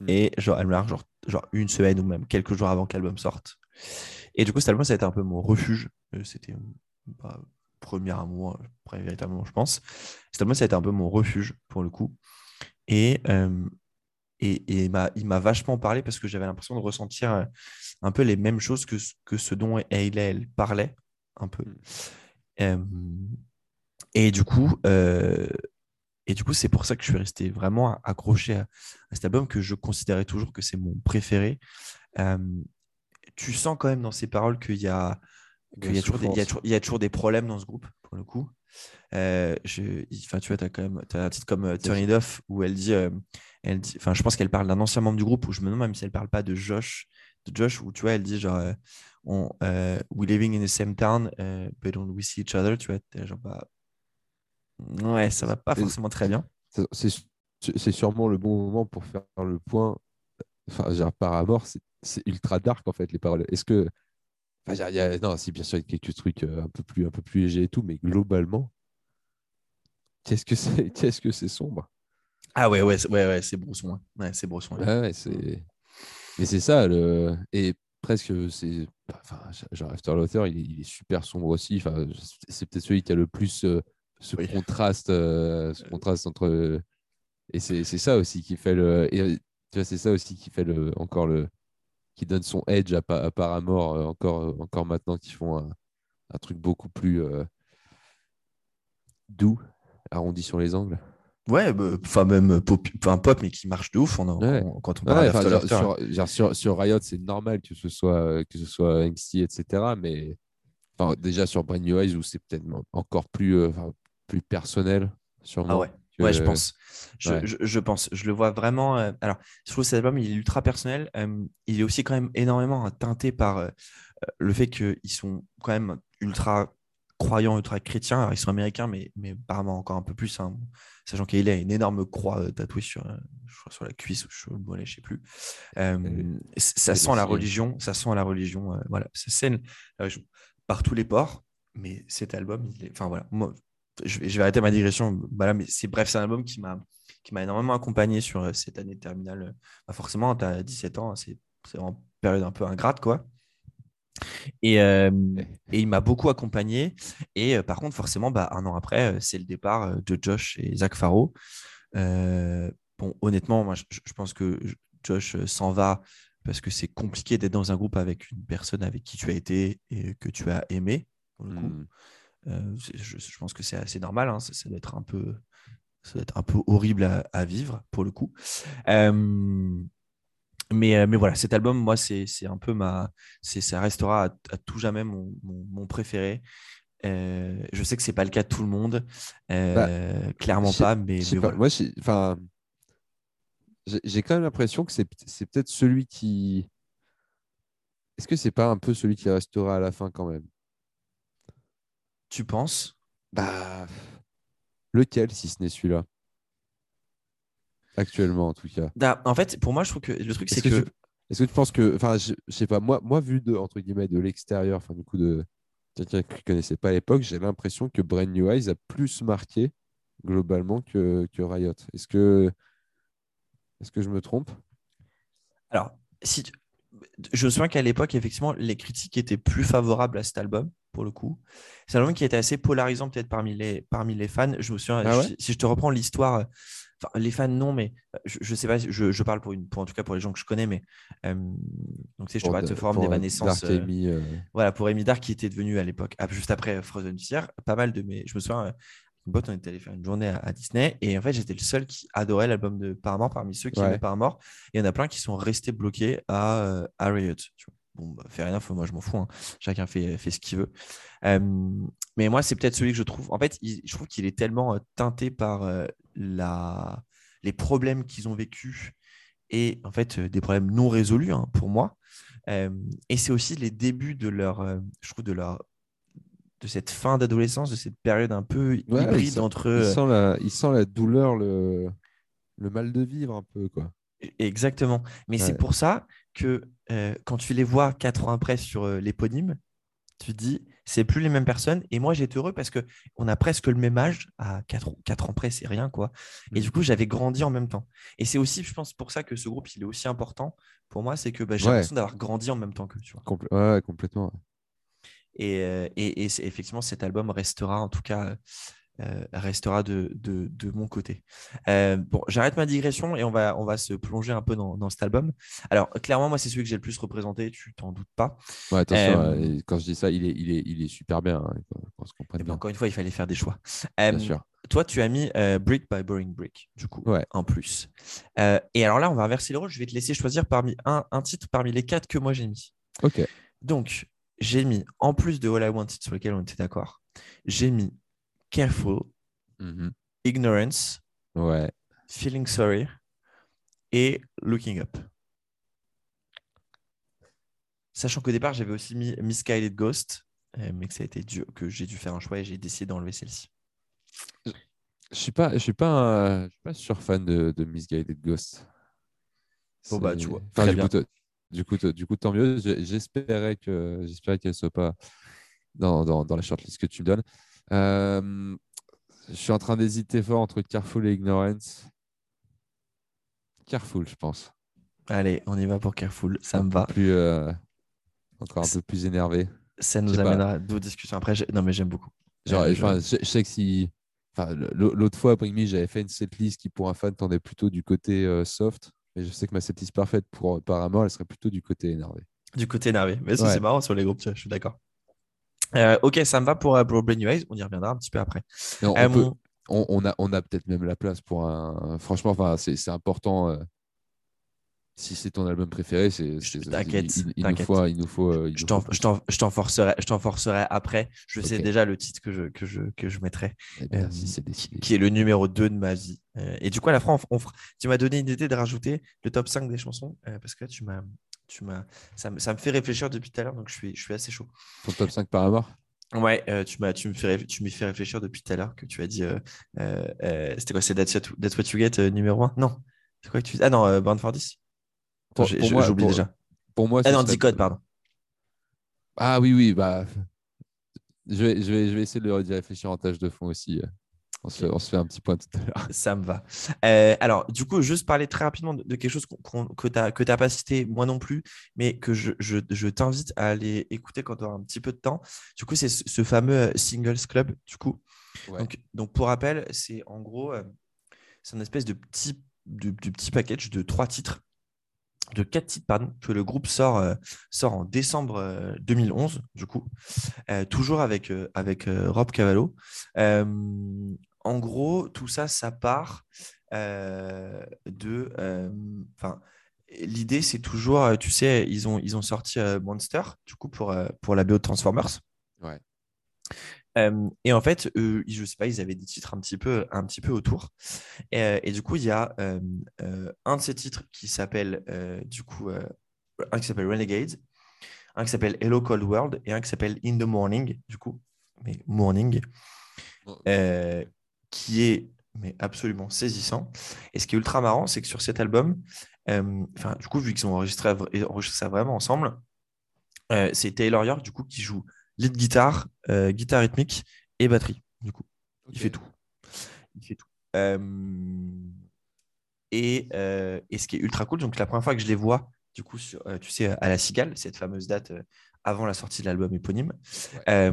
Mmh. Et genre, elle me largue genre, genre une semaine ou même quelques jours avant que l'album sorte. Et du coup, cet album, ça a été un peu mon refuge. Euh, c'était bah, premier amour, après véritablement, je pense. Cet album, ça a été un peu mon refuge pour le coup. Et, et, et il m'a vachement parlé parce que j'avais l'impression de ressentir un peu les mêmes choses que, que ce dont elle, parlait un peu. Mmh. et du coup, et du coup, c'est pour ça que je suis resté vraiment accroché à, cet album que je considérais toujours que c'est mon préféré. tu sens quand même dans ses paroles qu'il y a, qu'il y, a toujours des, il, y a toujours, il y a toujours des problèmes dans ce groupe, pour le coup. Euh, je, enfin, tu vois, tu as quand même as un titre comme uh, Turn It Off où elle dit, euh, elle dit enfin, je pense qu'elle parle d'un ancien membre du groupe où je me demande même si elle parle pas de Josh, de Josh, où tu vois, elle dit genre, euh, on, we living in the same town, but don't we see each other, tu vois, genre, bah, ouais, ça va pas forcément très bien. C'est sûrement le bon moment pour faire le point. Enfin, genre, par rapport, c'est ultra dark en fait les paroles. Est-ce que Enfin, y a, non, si bien sûr, il y a quelques trucs un peu plus, un peu plus légers et tout, mais globalement, qu'est-ce que c'est, qu'est-ce que c'est sombre? Ah ouais, ouais, ouais, ouais c'est brosson. Hein. Ouais, c'est brosson. Ouais, ouais c'est. Mais c'est ça le et presque c'est. Enfin, genre After l'auteur, il, il, est super sombre aussi. Enfin, c'est peut-être celui qui a le plus ce contraste, ce contraste entre. Et c'est ça aussi qui fait le. Et, tu vois, c'est ça aussi qui fait le encore le qui donne son edge à, à Paramore euh, encore, encore maintenant, qui font un, un truc beaucoup plus doux, arrondi sur les angles. Ouais, bah, enfin même pop, pop, mais qui marche de ouf on a, quand on parle ouais, sur, sur, sur, Riot, c'est normal que ce soit que ce soit angsty, etc. Mais déjà sur Brand New Eyes, où c'est peut-être encore plus, euh, plus personnel. Sûrement. Ah ouais. Ouais, je pense. Je, je, pense. Je le vois vraiment. Euh, alors, je trouve que cet album, il est ultra personnel. il est aussi quand même énormément teinté par euh, le fait qu'ils sont quand même ultra croyants, ultra chrétiens. Alors, ils sont américains, mais, mais apparemment encore un peu plus. Hein, sachant qu'il a une énorme croix euh, tatouée sur, sur la cuisse ou sur le mollet, je sais plus. ça sent la religion. Ça sent la religion. voilà, ça scène par tous les ports. Mais cet album, il est... enfin voilà, moi, je vais, arrêter ma digression. Voilà, mais c'est bref, c'est un album qui m'a qui m'a énormément accompagné sur euh, cette année de terminale. Bah forcément, tu as 17 ans, c'est en période un peu ingrate, quoi. Et, euh, et il m'a beaucoup accompagné. Et euh, par contre, forcément, bah, un an après, c'est le départ de Josh et Zach Faro. bon, honnêtement, moi, je, pense que Josh s'en va parce que c'est compliqué d'être dans un groupe avec une personne avec qui tu as été et que tu as aimé. Coup. Hmm. Euh, je, pense que c'est assez normal. Hein, ça, doit être un peu, ça doit être un peu horrible à, vivre pour le coup. Euh, mais, euh, mais voilà, cet album, moi, c'est un peu ma. Ça restera à, tout jamais mon, mon, préféré. je sais que c'est pas le cas de tout le monde, bah, clairement pas, mais, moi, enfin, j'ai quand même l'impression que c'est peut-être celui qui. Est-ce que c'est pas un peu celui qui restera à la fin quand même? Tu penses Bah, lequel, si ce n'est celui-là? Actuellement, en tout cas. Bah, en fait, pour moi, je trouve que le truc, c'est que. Est-ce que tu penses que. Enfin, je, sais pas, moi, moi, vu de, entre guillemets, de l'extérieur, enfin, du coup, de quelqu'un qui ne connaissait pas à l'époque, j'ai l'impression que Brand New Eyes a plus marqué globalement que, que Riot. Est-ce que. Est-ce que je me trompe? Alors, si je me souviens qu'à l'époque, effectivement, les critiques étaient plus favorables à cet album pour le coup. C'est un album qui était assez polarisant peut-être parmi les, parmi les fans. Je me souviens, ah si je te reprends l'histoire, les fans non, mais je, je sais pas, je, je parle pour, une, pour en tout cas pour les gens que je connais, mais euh, donc tu sais, je te parle de Forum d'Evanescence. Euh, euh, voilà, pour Amy Dark qui était devenu à l'époque, juste après Frozen Fear, pas mal de mes. Je me souviens, boîte, on était allé faire une journée à, Disney et en fait, j'étais le seul qui adorait l'album de Paramore parmi ceux qui ouais. aimaient Paramore. Et il y en a plein qui sont restés bloqués à, à Riot. Tu vois. Bon, bah, faire rien, moi je m'en fous. Hein. Chacun fait, fait ce qu'il veut. mais moi, c'est peut-être celui que je trouve. En fait, je trouve qu'il est tellement euh, teinté par euh, la... les problèmes qu'ils ont vécus et en fait euh, des problèmes non résolus hein, pour moi. et c'est aussi les débuts de leur, je trouve, de leur de cette fin d'adolescence, de cette période un peu hybride entre. Il sent, la, il sent la douleur, le, le mal de vivre un peu, quoi. E-, exactement. Mais c'est pour ça que euh, quand tu les vois quatre ans après sur euh, l'éponyme, tu te dis, c'est plus les mêmes personnes. Et moi, j'étais heureux parce qu'on a presque le même âge. À quatre, ans près, c'est rien, quoi. Et du mmh. coup, j'avais grandi en même temps. Et c'est aussi, je pense, pour ça que ce groupe, il est aussi important pour moi, c'est que bah, j'ai l'impression d'avoir grandi en même temps que tu vois. ouais, complètement. Et, euh, et, et effectivement, cet album restera, en tout cas, euh, restera de, de, de, mon côté. Euh, bon, j'arrête ma digression et on va, on va se plonger un peu dans, dans cet album. Alors, clairement, moi, c'est celui que j'ai le plus représenté, tu t'en doutes pas. Ouais, attention, euh, quand je dis ça, il est, il est, il est super bien. Hein, eh ben, encore une fois, il fallait faire des choix. Bien sûr. Toi, tu as mis Brick by Boring Brick, du coup, ouais. en plus. et alors là, on va inverser les rôles. Je vais te laisser choisir parmi un, un titre parmi les quatre que moi j'ai mis. Ok. Donc, j'ai mis, en plus de All I Wanted sur lequel on était d'accord, j'ai mis Careful, Mhm. Ignorance, Ouais. Feeling Sorry et Looking Up. Sachant qu'au départ, j'avais aussi mis Misguided Ghost, euh, mais que ça a été que j'ai dû faire un choix et j'ai décidé d'enlever celle-ci. Je suis pas, je suis pas, un- je suis pas sur fan de, de Misguided Ghost. Bon, bah, tu vois, Enfin, du. Du coup, du coup, tant mieux. J'espérais que, j'espérais qu'elle soit pas dans, dans, dans la shortlist que tu me donnes. Euh, je suis en train d'hésiter fort entre Careful et Ignorance. Careful, je pense. Allez, on y va pour Careful, ça me va. Plus, euh, encore un peu plus énervé. Ça nous amènera à d'autres discussions après. Non, mais j'aime beaucoup. Genre, enfin, je, je sais que si. Enfin, l'autre fois, après j'avais fait une setlist qui, pour un fan, tendait plutôt du côté euh, soft. Mais je sais que ma setlist parfaite pour Paramore, elle serait plutôt du côté énervé. Du côté énervé. Mais ça, Ouais. c'est marrant sur les groupes, je suis d'accord. Euh, ok, ça me va pour, euh, pour Brand New Eyes. On y reviendra un petit peu après. On, Euh, on peut- mon- on- on a, on a peut-être même la place pour un. Franchement, c'est c'est important. euh, si c'est ton album préféré, c'est. T'inquiète, Il, il nous faut. Il nous faut. euh, il Je t'en- forcerai, je forcerai après. Je sais déjà le titre que je, que je, que je mettrai, Eh bien, euh, si c'est décidé. qui est le numéro 2 de ma vie. Euh, et du coup, à la fin, on, tu m'as donné une idée de rajouter le top 5 des chansons, euh, parce que là, tu m'as, tu m'as, ça, me- ça me fait réfléchir depuis tout à l'heure, donc je suis, je suis assez chaud. Ton top 5 Paramore Ouais, euh, tu m'as, tu me fais, tu m'y fais réfléchir depuis tout à l'heure que tu as dit, euh, euh, euh, c'était quoi, c'est That's, What- That's What You Get numéro 1 Non, c'est quoi que tu dis Ah non, Born for This? Attends, j'oublie déjà. Pour moi, Ah non, serait- pardon. Ah oui, oui, bah. Je vais, je vais, je vais essayer de d'y réfléchir en tâche de fond aussi. euh. On, se, fait- on se fait un petit point tout à l'heure. Ça me va. Euh, alors, du coup, juste parler très rapidement de, de quelque chose qu'on- qu'on- que tu n'as pas cité, moi non plus, mais que je, je- je t'invite à aller écouter quand tu auras un petit peu de temps. Du coup, c'est ce, ce fameux euh, Singles Club. Du coup, Ouais. donc, donc, pour rappel, c'est en gros, euh, c'est un espèce de petit, de, de petit package de trois titres, de quatre titres, que le groupe sort, euh, sort en décembre euh, 2011, du coup, Euh, toujours avec, euh, avec euh, Rob Cavallo. Euh, en gros, tout ça, ça part euh, de. euh, l'idée, c'est toujours, euh, tu sais, ils ont, ils ont sorti euh, Monster, du coup, pour, euh, pour la BO Transformers. Ouais. Euh, et en fait, eux, ils- je sais pas, ils avaient des titres un petit peu, un petit peu autour. Et, euh, et du coup, il y a euh, euh, un de ces titres qui s'appelle, euh, du coup, euh, un qui s'appelle Renegade, un qui s'appelle Hello Cold World et un qui s'appelle In the Morning, du coup, mais Morning, euh, qui est mais absolument saisissant. Et ce qui est ultra marrant, c'est que sur cet album, euh, enfin, du coup, vu qu'ils ont enregistré, enregistré ça vraiment ensemble, euh, c'est Taylor York, du coup, qui joue lead guitare, euh, guitare rythmique et batterie, du coup. Il fait tout. Il fait tout. Euh, et, euh, et ce qui est ultra cool, donc la première fois que je les vois, du coup, sur, euh, tu sais, à la Cigale, cette fameuse date avant la sortie de l'album éponyme, Ouais.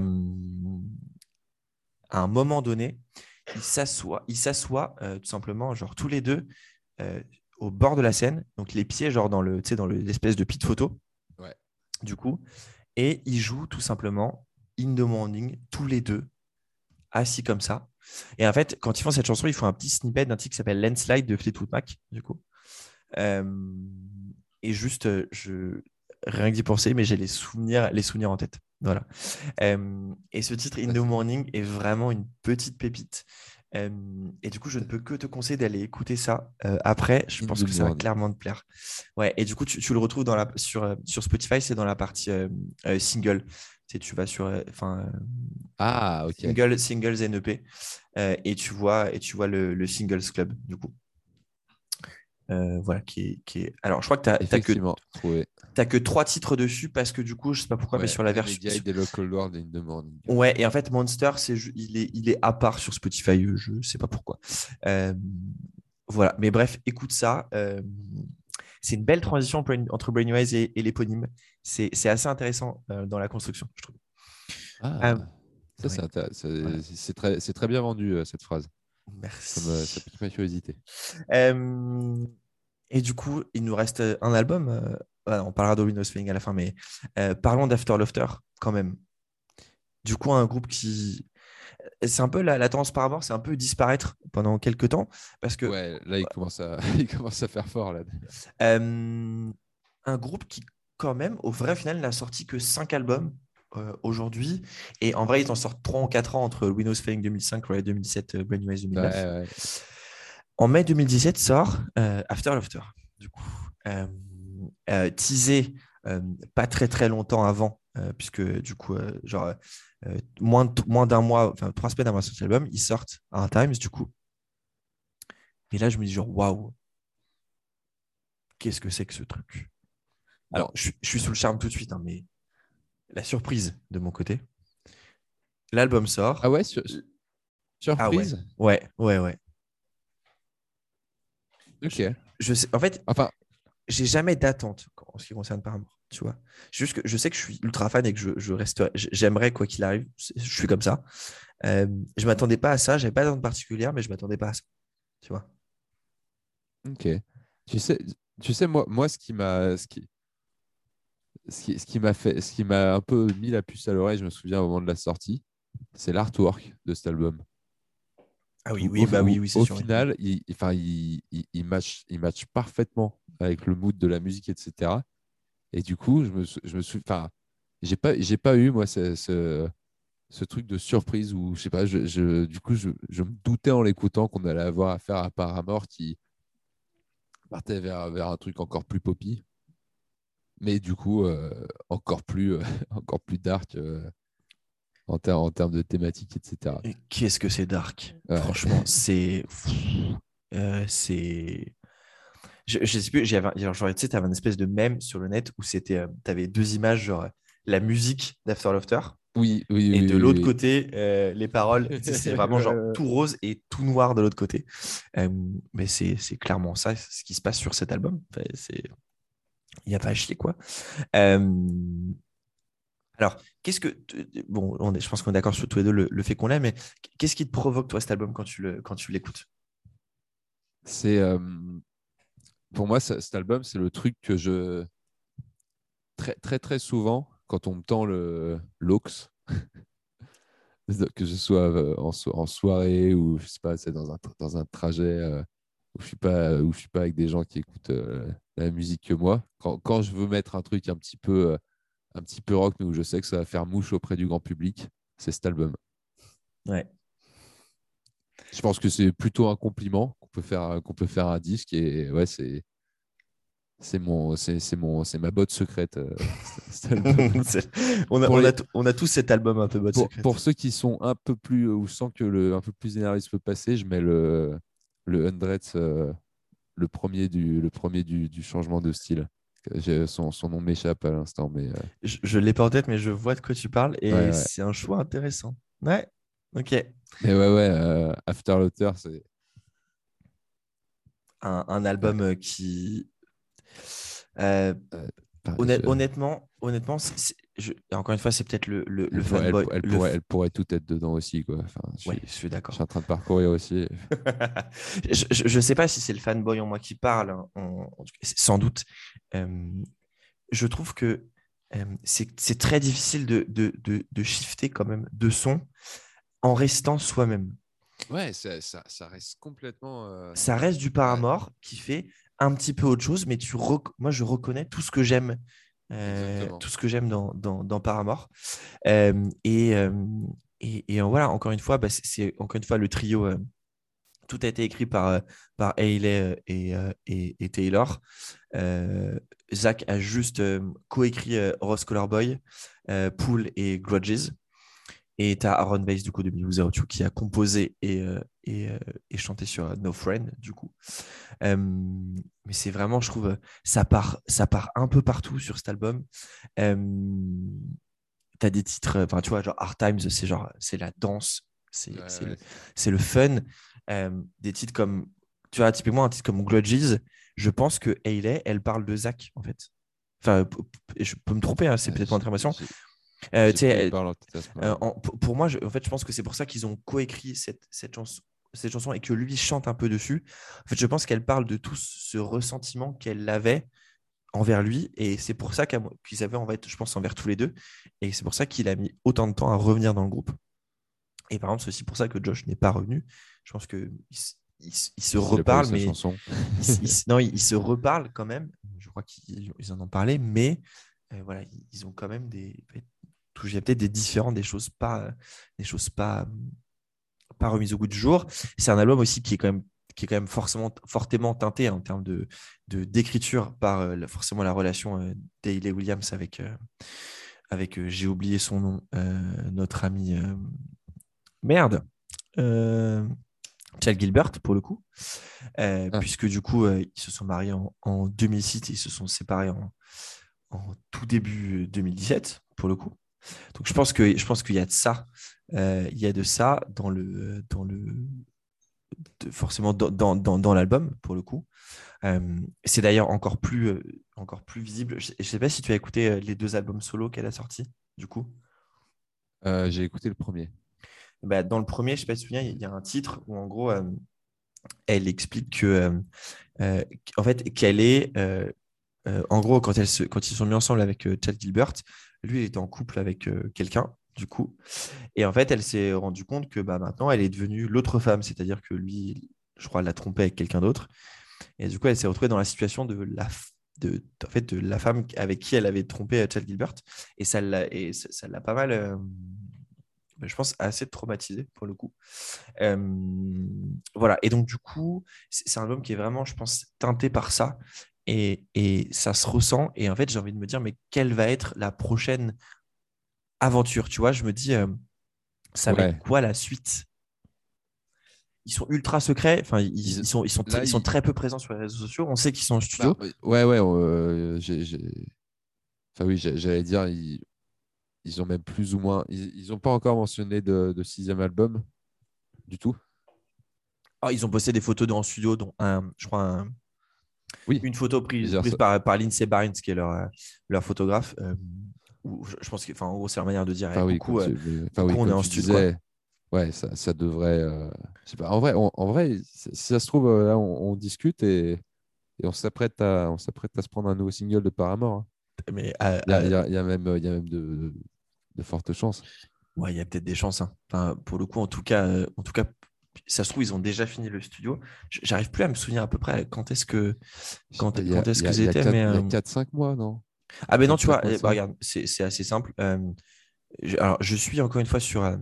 à un moment donné, ils s'assoient, ils s'assoient tout simplement, genre tous les deux, au bord de la scène, donc les pieds, genre dans le, tu sais, dans le- l'espèce de pit photo, Ouais. du coup, et ils jouent tout simplement In the Morning, tous les deux, assis comme ça. Et en fait, quand ils font cette chanson, ils font un petit snippet d'un titre qui s'appelle Landslide de Fleetwood Mac, du coup. Euh, et juste, euh, je rien que d'y penser, mais j'ai les souvenirs, les souvenirs en tête. Voilà. Euh, et ce titre In the Morning est vraiment une petite pépite. Euh, et du coup, je ne peux que te conseiller d'aller écouter ça euh, après. Je pense que ça va clairement te plaire. Ouais. Et du coup, tu, tu le retrouves dans la, sur, sur Spotify, c'est dans la partie euh, single. Tu, sais, tu vas sur, enfin, Ah, ok. single, singles NEP et tu vois et tu vois le, le singles club du coup. Euh, voilà qui est, qui est... alors je crois que tu n'as que trouvé. que trois titres dessus parce que du coup je sais pas pourquoi mais sur la version Renegade, des Local World et In the Morning. ouais et en fait Monster c'est il est il est à part sur Spotify euh, je sais pas pourquoi Euh, voilà mais bref écoute ça euh, c'est une belle transition entre Brain- entre Brain Eyes et, et l'éponyme c'est assez intéressant dans la construction je trouve Ah, ça, c'est Voilà. très, très bien vendu, cette phrase. Merci Ça, me, ça pique ma curiosité. Euh, et du coup, il nous reste un album. euh, voilà, on parlera de Windows Feeling à la fin, mais euh, parlons d'After Laughter quand même. Du coup, un groupe qui. C'est un peu la, la tendance par rapport, c'est un peu disparaître pendant quelques temps parce que Ouais, là, il commence à, il commence à faire fort. Là. un groupe qui quand même, au vrai final, n'a sorti que 5 albums euh, aujourd'hui. Et en vrai, il en sort 3 ou 4 ans entre Windows Phone 2005, Riot 2007, Brand New 2009. Ouais, ouais. En mai 2017 sort euh, After Laughter, du coup. Euh, euh, teasé pas très très longtemps avant, puisque du coup, genre moins, moins d'un mois, enfin trois semaines avant cet album, ils sortent à un Times, du coup. Et là, je me dis genre, waouh, qu'est-ce que c'est que ce truc? Alors, je, suis- je suis sous le charme tout de suite, hein, mais la surprise de mon côté. L'album sort. Ah ouais, sur- Ah ouais. surprise? Ouais, ouais, ouais. Ok. Je sais, en fait, Enfin, j'ai jamais d'attente en ce qui concerne Paramore, tu vois. Juste que je sais que je suis ultra fan et que je, je reste, j'aimerais quoi qu'il arrive, je suis comme ça. Euh, je m'attendais pas à ça, j'avais pas d'attente particulière, mais je m'attendais pas à ça, tu vois. ok. Tu sais, tu sais moi, moi, ce qui m'a, ce qui, ce qui, ce qui m'a fait, ce qui m'a un peu mis la puce à l'oreille, je me souviens au moment de la sortie, c'est l'artwork de cet album. Ah oui, oui, au- bah oui, oui, c'est Au sûr. final, il, enfin, il, il, il match, il match parfaitement avec le mood de la musique, etc. Et du coup, je me, je me suis, enfin, j'ai pas, j'ai pas eu moi ce, ce, ce truc de surprise où je sais pas, je, je- du coup, je, je me doutais en l'écoutant qu'on allait avoir affaire à Paramore qui partait vers, vers un truc encore plus poppy, mais du coup, euh, encore plus, euh, encore plus dark euh, en, ter- en termes de thématique, etc. Et Qu'est-ce que c'est dark? Ouais. Franchement, c'est. c'est. Je, je sais plus, j'avais, genre, tu sais, t'avais une espèce de mème sur le net où c'était, euh, t'avais deux images, genre la musique d'After Laughter Oui, oui, et oui, de oui, l'autre oui. côté, euh, les paroles. C'est vraiment genre tout rose et tout noir de l'autre côté. Euh, mais c'est, c'est clairement ça, ce qui se passe sur cet album. Enfin, c'est... Il n'y a pas à chier, quoi. Euh, Alors, qu'est-ce que. Bon, je pense qu'on est d'accord sur tous les deux le, fait qu'on l'aime, mais qu'est-ce qui te provoque, toi, cet album, quand tu, l'écoutes? C'est euh, pour moi cet album, c'est le truc que je très très très souvent quand on me tend l'aux, que ce soit euh, en, so- en soirée ou je sais pas, c'est dans un dans un trajet où je suis pas où je suis pas avec des gens qui écoutent euh, la musique que moi. Quand, quand je veux mettre un truc un petit peu euh, un petit peu rock, mais où je sais que ça va faire mouche auprès du grand public, c'est cet album. Ouais. Je pense que c'est plutôt un compliment qu'on peut faire qu'on peut faire à un disque et ouais c'est c'est mon c'est mon c'est ma botte secrète euh, cet album. C'est- on, a, on, les- a, on a tous cet album un peu mode pour, secret. pour ceux qui sont un peu plus ou sans que le un peu plus énervé peut passer je mets le le Hundreds euh, le premier du le premier du, du changement de style son, son nom m'échappe à l'instant mais euh, Je, je l'ai pas en tête, mais je vois de quoi tu parles et Ouais, ouais. c'est un choix intéressant. Ouais, ok. mais ouais ouais euh, After Laughter c'est Un, un album qui. euh, honnêtement, honnêtement je- encore une fois, c'est peut-être le, le, le elle, pourrait, elle, fanboy. elle le pourrait, f- elle pourrait tout être dedans aussi quoi enfin, je, suis, Ouais, je suis je d'accord. suis en train de parcourir aussi je, je sais pas si c'est le fanboy en moi qui parle, hein, en- en sans doute. Euh, je trouve que euh, c'est très difficile de, de, de, de shifter quand même de son en restant soi-même. Ouais, ça, ça, ça reste complètement. euh, Ça reste du Paramore qui fait un petit peu autre chose, mais tu rec- moi je reconnais tout ce que j'aime, euh, tout ce que j'aime dans, dans, dans Paramore. Euh, et, euh, et, et, voilà, encore une fois, bah, c'est- encore une fois le trio. tout a été écrit par, par Hayley euh, et, et, et Taylor. Zach a juste coécrit Ross Colorboy, euh, Pool et Grudges. Et tu as Aaron Bass du coup de You qui a composé et, et, euh, et chanté sur euh, No Friend du coup. Euh, mais c'est vraiment, je trouve, ça part, ça part un peu partout sur cet album. Euh, tu as des titres, enfin tu vois, genre Hard Times, c'est genre, c'est la danse, c'est Ouais, c'est ouais. le, fun. Euh, des titres comme, tu vois, typiquement un titre comme Grudges, je pense que Hayley, elle parle de Zach en fait. Enfin, je peux me tromper, hein, c'est Ouais, peut-être mon information. Euh, euh, en- pour pour moi, je, en fait, je pense que c'est pour ça qu'ils ont coécrit cette, cette, chanson, cette chanson et que lui chante un peu dessus. En fait, je pense qu'elle parle de tout ce ressentiment qu'elle avait envers lui et c'est pour ça qu'ils avaient en fait, je pense, envers tous les deux. Et c'est pour ça qu'il a mis autant de temps à revenir dans le groupe. Et par exemple, c'est aussi pour ça que Josh n'est pas revenu. Je pense que il, se reparle, mais il, non, il, se reparle quand même, je crois qu'ils ils en ont parlé, mais euh, voilà, ils, ils ont quand même des. Il y a peut-être des différents, des choses pas, des choses pas, pas remises au goût du jour. C'est un album aussi qui est quand même qui est quand même forcément fortement teinté en termes de d'écriture par euh, forcément la relation euh, d'Hayley Williams avec euh, avec euh, j'ai oublié son nom notre ami merde Chad Gilbert pour le coup Ah. puisque du coup ils se sont mariés en, en 2006 et ils se sont séparés en, en tout début 2017 pour le coup donc je pense que je pense qu'il y a de ça il y a de ça dans le dans le de- forcément dans, dans, dans, l'album pour le coup. Euh, c'est d'ailleurs encore plus euh, encore plus visible. Je, je sais pas si tu as écouté euh, les deux albums solo qu'elle a sortis du coup. Euh, J'ai écouté le premier. bah, dans le premier, je sais pas si tu te souviens, il y a un titre où en gros, euh, elle explique que, euh, euh, en fait, qu'elle est, euh, euh, en gros, quand, elle se, quand ils sont mis ensemble avec euh, Chad Gilbert, lui, il était en couple avec euh, quelqu'un, du coup. Et en fait, elle s'est rendue compte que bah, maintenant, elle est devenue l'autre femme, c'est-à-dire que lui, je crois, l'a trompée avec quelqu'un d'autre. Et du coup, elle s'est retrouvée dans la situation de la, de, en fait, de la femme avec qui elle avait trompé euh, Chad Gilbert. Et ça l'a et ça l'a pas mal, euh, bah, je pense, assez traumatisée pour le coup. Euh, voilà. Et donc, du coup, c'est c'est un album qui est vraiment, je pense, teinté par ça. Et, et ça se ressent. Et en fait, j'ai envie de me dire, mais quelle va être la prochaine aventure Tu vois, je me dis, euh, ça va être quoi la suite? Ils sont ultra secrets. Enfin, ils, sont, ils, sont, là, ils sont très peu présents sur les réseaux sociaux. On sait qu'ils sont en studio. Bah, ouais, ouais. euh, Enfin, oui, j'allais dire, ils... ils ont même plus ou moins. Ils n'ont pas encore mentionné de, de sixième album du tout. Ah, ils ont posté des photos dans le studio, dont un, je crois un- Oui. une photo prise, prise par, par Lindsay Barnes, qui est leur, euh, leur photographe. euh, je, pense que, enfin, en gros, c'est leur manière de dire. Enfin, oui, tu- on est en tu studio, ouais, ça, ça devrait. euh, je sais pas, en vrai, on- en vrai, si ça se trouve, euh, là, on, on discute et, et on s'apprête à, on s'apprête à se prendre un nouveau single de Paramore. hein. mais euh, Il y a, euh, il y a- il y a même, il y a même de, de- de fortes chances. ouais, il y a peut-être des chances. hein. Enfin, pour le coup, en tout cas, en tout cas, ça se trouve, ils ont déjà fini le studio. J'arrive plus à me souvenir à peu près quand est-ce que, quand, est-ce que c'était. Il y a euh, 4-5 mois, non? Ah ben non, tu vois, eh, bah, regarde, c'est assez simple. Euh, je, alors, je suis encore une fois sur... euh,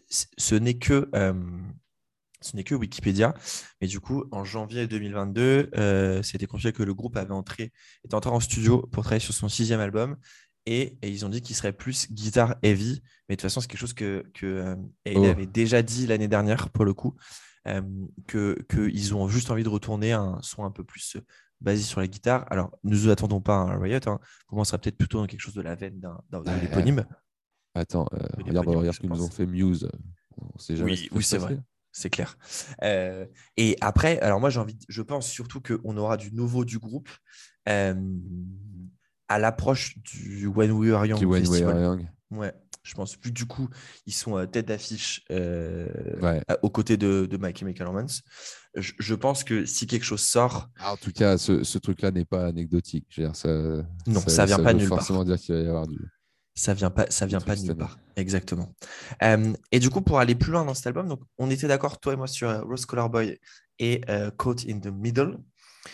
ce n'est que... euh, ce n'est que Wikipédia, mais du coup, en janvier 2022, euh, c'était confié que le groupe avait entré, était entré en studio pour travailler sur son sixième album, et, et ils ont dit qu'il serait plus guitare heavy, mais de toute façon, c'est quelque chose que, que euh, Oh. avait déjà dit l'année dernière, pour le coup, euh, que qu'ils ont juste envie de retourner à un son un peu plus basé sur la guitare. Alors, ne nous attendons pas à un Riot, hein. pour moi, on sera peut-être plutôt dans quelque chose de la veine d'un Ouais, éponyme. Attends, euh, regarde, ce qu'ils nous ont fait Muse. On sait jamais Oui, ce c'est vrai. C'est clair. Euh, et après, alors moi, j'ai envie, je pense surtout qu'on aura du nouveau du groupe euh, à l'approche du When We Were Young When We. Were Young. Ouais, je pense. Que du coup, ils sont tête d'affiche Ouais. aux côtés de, de My Chemical Romance. Je, je pense que si quelque chose sort, Ah, en tout cas, ce, ce truc-là n'est pas anecdotique. Je veux dire, ça, Non, ça vient pas veut nulle part. forcément dire qu'il va y avoir du. ça vient pas, ça vient pas de nulle part. Exactement. Euh, et du coup, pour aller plus loin dans cet album, donc on était d'accord, toi et moi, sur euh, Rose Color Boy et euh, Caught in the Middle.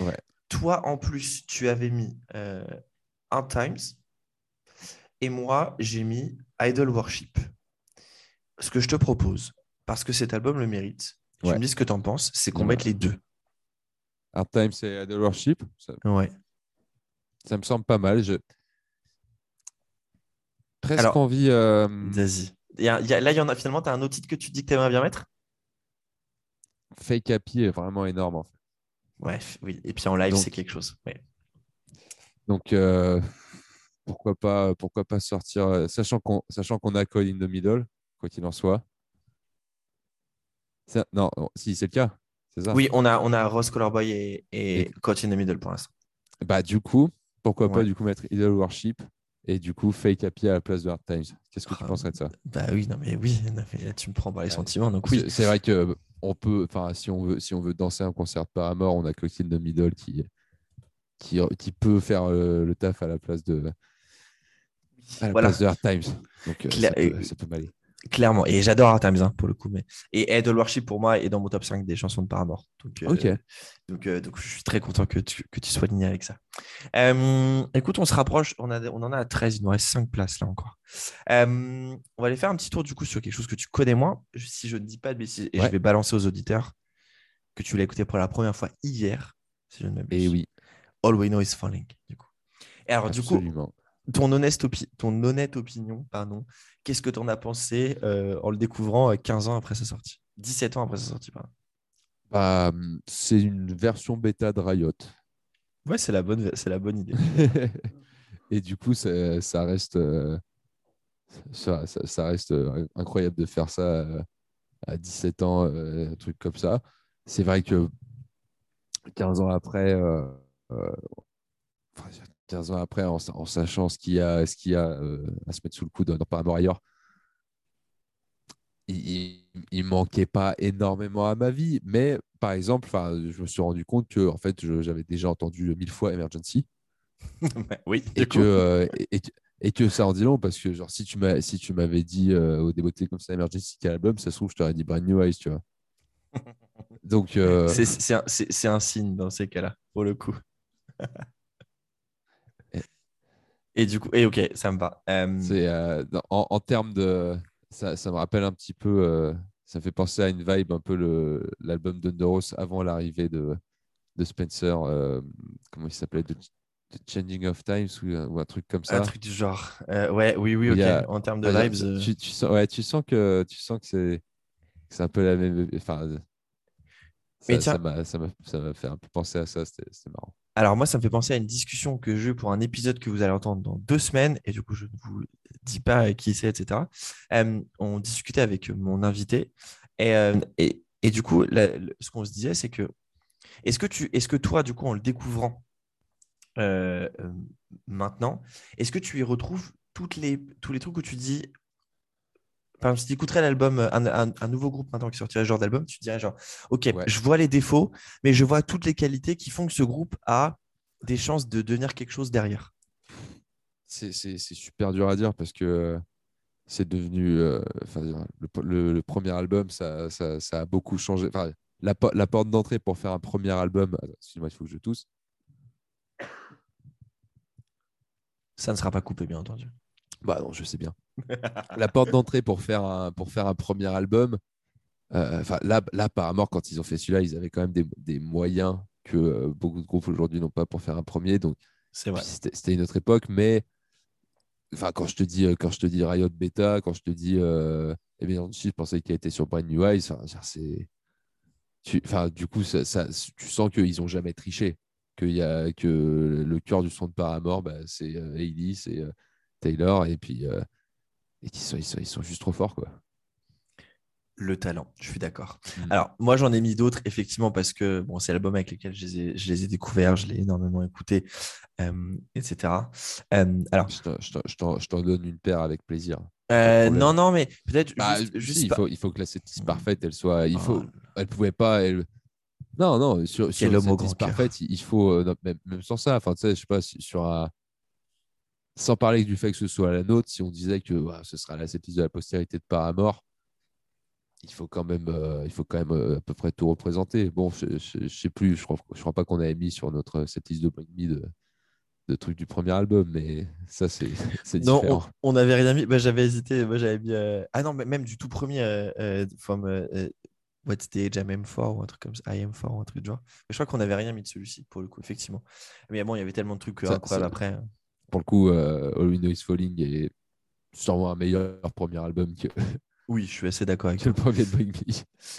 Ouais. Toi, en plus, tu avais mis euh, Un Times et moi, j'ai mis Idol Worship. Ce que je te propose, parce que cet album le mérite, tu Ouais. me dis ce que tu en penses, c'est qu'on Ouais. mette les deux. Hard Times et The Worship, ça, Ouais. ça me semble pas mal. Je... Presque Alors, envie. euh, Vas-y. Là, il y en a finalement, tu as un autre titre que tu dis que tu aimerais bien mettre? Fake Happy est vraiment énorme. En fait. Ouais, oui. Et puis en live, c'est quelque chose. Ouais. Donc, euh, pourquoi, pas, pourquoi pas sortir, euh, sachant qu'on sachant qu'on a Call in the Middle, quoi qu'il en soit. Non, si, c'est le cas. C'est ça Oui, on a, on a Rose Color Boy et, et, Et- Caught in the Middle pour l'instant. Bah, du coup, pourquoi pas du coup mettre Idol Worship et du coup Fake Happy à la place de Hard Times Qu'est-ce que tu Ah, penserais de ça? Bah oui, non mais oui, non, mais là, tu me prends par les Ouais. sentiments, donc oui. C'est vrai que on peut, enfin, si on veut, si on veut danser un concert de Paramore, on a Clock in the Middle qui, qui, qui peut faire euh, le taf à la place de, à la Voilà. place de Hard Times. Donc, euh, Cla- ça, peut, euh, ça peut m'aller. Clairement. Et j'adore Times hein, pour le coup. Mais... Et Idol Worship pour moi est dans mon top 5 des chansons de Paramore. Donc, donc, euh, donc je suis très content que tu, que tu sois aligné avec ça. Euh, écoute, on se rapproche. On, a, on en a à 13. Il nous reste 5 places là encore. Euh, on va aller faire un petit tour du coup sur quelque chose que tu connais moins. Si je ne dis pas de bêtises, et Ouais. je vais balancer aux auditeurs que tu l'as écouté pour la première fois hier. Si je ne m'abuse. Et oui, All We Know Is Falling. Du coup. Et alors, du coup, absolument. Ton honnête, opi- ton honnête opinion, pardon, qu'est-ce que tu en as pensé euh, en le découvrant euh, 15 ans après sa sortie? 17 ans après sa sortie, pardon. Bah, c'est une version bêta de Riot. Ouais, c'est la bonne, c'est la bonne idée. Et du coup, ça, ça reste, euh, ça, ça- ça reste euh, incroyable de faire ça euh, à 17 ans, euh, un truc comme ça. C'est vrai que 15 ans après, euh, euh, 15 ans après, en, sa- en sachant ce qu'il y a, ce qu'il y a euh, à se mettre sous le coude dans Paramore ailleurs, il, il manquait pas énormément à ma vie. Mais par exemple, je me suis rendu compte que en fait, j'avais déjà entendu mille fois Emergency oui, et que, euh, et, et que- et que ça en dit long parce que genre si tu m'as si tu m'avais dit euh, au comme ça Emergency quel album ça se trouve je t'aurais dit Brand New Eyes tu vois donc euh, C'est- un, un signe dans ces cas-là, pour le coup. Et- du coup, et ok, ça me va. Euh, c'est euh, en, en termes de ça, ça me rappelle un petit peu euh, ça fait penser à une vibe un peu le l'album d'Underos avant l'arrivée de de Spencer comment il s'appelait de, de Changing of Times ou, ou un truc comme ça un truc du genre. Ouais, oui, oui, ok. a- En termes de vibes. tu, tu sens, ouais, tu sens que tu sens que c'est que c'est un peu la même. Enfin, Mais ça tiens- ça m'a ça m'a ça m'a fait un peu penser à ça. C'était c'était marrant. Alors moi, ça me fait penser à une discussion que j'ai eue pour un épisode que vous allez entendre dans deux semaines, et du coup, je ne vous dis pas qui c'est, etc. Euh, on discutait avec mon invité, et, euh, du coup, ce qu'on se disait, c'est que est-ce que, tu, est-ce que toi, du coup, en le découvrant euh, euh, maintenant, est-ce que tu y retrouves toutes les, tous les trucs que tu dis par exemple, si tu écouterais l'album, un, un- un nouveau groupe maintenant qui sortirait ce genre d'album, tu te dirais genre, ok, Ouais. je vois les défauts, mais je vois toutes les qualités qui font que ce groupe a des chances de devenir quelque chose derrière. C'est super dur à dire parce que euh, c'est devenu. euh, enfin, le, le- le premier album, ça, ça, ça a beaucoup changé. Enfin, la, po- la porte d'entrée pour faire un premier album. Attends, Excuse-moi, il faut que je tousse. Ça ne sera pas coupé, bien entendu. Bah non, je sais bien. la porte d'entrée pour faire un, pour faire un premier album, euh, enfin là, là, Paramore, quand ils ont fait celui-là, ils avaient quand même des, des moyens que euh, beaucoup de groupes aujourd'hui n'ont pas pour faire un premier. Donc, c'était une autre époque, mais enfin, quand je te dis, euh, quand je te dis Riot Beta, quand je te dis euh, Emergency, je pensais qu'il a été sur Brand New Eyes, c'est. Enfin, du coup, ça, ça- tu sens qu'ils n'ont jamais triché. Qu'il y a, que le cœur du son de Paramore, bah, c'est euh, Hayley, c'est Taylor, et puis euh, et qu'ils sont, ils sont, ils sont juste trop forts. Quoi. Le talent, je suis d'accord. Mm. Alors, moi, j'en ai mis d'autres, effectivement, parce que bon, c'est l'album avec lequel je les ai, je les ai découverts, je l'ai énormément écouté, euh, etc. Euh, alors, Je t'en- donne une paire avec plaisir. non, non, mais peut-être Bah, si, il, faut, il faut que la setlist parfaite, elle soit. Il Oh, faut, elle pouvait pas. Elle... Non, non, sur, sur Quel une homme au setlist grand cœur. parfaite, il faut, même, même sans ça, enfin, tu sais, je sais pas, sur un. Sans parler du fait que ce soit la nôtre, si on disait que ouais, ce sera la setlist de la postérité de Paramore, il faut quand même, euh, il faut quand même euh, à peu près tout représenter. Bon, je, je sais plus, je crois, je crois pas qu'on avait mis sur notre setlist de Me de, de trucs du premier album, mais ça, c'est c'est Non, différent. on, on avait rien mis. Bah, j'avais hésité. Moi, j'avais mis. euh, Ah non, mais même du tout premier. from, What Stage I'm M for ou un truc comme ça. I am for ou un truc du genre. Mais je crois qu'on n'avait rien mis de celui-ci pour le coup, effectivement. Mais bon, il y avait tellement de trucs Ça- incroyables après. Pour le coup, euh, All We Know Is Falling est sûrement un meilleur premier album que, Oui, je suis assez d'accord avec le premier de.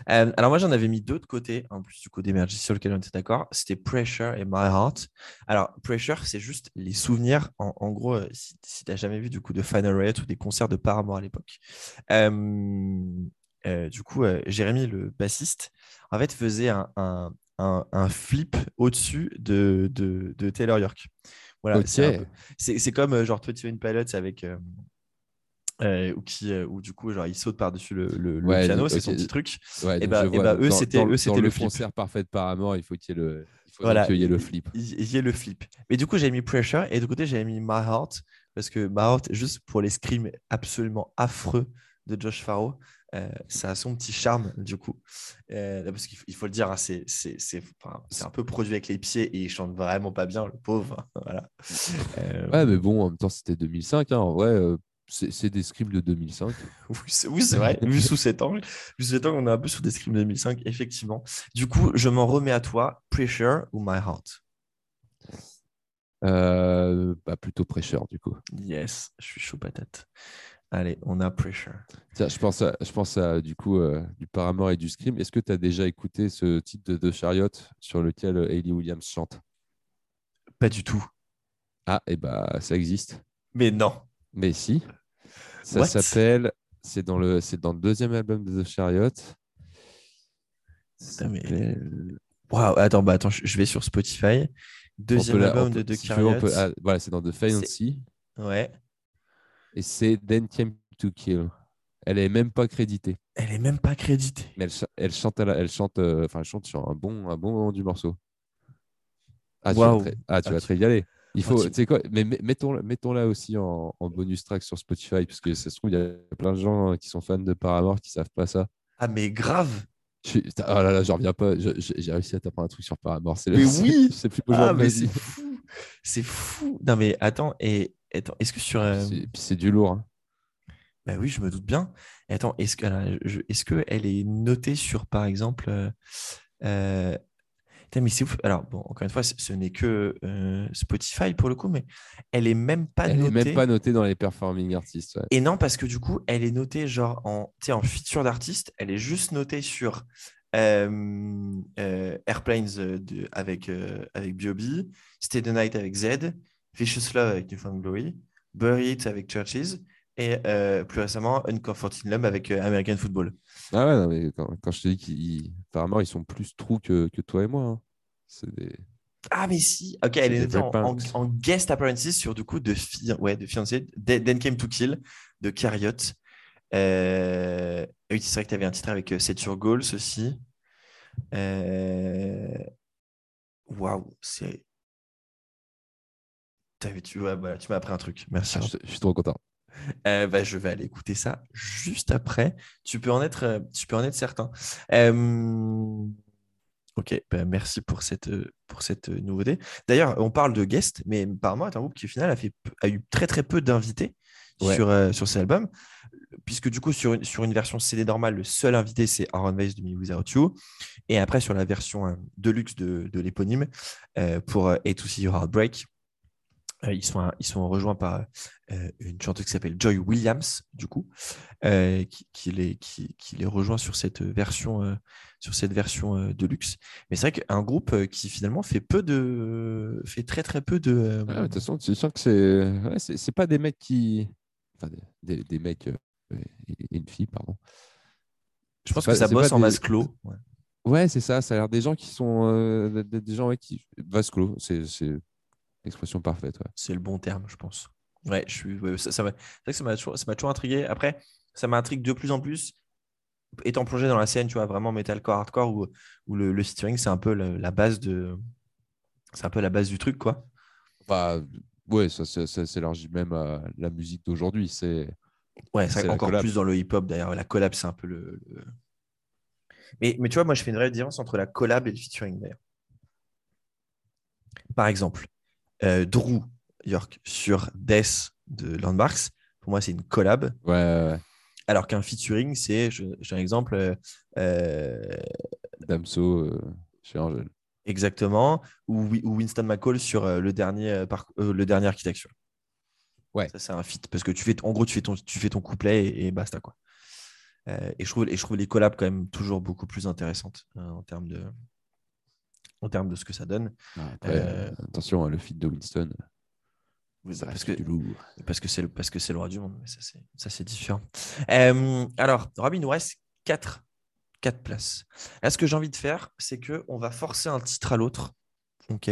Euh, alors moi, j'en avais mis deux de côté, en plus du code Emergency sur lequel on était d'accord. C'était Pressure et My Heart. Alors, Pressure, c'est juste les souvenirs. En, en gros, euh, si, si tu n'as jamais vu du coup de Final Riot ou des concerts de Paramore à l'époque. Euh, euh, du coup, Jérémy, le bassiste, en fait, faisait un, un- un- un flip au-dessus de, de, de Taylor York. Voilà, c'est comme euh, genre 21 Pilots avec... euh, euh, ou qui euh, ou du coup genre il saute par dessus le, le- le Ouais, piano c'est son petit truc Ouais, Et bah- et bah, eux, c'était- eux, c'était le le flip. concert parfait Paramore, il faut qu'il y ait le, il faut Voilà, y ait le flip. il il y ait le flip mais du coup j'ai mis pressure et de côté j'ai mis my heart parce que my heart juste pour les screams absolument affreux de Josh Farrow. Euh, ça a son petit charme, du coup. Euh, parce qu'il faut, le dire, hein, c'est, c'est, c'est, enfin, c'est un peu produit avec les pieds et il chante vraiment pas bien, le pauvre. voilà. Euh, Ouais, mais bon, en même temps, c'était 2005. Hein. En vrai, c'est des scripts de 2005. Oui, c'est oui, vrai. Vu sous cet angle, vu sous cet angle, on est un peu sur des scripts 2005, effectivement. Du coup, je m'en remets à toi. Pressure ou My Heart? Bah, plutôt prêcheur, du coup. Yes, je suis chaud patate. Allez, on a Pressure. Tiens, je pense à, je pense à du coup euh, du Paramore et du Scream. Est-ce que tu as déjà écouté ce titre de, de Chariot sur lequel euh, Hayley Williams chante? Pas du tout. Ah, et bah ça existe. Mais non. Mais si. Ça s'appelle. C'est dans, le, c'est dans le deuxième album de The Chariot. Mais- Waouh, attends, bah attends, je vais sur Spotify. Deuxième album de The si veux, peut- ah, voilà, c'est dans The Fancy. Ouais. Et c'est Then Came to Kill. Elle est même pas créditée. Elle est même pas créditée. Mais elle, cha- elle chante, la- elle chante, euh, enfin, elle chante sur un bon, un bon moment du morceau. Ah, tu vas ré- ah, tu Ah, vas tu- te régaler. Il Ah, faut, tu sais quoi, mais mais mettons, mettons-la aussi en, en bonus track sur Spotify, parce que ça se trouve, il y a plein de gens qui sont fans de Paramore qui savent pas ça. Ah, mais grave. Oh là là, j'en reviens pas. J'ai réussi à t'apprendre un truc sur Paramore. Le- Mais c'est- oui. C'est plus beau Ah, c'est fou. C'est fou. Non, mais attends, et attends, est-ce que sur. euh, C'est- du lourd. hein. Bah oui, je me doute bien. Attends, est-ce que, que elle est notée sur, par exemple. euh, euh, Putain, mais c'est ouf. Alors, bon, encore une fois, ce n'est que euh, Spotify pour le coup, mais elle est même pas Elle est notée. même pas notée dans les performing artists. ouais. Et non, parce que du coup, elle est notée genre en, en feature d'artiste, elle est juste notée sur euh, euh, Airplanes de- avec, avec B.O.B., Stay the Night avec Z, Vicious Love avec Newfound Glory, Bury It avec Churches, et euh, plus récemment, Uncomforted Love avec euh, American Football. Ah ouais, non, mais quand, quand je te dis Paramore, ils sont plus trous que, que toi et moi. hein. C'est des... Ah, mais si Ok, elle est en, en- guest appearances sur du coup de, fi- ouais, de fiancé, Then Came to Kill de Carriot. Euh... Oui, c'est vrai que tu avais un titre avec euh, Set Your Goals aussi. Waouh, c'est. Tu voilà, tu m'as appris un truc. Merci. Ah, je, je suis trop content. Euh, bah, je vais aller écouter ça juste après. Tu peux en être, euh, tu peux en être certain. Euh, Ok, bah, merci pour cette, pour cette nouveauté. D'ailleurs, on parle de guest, mais apparemment, c'est un groupe qui, au final, a, fait, a eu très très peu d'invités Ouais. sur, euh, sur cet album. Puisque du coup, sur une, sur une version CD normale, le seul invité, c'est Aaron Weiss de Me Without You. Et après, sur la version euh, deluxe de, de l'éponyme, euh, pour A to See Your Heartbreak, ils, sont, ils sont rejoints par euh, une chanteuse qui s'appelle Joy Williams, du coup, euh, qui, qui, les, qui, qui les rejoint sur cette version, euh, sur cette version euh, de luxe. Mais c'est vrai qu'un groupe euh, qui finalement fait peu de, fait très très peu de. euh, Ouais, De toute façon, tu sens que c'est ouais, c'est pas des mecs qui. Enfin, des, des- mecs euh, et une fille, pardon. je pense que ça bosse en des- vase clos. Ouais. Ouais, c'est ça. Ça a l'air des gens qui sont. euh, des, gens ouais, qui. Vase clos, c'est l'expression parfaite. ouais. C'est le bon terme, je pense. Ouais, je suis. ouais, ça, ça m'a- c'est vrai que ça m'a toujours, intrigué. Après, ça m'intrigue de plus en plus. Étant plongé dans la scène, tu vois, vraiment metalcore, hardcore, où, où le, le featuring, c'est un peu la, la base de. C'est un peu la base du truc, quoi. Enfin, ouais, ça, s'élargit même à la musique d'aujourd'hui. C'est. Ouais, c'est encore collab. plus dans le hip-hop d'ailleurs. La collab, c'est un peu le. le- Mais, mais tu vois, moi, je fais une vraie différence entre la collab et le featuring d'ailleurs. Par exemple, euh, Drew York sur Death de Landmarks, pour moi, c'est une collab. Ouais, ouais, ouais. Alors qu'un featuring, c'est, j'ai un exemple, euh, euh, Damso euh, chez Angèle. exactement, ou, Wi- ou Winston McCall sur euh, le, dernier, par- le dernier architecture. Ouais. Ça, c'est un feat, parce que tu fais, en gros, tu fais ton, tu fais ton couplet et, et basta, quoi. Euh, et, je trouve, et je trouve les collabs quand même toujours beaucoup plus intéressantes en, termes de, en termes de ce que ça donne. Après, Euh, attention, hein, le feat de Winston, ça parce que, parce que c'est le, parce que c'est le roi du monde, mais ça, c'est, ça, c'est différent. Euh, alors, Robin, il nous reste 4, quatre places. Là, ce que j'ai envie de faire, c'est qu'on va forcer un titre à l'autre. OK?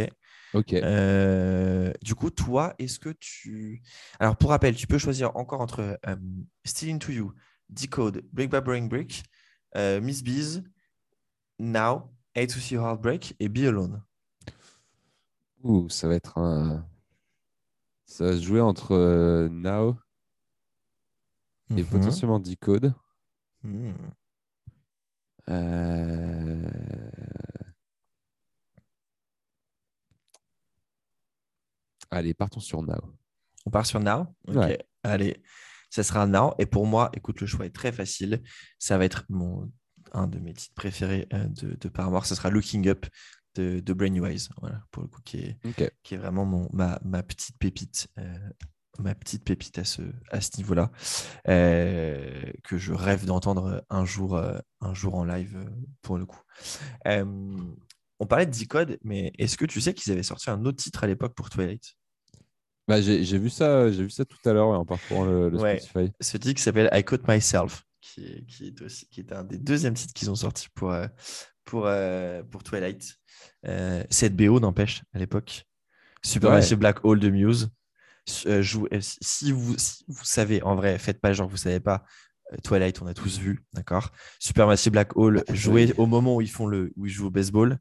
Ok. Euh, du coup, toi, est-ce que tu. Alors, pour rappel, tu peux choisir encore entre Still Into You, Decode, Brick by Brick, euh, Miss Bees, Now, A to See Your Heartbreak et Be Alone. Ouh, ça va être un. Ça va se jouer entre euh, Now et Mhm. potentiellement Decode. Hmm. Euh, Allez, partons sur Now. On part sur Now? Ok. Ouais. Allez, ça sera Now. Et pour moi, écoute, le choix est très facile. Ça va être mon, un de mes titres préférés euh, de, de Paramore. Ce sera Looking Up de, de Brainwise. Voilà, pour le coup, qui est, Ok. qui est vraiment mon, ma, ma petite pépite. euh, ma petite pépite à ce, à ce niveau-là, euh, que je rêve d'entendre un jour, euh, un jour en live pour le coup. On parlait de Decode, mais est-ce que tu sais qu'ils avaient sorti un autre titre à l'époque pour Twilight? Bah, j'ai vu ça, j'ai vu ça tout à l'heure en parcourant le, le Ouais. Spotify. Ce titre qui s'appelle I Caught Myself, qui est, qui est, aussi, qui est un des deuxièmes titres qu'ils ont sorti pour, euh, pour, euh, pour Twilight. Euh, cette BO n'empêche à l'époque. Supermassive Black Hole de Muse. Euh, joue- si- vous, si vous savez, en vrai, faites pas genre vous savez pas. Twilight, on a tous vu, d'accord? Supermassive Black Hole, joué au moment où ils font le, où ils jouent au baseball.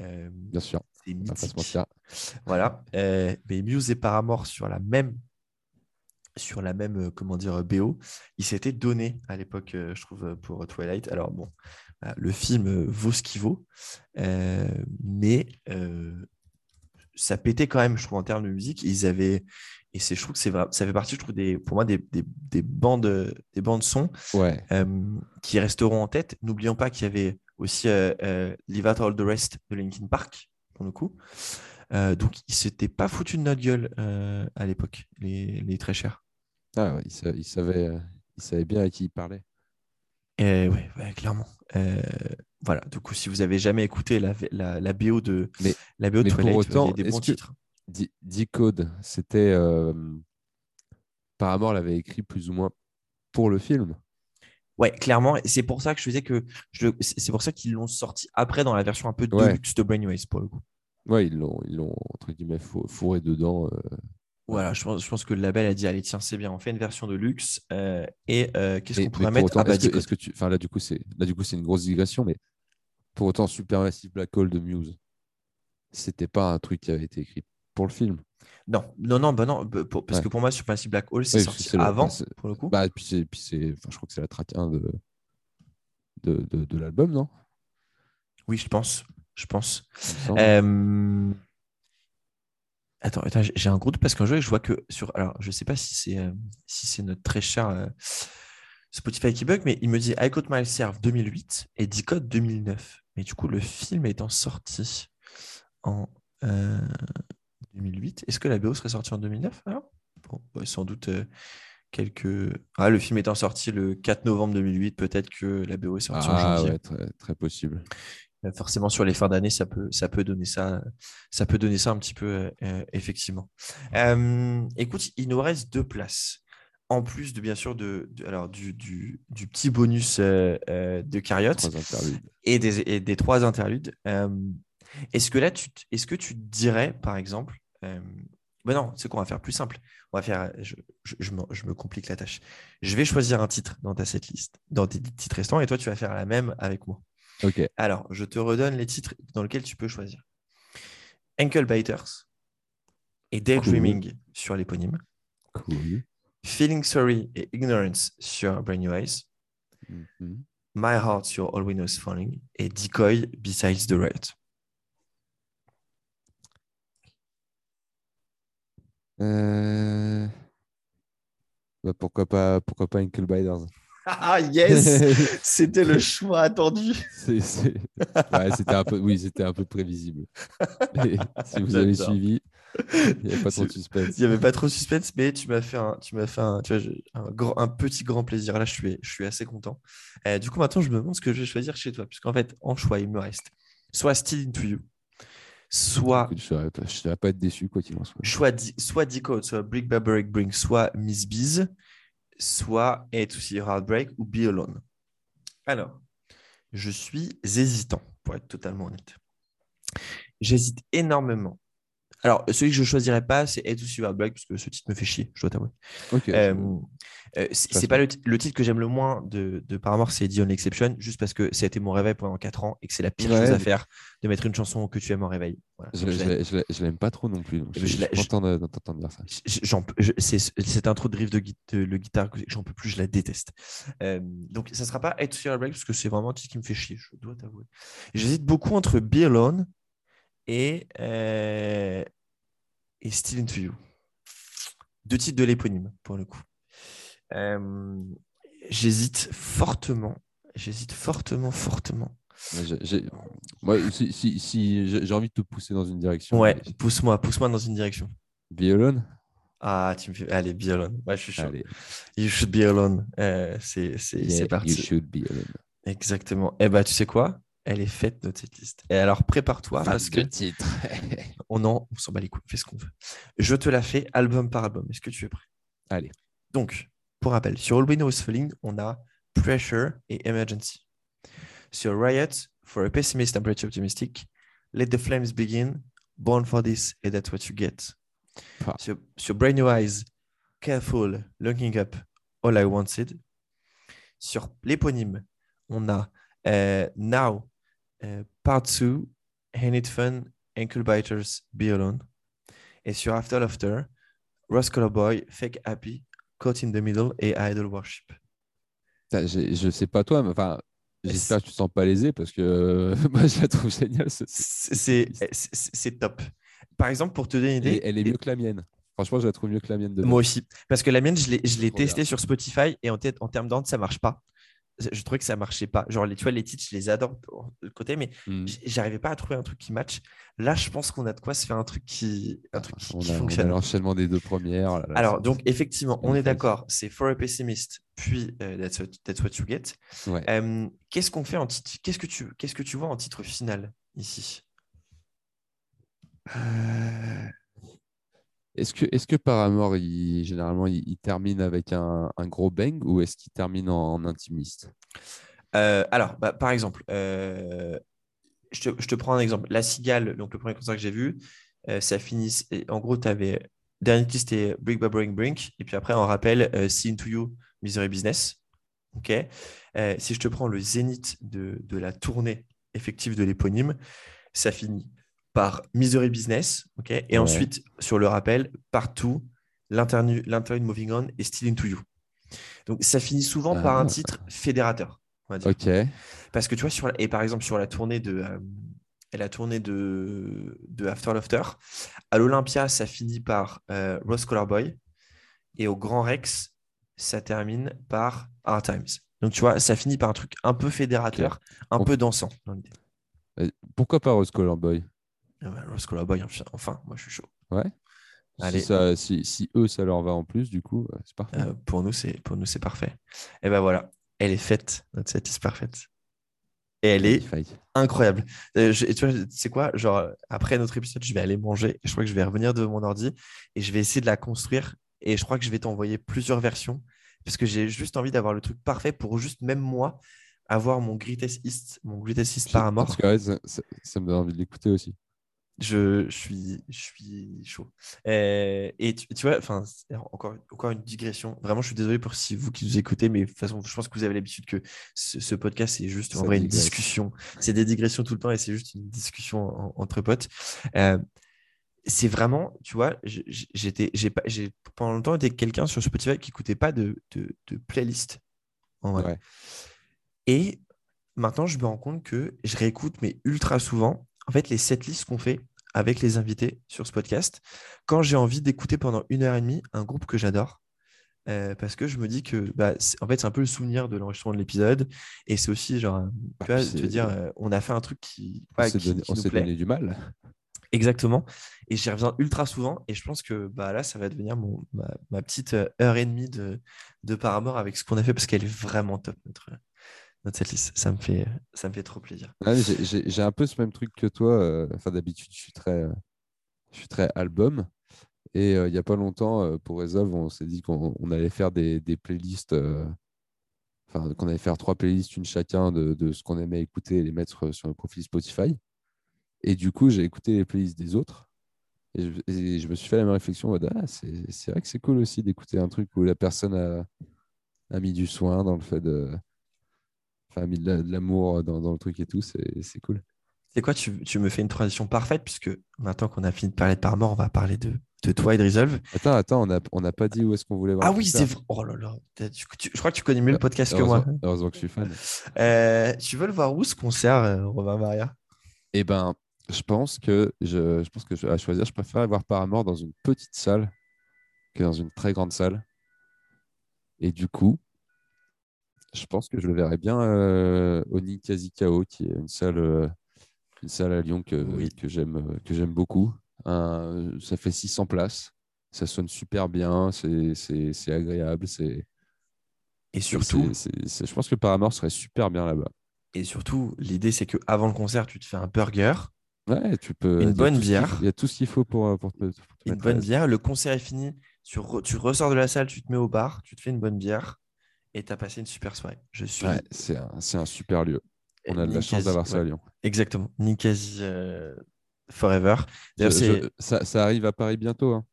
Euh, Bien sûr, c'est mythique. Voilà. Euh, mais Muse et Paramore sur la même, sur la même, euh, comment dire, BO, ils s'étaient donnés à l'époque, euh, je trouve, euh, pour Twilight. Alors bon, le film vaut ce qu'il vaut, euh, mais euh, ça pétait quand même, je trouve, en termes de musique. Ils avaient, et c'est, je trouve que c'est, ça fait partie, je trouve, des, pour moi, des, des, des bandes, des bandes son Ouais, euh, qui resteront en tête. N'oublions pas qu'il y avait aussi Leave Out All the Rest de Linkin Park, pour le coup. Euh, donc, ils s'étaient pas foutus de notre gueule euh, à l'époque, les, les très chers. Ah, ouais, il, sa- il savait, euh, il savait bien à qui il parlait. Ouais, ouais, clairement. Euh, voilà, du coup, si vous avez jamais écouté la, la, la BO de, Mais- la BO de mais pour Twilight, autant, il y a des bons que- titres. D- Decode, c'était. Euh... Paramore l'avait écrit plus ou moins pour le film. Ouais, clairement. C'est pour ça que je faisais que c'est pour ça qu'ils l'ont sorti après dans la version un peu Ouais. deluxe de Brainwaves pour le coup. Ouais, ils l'ont, ils l'ont entre guillemets fou- fourré dedans. euh, Voilà, je pense, je pense que le label a dit allez, tiens, c'est bien, on fait une version de luxe. euh, et euh, qu'est-ce qu'on pourrait pour mettre autant, Ah bah, est-ce que, Decode. est-ce que tu, enfin là du coup c'est, là du coup c'est une grosse digression, mais pour autant Supermassive Black Hole de Muse, c'était pas un truc qui avait été écrit pour le film. Non, non, non, bah non, bah, pour- parce Ouais. que pour moi, Supermassive Black Hole, c'est Oui, sorti le- avant, pour le coup. Bah puis c'est, puis c'est, enfin je crois que c'est la track 1 de de, de, de l'album, non? Oui, je pense. Je pense. Euh, Attends, attends, j'ai- un gros doute parce qu'un jour, je vois que sur. Alors, je sais pas si c'est euh, si c'est notre très cher euh, Spotify qui bug, mais il me dit I Got Myself 2008 et Decode 2009. Mais du coup, le film étant sorti en euh, 2008, est-ce que la BO serait sortie en 2009 alors? Bon, ouais, sans doute euh, quelques. Ah, le film étant sorti le 4 novembre 2008, peut-être que la BO est sortie en ah janvier. ouais, très, très possible. Euh, forcément sur les fins d'année, ça peut, ça peut donner ça, ça peut donner ça un petit peu euh, euh, effectivement. Écoute, il nous reste deux places. En plus de bien sûr de, de- alors du, du, du petit bonus euh, euh, de interludes. et des, et des trois interludes. euh, est-ce que là, tu, est-ce que tu dirais, par exemple, ben non, c'est qu'on va faire plus simple. On va faire, je, je, je me, je me complique la tâche. Je vais choisir un titre dans ta setlist, dans tes titres restants, et toi, tu vas faire la même avec moi. Alors, je te redonne les titres dans lesquels tu peux choisir. Ankle Biters et Daydreaming sur l'éponyme. Cool. Feeling Sorry et Ignorance sur Brand New Eyes. My Heart sur All We Know Is Falling et Decoy Besides the Riot. Euh, bah, pourquoi pas, pourquoi pas Biters? Ah yes C'était le choix attendu. C'est- c'est- ouais, c'était un peu, oui, c'était un peu prévisible. Si vous avez suivi, il n'y a pas trop de suspense. Il n'y avait pas trop de suspense, mais tu m'as fait un, tu m'as fait un, tu vois, un, grand- un petit grand plaisir. Là, je suis, je suis assez content. Euh, du coup, maintenant, je me demande ce que je vais choisir chez toi, puisqu'en fait, en choix, il me reste soit Still Into You, soit Je ne saurais pas être déçu, quoi qu'il en soit. soit, soit Decode, soit Brick by Brick Bring, soit Miss Bees, soit A to See Your Heartbreak ou Be Alone. Alors, je suis hésitant, pour être totalement honnête. J'hésite énormément Alors, celui que je choisirais pas, c'est Head to Silver Black, parce que ce titre me fait chier, je dois t'avouer. Ok. Euh, euh, c'est pas le, ti- le titre que j'aime le moins de, de Paramore, c'est The Only Exception, juste parce que ça a été mon réveil pendant 4 ans et que c'est la pire Ouais, chose à faire de mettre une chanson que tu aimes en réveil. Voilà. je, l'aime. pas trop non plus. donc Je je je l'ai- suis je- content de- d'entendre dire ça. Cette intro de riff de, gui- de- le guitare que j'en peux plus, je la déteste. Euh, donc ça sera pas Head to Silver Black parce que c'est vraiment un titre qui me fait chier, je dois t'avouer. J'hésite beaucoup entre Be Alone et, euh, et Still Into You. Deux titres de l'éponyme pour le coup. Euh, J'hésite fortement, j'hésite fortement, fortement. J'ai- si, si, envie de te pousser dans une direction. Ouais, pousse-moi, pousse-moi dans une direction. Be Alone? Ah, tu me fais. Allez, Be Alone. Ouais, je suis chaud. Allez, You should be alone. Euh, c'est c'est- yeah, c'est parti. You should be alone. Exactement. Eh ben, tu sais quoi? Elle est faite, notre setlist. Et alors, prépare-toi parce que 22 titres. on en, on s'en bat les couilles, on fait ce qu'on veut. Je te la fais album par album. Est-ce que tu es prêt? Allez. Donc, pour rappel, sur All We Know Is Falling, on a Pressure et Emergency. Sur Riot, For a Pessimist and Pretty Optimistic, Let the Flames Begin, Born for This et That's What You Get. Ah. Sur, sur Brain New Eyes, Careful, Looking Up, All I Wanted. Sur l'éponyme, on a euh, Now, Part 2, Ain't It Fun, Ankle Biters, Be Alone. Et sur After Laughter, Ross Color Boy, Fake Happy, Caught in the Middle et Idol Worship. J'ai- Je sais pas toi, mais enfin, j'espère que tu te sens pas lésé parce que euh, moi je la trouve géniale. ce- ce- C'est top. Par exemple, pour te donner une Et idée, elle est mieux que la mienne. Franchement, je la trouve mieux que la mienne de moi aussi. Parce que la mienne, je l'ai testée sur Spotify et en termes d'ordre, ça marche pas. Je trouvais que ça marchait pas. Genre, les, tu vois, les titres, je les adore de côté, mais j- j'arrivais pas à trouver un truc qui match. Là, je pense qu'on a de quoi se faire un truc qui, un truc qui, On qui a, on a fonctionne. l'enchaînement des deux premières. oh là là, Alors, donc, effectivement, on est d'accord. C'est For a Pessimist, puis euh, that's, what, That's What You Get. Ouais. Euh, qu'est-ce qu'on fait en titre Qu'est-ce que tu Qu'est-ce que tu vois en titre final ici? Euh, Est-ce que, est-ce que Paramore, il, généralement, il, termine avec un, gros bang ou est-ce qu'il termine en, intimiste? Euh, alors, bah, par exemple, euh, je, te, prends un exemple. La Cigale, donc le premier concert que j'ai vu, euh, ça finit. En gros, tu avais. Dernier titre, c'était Brick by Brink Brink. Et puis après, on rappelle See Into You, Misery Business. OK? Si je te prends le zénith de, de la tournée effective de l'éponyme, ça finit par Misery Business. OK Et Ouais. ensuite, sur le rappel, Partout, L'interlude Moving On et Still Into You. Donc, ça finit souvent par un Ah. titre fédérateur. On va dire. Ok. Parce que tu vois, sur la- et par exemple, sur la tournée de, euh, la tournée de, de After Laughter, à l'Olympia, ça finit par euh, Rose Color Boy. Et au Grand Rex, ça termine par Hard Times. Donc, tu vois, ça finit par un truc un peu fédérateur, un peu dansant. dans l'idée. Euh, Pourquoi pas Rose Color Boy? Ah bah, Rose Color Boy, enfin, moi, je suis chaud. Ouais. Allez. Si, ça, si, si eux, ça leur va en plus, du coup, c'est parfait. Euh, pour nous, c'est pour nous, c'est parfait. Et ben voilà, elle est faite, notre set parfaite. Et elle est incroyable. Euh, je- et tu vois, c'est quoi? Genre, après notre épisode, je vais aller manger. Et je crois que je vais revenir de mon ordi et je vais essayer de la construire. Et je crois que je vais t'envoyer plusieurs versions parce que j'ai juste envie d'avoir le truc parfait pour juste même moi avoir mon greatest hit, mon greatest hit par Parce que ouais, ça, ça- ça me donne envie de l'écouter aussi. Je, je suis, je suis chaud. Euh, et tu, tu vois, enfin, encore, encore une digression. Vraiment, je suis désolé pour si vous qui nous écoutez, mais de toute façon, je pense que vous avez l'habitude que ce, ce podcast, c'est juste en une discussion. C'est des digressions tout le temps et c'est juste une discussion en- entre potes. Euh, c'est vraiment, tu vois, j'étais, j'ai pas, j'ai pendant longtemps été quelqu'un sur Spotify qui n'écoutait pas de, de, de playlist. En vrai. Ouais. Et maintenant, je me rends compte que je réécoute, mais ultra souvent, en fait, les setlists qu'on fait avec les invités sur ce podcast, quand j'ai envie d'écouter pendant une heure et demie un groupe que j'adore, euh, parce que je me dis que, bah, c'est- en fait, c'est un peu le souvenir de l'enregistrement de l'épisode, et c'est aussi, genre, euh, tu Ah, vois, puis te dire, euh, on a fait un truc qui, On ouais, s'est donné, on s'est du mal. Exactement. Et j'y reviens ultra souvent. Et je pense que bah, là, ça va devenir mon, ma, ma petite heure et demie de, de Paramore avec ce qu'on a fait parce qu'elle est vraiment top, notre, notre setlist. Ça me fait, ça me fait trop plaisir. Ouais, j'ai- un peu ce même truc que toi. euh, Enfin, d'habitude, je suis très, euh, je suis très album. Et euh, il n'y a pas longtemps, pour Resolve, on s'est dit qu'on on allait faire des, des playlists. Enfin, qu'on allait faire trois playlists, une chacun de, de ce qu'on aimait écouter et les mettre sur le profil Spotify. Et du coup, j'ai écouté les playlists des autres. Et je, me suis fait la même réflexion. Ah, c'est c'est vrai que c'est cool aussi d'écouter un truc où la personne a, a mis du soin dans le fait de. Enfin, a mis de la- de l'amour dans, dans le truc et tout. C'est cool. C'est quoi, tu, tu me fais une transition parfaite, puisque maintenant qu'on a fini de parler de Paramore, on va parler de, de toi et de Resolve. Attends, attends, on n'a on n'a pas dit où est-ce qu'on voulait voir. Ah oui, c'est vrai. Oh là là, t'as- tu- tu- je crois que tu connais mieux le podcast que moi. Heureusement, que je suis fan. Euh, tu veux le voir où ce concert, euh, Romain Maria? Eh ben, je pense que je, je pense que je- à choisir, je préfère avoir Paramore dans une petite salle que dans une très grande salle. Et du coup, je pense que je le verrais bien euh, au Ninkasi Kao, qui est une salle, euh, une salle à Lyon que, Oui. que j'aime euh, que j'aime beaucoup. Un- ça fait 600 places. Ça sonne super bien, c'est c'est- c'est agréable. c'est Et surtout, je pense que Paramore serait super bien là-bas. et surtout, l'idée c'est que avant le concert, tu te fais un burger, Ouais, tu peux. Une bonne bière. Il y a tout ce qu'il faut pour, pour te, pour te une bonne bière. Le concert est fini, tu, re- tu ressors de la salle, tu te mets au bar, tu te fais une bonne bière et tu as passé une super soirée. Je suis. Ouais, c'est un, super lieu. On a de la chance d'avoir ça à Lyon. Exactement. Ninkasi euh, Forever. Je- je- ça, ça arrive à Paris bientôt. hein.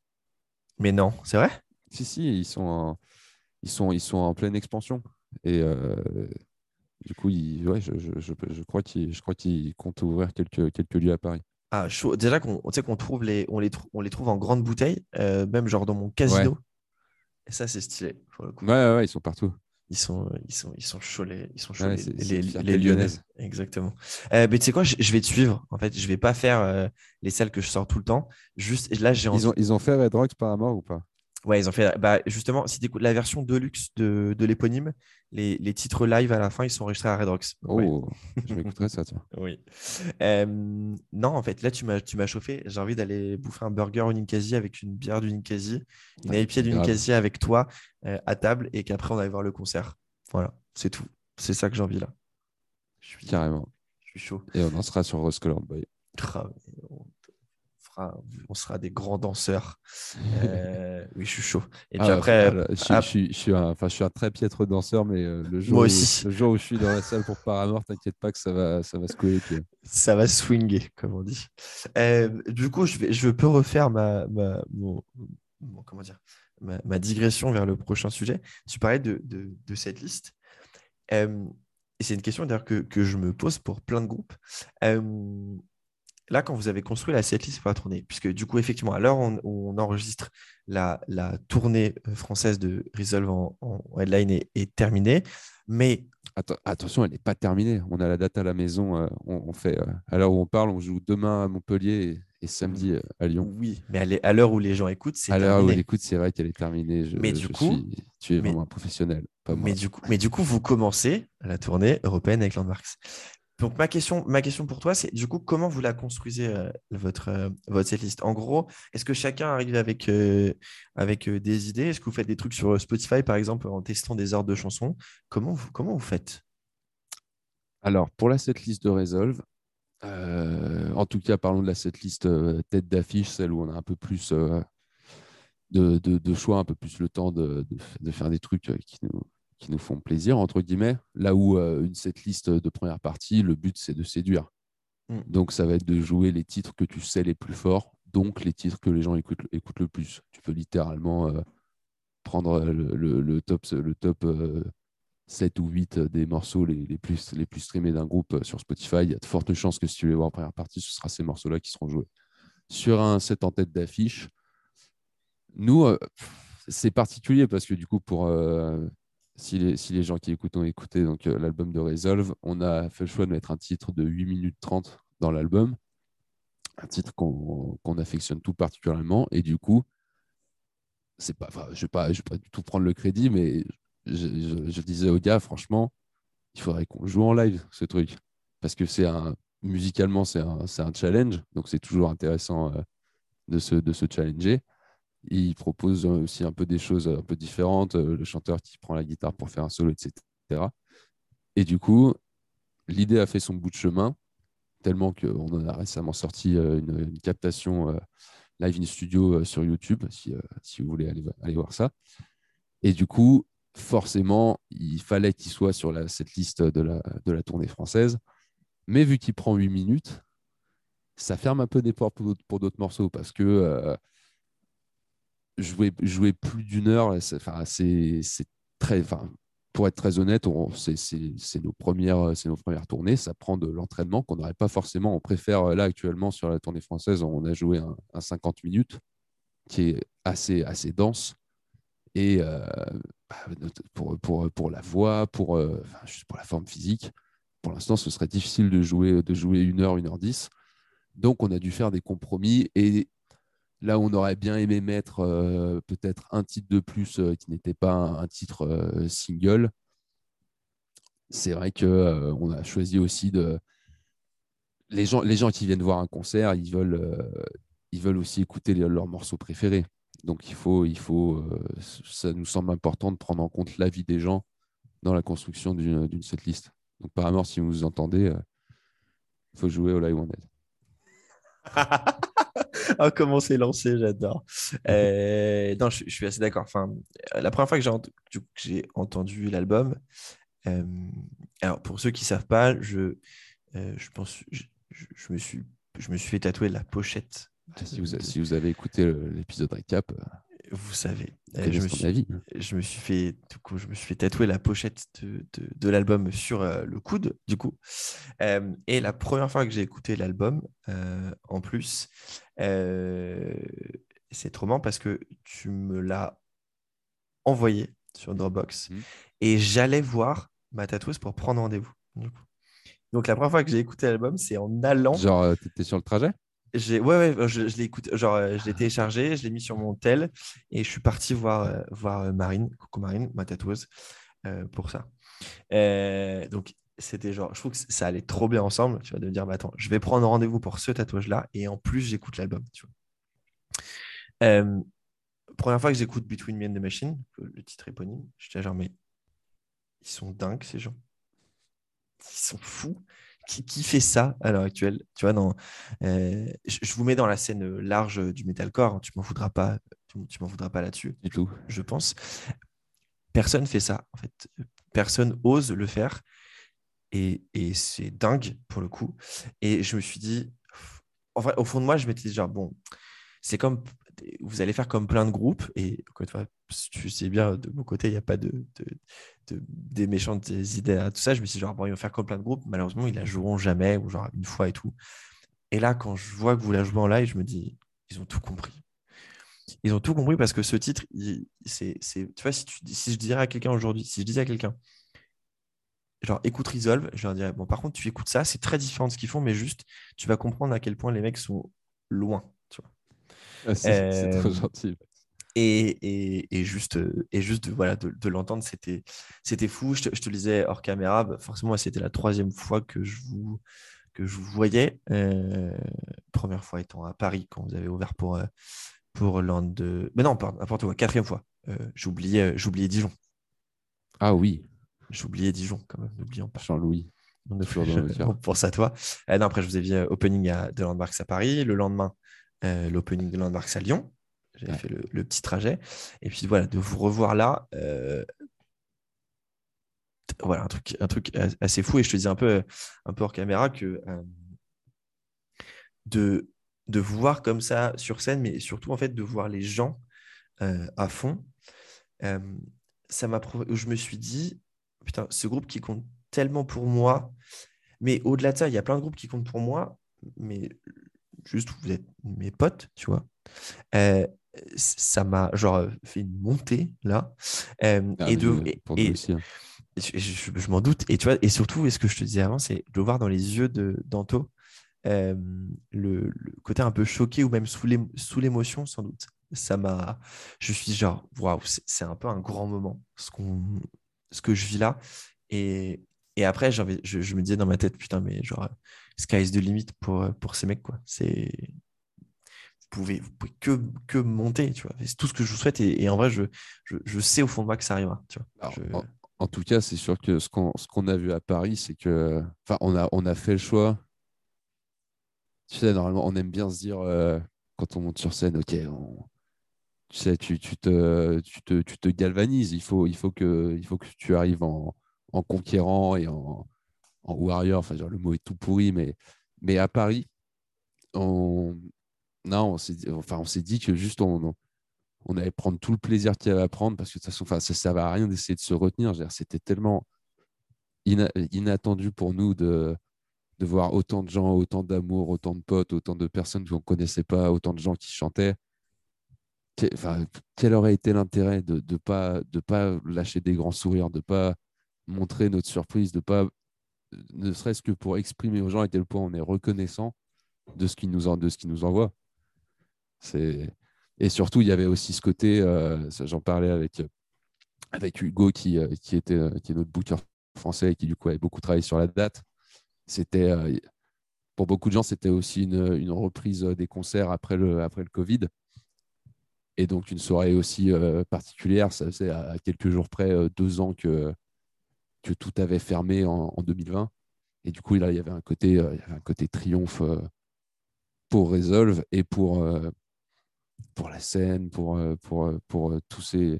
Mais non, c'est vrai? Si, si, ils sont en, ils sont, ils sont en pleine expansion. Et euh, du coup, ils- ouais, je, je, crois qu'ils je crois qu'ils comptent ouvrir quelques, quelques lieux à Paris. Ah, chaud. Déjà qu'on qu'on trouve les, on les, trou- on les trouve en grande bouteille, euh, même genre dans mon casino. Et ça, c'est stylé. pour le coup. Ouais, ouais, ouais, ils sont partout. Ils sont, ils sont, ils sont chauds, les, ils sont chauds, Ouais, les, les- c'est une les fierté Lyonnais. lyonnaise. Exactement. Euh, mais tu sais quoi, je, je vais te suivre. En fait, je vais pas faire euh, les salles que je sors tout le temps. Juste, là, j'ai. Ils ont, ils ont fait Red Rocks Paramore ou pas? Ouais, ils ont fait. Bah, justement, si tu écoutes la version deluxe de, de l'éponyme, les, les titres live à la fin, ils sont enregistrés à Red Rocks. Donc, ouais. Oh, je m'écouterai ça, tiens. Oui. Euh, non, en fait, là, tu m'as, chauffé. J'ai envie d'aller bouffer un burger au Ninkasi avec une bière du Ninkasi, une Ouais, IPA du. Ninkasi avec toi euh, à table et qu'après, on aille voir le concert. Voilà, c'est tout. C'est ça que j'ai envie là. Je suis, Carrément. je suis chaud. Et on en sera sur Rose Colored Boy. Ah, fera, on sera des grands danseurs. Euh, oui, je suis chaud. Et puis Ah, après, voilà, je, suis- je suis, je, suis un, je suis un très piètre danseur, mais euh, le, jour Moi où, aussi. le jour où je suis dans la salle pour Paramore, t'inquiète pas que ça va, ça va les pieds. ça va swinger, comme on dit. Euh, du coup, je, vais, je peux refaire ma, ma, mon- mon- comment dire, ma, ma digression vers le prochain sujet. Tu parlais de, de, de cette liste. Euh, et c'est une question d'ailleurs que, que je me pose pour plein de groupes. Là, quand vous avez construit la setlist pour la tournée, puisque du coup, effectivement, à l'heure où on, enregistre la, la tournée euh, française de Resolve en, en headline est, est terminée, mais Atten- attention, elle n'est pas terminée. On a la date à la maison. euh, on, on fait, euh, à l'heure où on parle, on joue demain à Montpellier et, et samedi euh, à Lyon. oui, mais à l'heure où les gens écoutent, c'est À l'heure où terminé. elle écoute, c'est vrai qu'elle est terminée. Je, Mais du je coup- suis- tu es mais- vraiment un professionnel, pas moi. Mais du, coup, mais du coup, vous commencez la tournée européenne avec Landmarks. Donc, ma question, ma question pour toi, c'est du coup, comment vous la construisez, euh, votre, euh, votre setlist? En gros, est-ce que chacun arrive avec, euh, avec des idées? Est-ce que vous faites des trucs sur Spotify, par exemple, en testant des ordres de chansons? Comment vous, comment vous faites? Alors, pour la setlist de Resolve, en tout cas, parlons de la setlist tête d'affiche, celle où on a un peu plus de, de- choix, un peu plus le temps de, de- faire des trucs qui nous, qui nous font plaisir, entre guillemets. Là où euh, une setlist de première partie, le but, c'est de séduire. Mm. Donc, ça va être de jouer les titres que tu sais les plus forts, donc les titres que les gens écoutent, écoutent le plus. Tu peux littéralement euh, prendre le, le- le top, le top euh, 7 ou 8 des morceaux les, les plus, les plus streamés d'un groupe euh, sur Spotify. Il y a de fortes chances que si tu les vois en première partie, ce sera ces morceaux-là qui seront joués. Sur un set en tête d'affiche, nous, euh, c'est particulier parce que du coup, pour euh, si, les, gens qui écoutent ont écouté donc, euh, l'album de Resolve, on a fait le choix de mettre un titre de 8 minutes 30 dans l'album, un titre qu'on affectionne tout particulièrement. Et du coup, c'est pas, je ne vais, pas- vais pas du tout prendre le crédit, mais je, disais aux gars, franchement, il faudrait qu'on joue en live ce truc. Parce que c'est un, musicalement, c'est un, un challenge. Donc, c'est toujours intéressant euh, de, se, de se challenger. Il propose aussi un peu des choses un peu différentes. euh, Le chanteur qui prend la guitare pour faire un solo, etc. Et du coup, l'idée a fait son bout de chemin, tellement qu'on en a récemment sorti euh, une, captation euh, live in studio sur YouTube, si, si vous voulez aller, aller voir ça. Et du coup, forcément, il fallait qu'il soit sur cette liste de la, de la tournée française. Mais vu qu'il prend 8 minutes, ça ferme un peu des portes pour d'autres morceaux parce que jouer, jouer plus d'une heure, c'est très. Pour être très honnête, c'est nos, premières, nos premières tournées. Ça prend de l'entraînement qu'on n'aurait pas forcément. On préfère, là, actuellement, sur la tournée française, on a joué un, 50 minutes qui est assez, assez dense. Et euh, bah, pour, pour, pour, la voix, pour, euh, pour la forme physique, pour l'instant, ce serait difficile de jouer, de jouer une heure, une heure dix. Donc, on a dû faire des compromis. Et Là où on aurait bien aimé mettre euh, peut-être un titre de plus euh, qui n'était pas un, titre euh, single, c'est vrai qu'on on a choisi aussi de. Les gens, qui viennent voir un concert, ils veulent, aussi écouter leurs morceaux préférés. Donc il faut, il faut, ça nous semble important de prendre en compte l'avis des gens dans la construction d'une setlist. Donc par si vous nous entendez, il faut jouer au Live One oh, comment c'est lancé, j'adore. Euh, non, je, suis assez d'accord. Enfin, la première fois que j'ai entendu l'album, euh, alors pour ceux qui ne savent pas, je, euh, je pense, je, me suis, je me suis fait tatouer la pochette. Ah, si, vous, si vous avez écouté l'épisode récap, vous savez. Euh, je me, suis, je me, suis, fait, du coup, je me suis fait tatouer la pochette de, de, l'album sur euh, le coude, du coup. Euh, et la première fois que j'ai écouté l'album, en plus, c'est trop marrant parce que tu me l'as envoyé sur Dropbox mmh. et j'allais voir ma tatoueuse pour prendre rendez-vous. Donc la première fois que j'ai écouté l'album, c'est en allant. Genre, tu étais sur le trajet? Ouais, ouais, je, l'ai écouté, genre, euh, je l'ai téléchargé, je l'ai mis sur mon tel et je suis parti voir, euh, voir euh, Marine, coucou Marine, ma tatoueuse, pour ça. donc, c'était genre, je trouve que ça allait trop bien ensemble, tu vois, de me dire, bah, attends, je vais prendre rendez-vous pour ce tatouage-là et en plus, j'écoute l'album, tu vois. première fois que j'écoute Between Me and the Machine, le titre éponyme, je dis genre, mais ils sont dingues, ces gens. Ils sont fous qui, fait ça à l'heure actuelle? Tu vois, dans, euh, je, vous mets dans la scène large du metalcore. Hein, tu m'en voudras pas. Tu, m'en voudras pas là-dessus. Du tout. Je pense. Personne fait ça. En fait, personne ose le faire. Et, et c'est dingue pour le coup. Et je me suis dit, en vrai, au fond de moi, je m'étais dit genre bon, c'est comme vous allez faire comme plein de groupes et tu sais bien de mon côté il n'y a pas de, des méchantes idées à tout ça. Je me suis dit genre bon ils vont faire comme plein de groupes. Malheureusement ils la joueront jamais ou genre une fois et tout. Et là quand je vois que vous la jouez en live je me dis ils ont tout compris. Ils ont tout compris parce que ce titre c'est tu vois si, tu, si je dirais à quelqu'un aujourd'hui si je disais à quelqu'un genre écoute Resolve je leur dirais bon par contre tu écoutes ça c'est très différent de ce qu'ils font mais juste tu vas comprendre à quel point les mecs sont loin ah, c'est trop euh, gentil. Et, et, juste, et juste de, voilà, de, l'entendre, c'était, c'était fou. Je te, je te, le disais hors caméra, bah, forcément, c'était la troisième fois que je vous, que je vous voyais. Euh, première fois étant à Paris, quand vous avez ouvert pour, euh, pour l'an de. Mais non, n'importe quoi, quatrième fois. j'oubliais, j'oubliais Dijon. Ah oui. J'oubliais Dijon, quand même, n'oublions pas. Jean-Louis. Pour ça, toi. non, après, je vous ai vu opening à, de Landmarks à Paris. Le lendemain, euh, l'opening de Landmarks à Lyon. J'avais fait le, petit trajet. Et puis voilà, de vous revoir là, euh, voilà, un truc, un truc assez fou. Et je te dis un peu, un peu hors caméra que euh, de, de vous voir comme ça sur scène, mais surtout en fait de voir les gens à fond, ça m'a je me suis dit, putain, ce groupe qui compte tellement pour moi, mais au-delà de ça, il y a plein de groupes qui comptent pour moi, mais juste vous êtes mes potes, tu vois. Euh, ça m'a genre fait une montée là. Euh, ah, et de, hein. je, m'en doute. Et tu vois, et surtout, ce que je te disais avant, c'est de voir dans les yeux de d'Anto euh, le, côté un peu choqué ou même sous l'émotion, sans doute. Ça m'a. Je suis genre, waouh, c'est un peu un grand moment, ce, qu'on ce que je vis là. Et, et après, je, je, me disais dans ma tête, putain, mais genre, sky is the limit pour, euh, pour ces mecs, quoi. C'est. Vous pouvez, vous pouvez que, que monter, tu vois. C'est tout ce que je vous souhaite. Et, en vrai, je, je, sais au fond de moi que ça arrivera, tu vois. en, tout cas, c'est sûr que ce qu'on qu'on a vu à Paris, c'est que. Enfin, on a, on a fait le choix. Tu sais, normalement, on aime bien se dire, euh, quand on monte sur scène, OK, tu sais, tu, tu, te, tu, te, tu te galvanises. Il faut, il, faut que, il faut que tu arrives en, en conquérant et en, warrior. Enfin, le mot est tout pourri, mais, mais à Paris, on, on s'est dit, que juste on, on allait prendre tout le plaisir qu'il y avait à prendre parce que de toute façon, enfin, ça ne servait à rien d'essayer de se retenir. C'était tellement inattendu pour nous de, de voir autant de gens, autant d'amour, autant de potes, autant de personnes qu'on ne connaissait pas, autant de gens qui chantaient. Enfin, quel aurait été l'intérêt de ne pas, de pas lâcher des grands sourires, de ne pas montrer notre surprise, de pas, ne serait-ce que pour exprimer aux gens à quel point on est reconnaissant de ce qu'ils nous, en, de ce qui nous envoient. Et surtout, il y avait aussi ce côté, euh, j'en parlais avec, avec Hugo, qui, euh, qui, était, euh, qui est notre booker français et qui, du coup, avait beaucoup travaillé sur la date. C'était, pour beaucoup de gens, c'était aussi une, une, reprise des concerts après le, après le Covid. Et donc, une soirée aussi particulière. Ça faisait à quelques jours près deux ans que, que tout avait fermé en, en 2020. Et du coup, là, il y avait un côté, il y avait un côté triomphe pour Resolve et pour, pour la scène, pour, euh, pour, euh, pour euh, tous ces.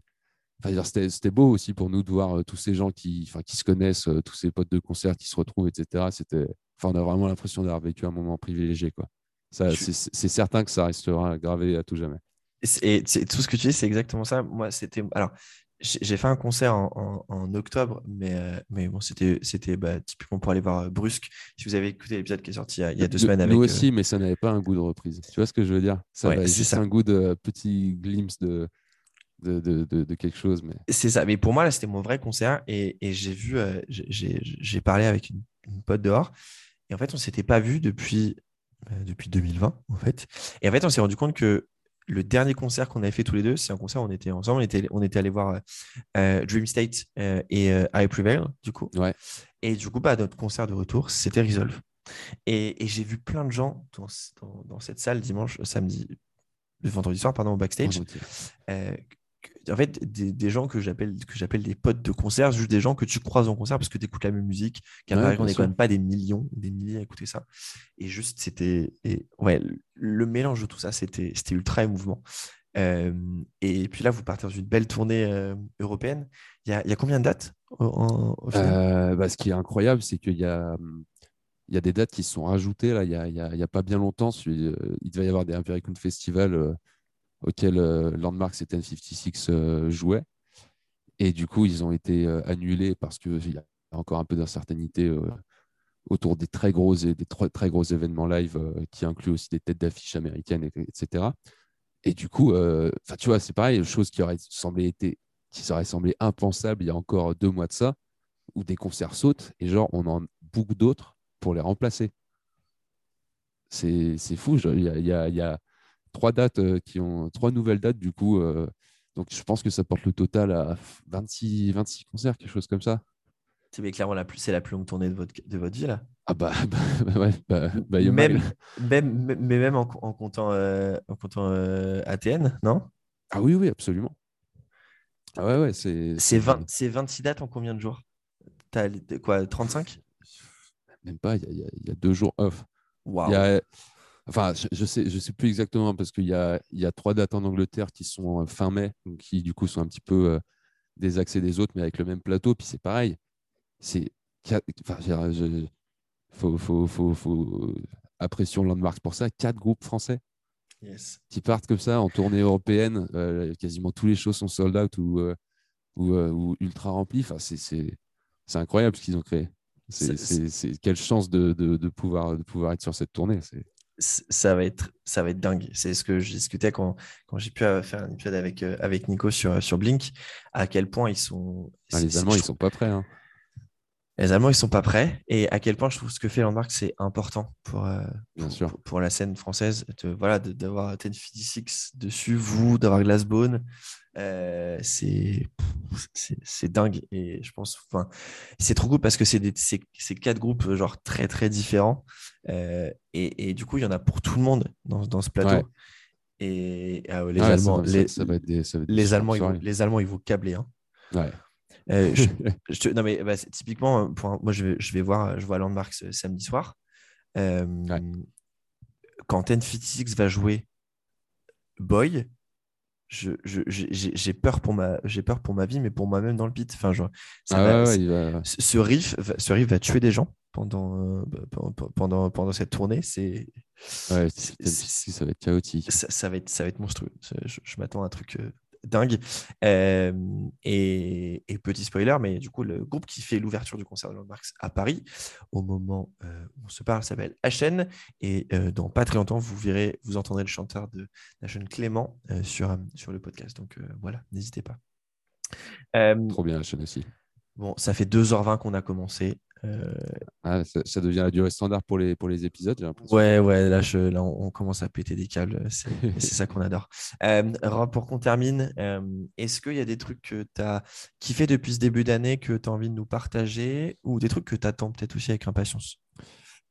Enfin, c'était beau aussi pour nous de voir tous ces gens qui, enfin, qui se connaissent, tous ces potes de concert qui se retrouvent, etc. C'était, enfin, on a vraiment l'impression d'avoir vécu un moment privilégié. Quoi. Ça, c'est certain que ça restera gravé à tout jamais. Et tout ce que tu dis, c'est exactement ça. Moi, c'était. Alors, j'ai fait un concert en, octobre, mais, euh, mais bon, c'était bah, typiquement pour aller voir euh, Brusque. Si vous avez écouté l'épisode qui est sorti il y a, deux semaines avec. Nous aussi, euh, mais ça n'avait pas un goût de reprise. Tu vois ce que je veux dire? Ça avait juste un goût de petit glimpse de, de, de, de, quelque chose. Mais... C'est ça. Mais pour moi, là, c'était mon vrai concert. Et, et j'ai vu, j'ai parlé avec une, pote dehors. Et en fait, on ne s'était pas vu depuis, depuis 2020, en fait. Et en fait, on s'est rendu compte que le dernier concert qu'on avait fait tous les deux, c'est un concert où on était ensemble. On était, on était allé voir euh, Dream State euh, et euh, I Prevail, du coup. Ouais. Et du coup, bah, notre concert de retour, c'était Resolve. Et, j'ai vu plein de gens dans, dans, cette salle dimanche, samedi, vendredi soir, pardon, au backstage, en fait, des, gens que j'appelle que j'appelle des potes de concert, juste des gens que tu croises en concert parce que tu écoutes la même musique, car on n'est quand même pas des millions, des milliers à écouter ça. Et juste, c'était. Ouais, le mélange de tout ça, c'était ultra émouvant. Euh, et puis là, vous partez dans une belle tournée euh, européenne. Il y, a, y, a, combien de dates au, euh, bah, Ce qui est incroyable, c'est qu'il y a, il y a des dates qui se sont rajoutées. Là, il n'y a, y a, pas bien longtemps, il devait y avoir des Impericon Festival auquel euh, Landmarks et 1056 euh, jouaient. Et du coup, ils ont été euh, annulés parce qu'il y a encore un peu d'incertitude autour des très gros, des très, gros événements live qui incluent aussi des têtes d'affiches américaines, etc. Et du coup, enfin tu vois, c'est pareil, chose qui aurait semblé été, qui aurait semblé impensable il y a encore deux mois de ça, où des concerts sautent et genre on en beaucoup d'autres pour les remplacer. C'est fou. Il y a, trois dates euh, qui ont trois nouvelles dates du coup. Euh, donc je pense que ça porte le total à 26, 26 concerts, quelque chose comme ça. C'est clairement la plus, c'est la plus longue tournée de votre, de votre vie là. Ah bah, bah, ouais, bah, bah même, même, mais même en, en comptant, euh, en comptant ATN, non? Ah oui, oui, absolument. Ah ouais, ouais, c'est. C'est 26 dates en combien de jours? T'as quoi, 35 Même pas, il y, y, a deux jours off. Wow. Enfin, je ne sais, je sais plus exactement parce qu'il y a, il y a trois dates en Angleterre qui sont euh, fin mai, qui du coup sont un petit peu euh, des accès des autres, mais avec le même plateau. Puis c'est pareil. C'est, enfin, faut, faut, faut, faut apprécier Landmarks pour ça. Quatre groupes français qui partent comme ça en tournée européenne. Euh, quasiment tous les shows sont sold out ou, ou, ultra remplis. Enfin, c'est, c'est, c'est incroyable ce qu'ils ont créé. C'est, c'est, quelle chance de, de, de, pouvoir, de pouvoir être sur cette tournée. Ça va être ça va être dingue. C'est ce que je discutais quand, quand j'ai pu euh, faire un épisode avec, euh, avec Nico sur, sur Blink, à quel point ils sont. Ah, les Allemands, ils sont pas prêts. Hein. Les Allemands, ils sont pas prêts. Et à quel point je trouve ce que fait Landmark, c'est important pour, euh, Bien pour, sûr. Pour, la scène française. De, voilà, d'avoir Ten Six dessus, vous, d'avoir Glassbone. Euh, c'est dingue. Et je pense, enfin, c'est trop cool parce que c'est quatre groupes genre très très différents. Euh, et, et, du coup, il y en a pour tout le monde dans, dans ce plateau. Et ah les Allemands, les, les, Allemands, ils vont, les Allemands, ils vont câbler. Hein. Ouais. Euh, je, non mais bah, typiquement, pour moi, je vais, je vais voir, je vois Landmarks samedi soir. Euh, Quand N56 va jouer Boy, j'ai peur pour ma j'ai peur pour ma vie mais pour moi-même dans le pit enfin genre ah ce riff ce riff va tuer des gens pendant euh, pendant pendant cette tournée c'est Ouais, ça va être chaotique. Ça, va, être, ça va être monstrueux. Je, m'attends à un truc euh, dingue. Euh, et, petit spoiler, mais du coup, le groupe qui fait l'ouverture du concert de Landmarks à Paris, au moment euh, où on se parle, s'appelle HN. Et dans pas très longtemps, vous verrez, vous entendrez le chanteur de HN Clément sur, sur le podcast. Donc voilà, n'hésitez pas. Trop bien, HN aussi. Bon, ça fait 2h20 qu'on a commencé. Euh, ah, ça, devient la durée standard pour les, pour les épisodes, j'ai l'impression. Ouais, ouais, là, je, là on, commence à péter des câbles. C'est ça qu'on adore. Euh, Rob, pour qu'on termine, euh, est-ce qu'il y a des trucs que tu as kiffé depuis ce début d'année que tu as envie de nous partager ou des trucs que tu attends peut-être aussi avec impatience?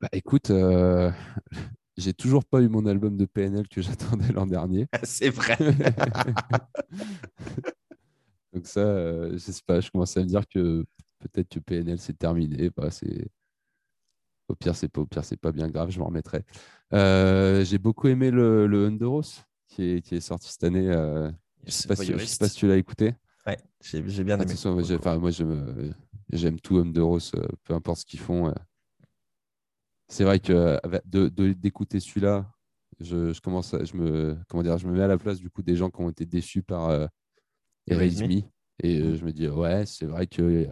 Bah, Écoute, j'ai toujours pas eu mon album de PNL que j'attendais l'an dernier. C'est vrai. Donc ça, je sais pas, je commence à me dire que peut-être que PNL c'est terminé. Bah, c'est au pire, c'est pas au pire, c'est pas bien grave, je m'en remettrai. Euh, j'ai beaucoup aimé le, le Underos qui est, qui est sorti cette année. Euh, je ne sais, pas si tu l'as écouté. Ouais, j'ai bien aimé. moi, j'aime tout Underos, euh, peu importe ce qu'ils font. C'est vrai que d'écouter celui-là, je, je, commence à, je me comment dire, je me mets à la place du coup des gens qui ont été déçus par euh. Et euh, je me dis, ouais, c'est vrai que euh,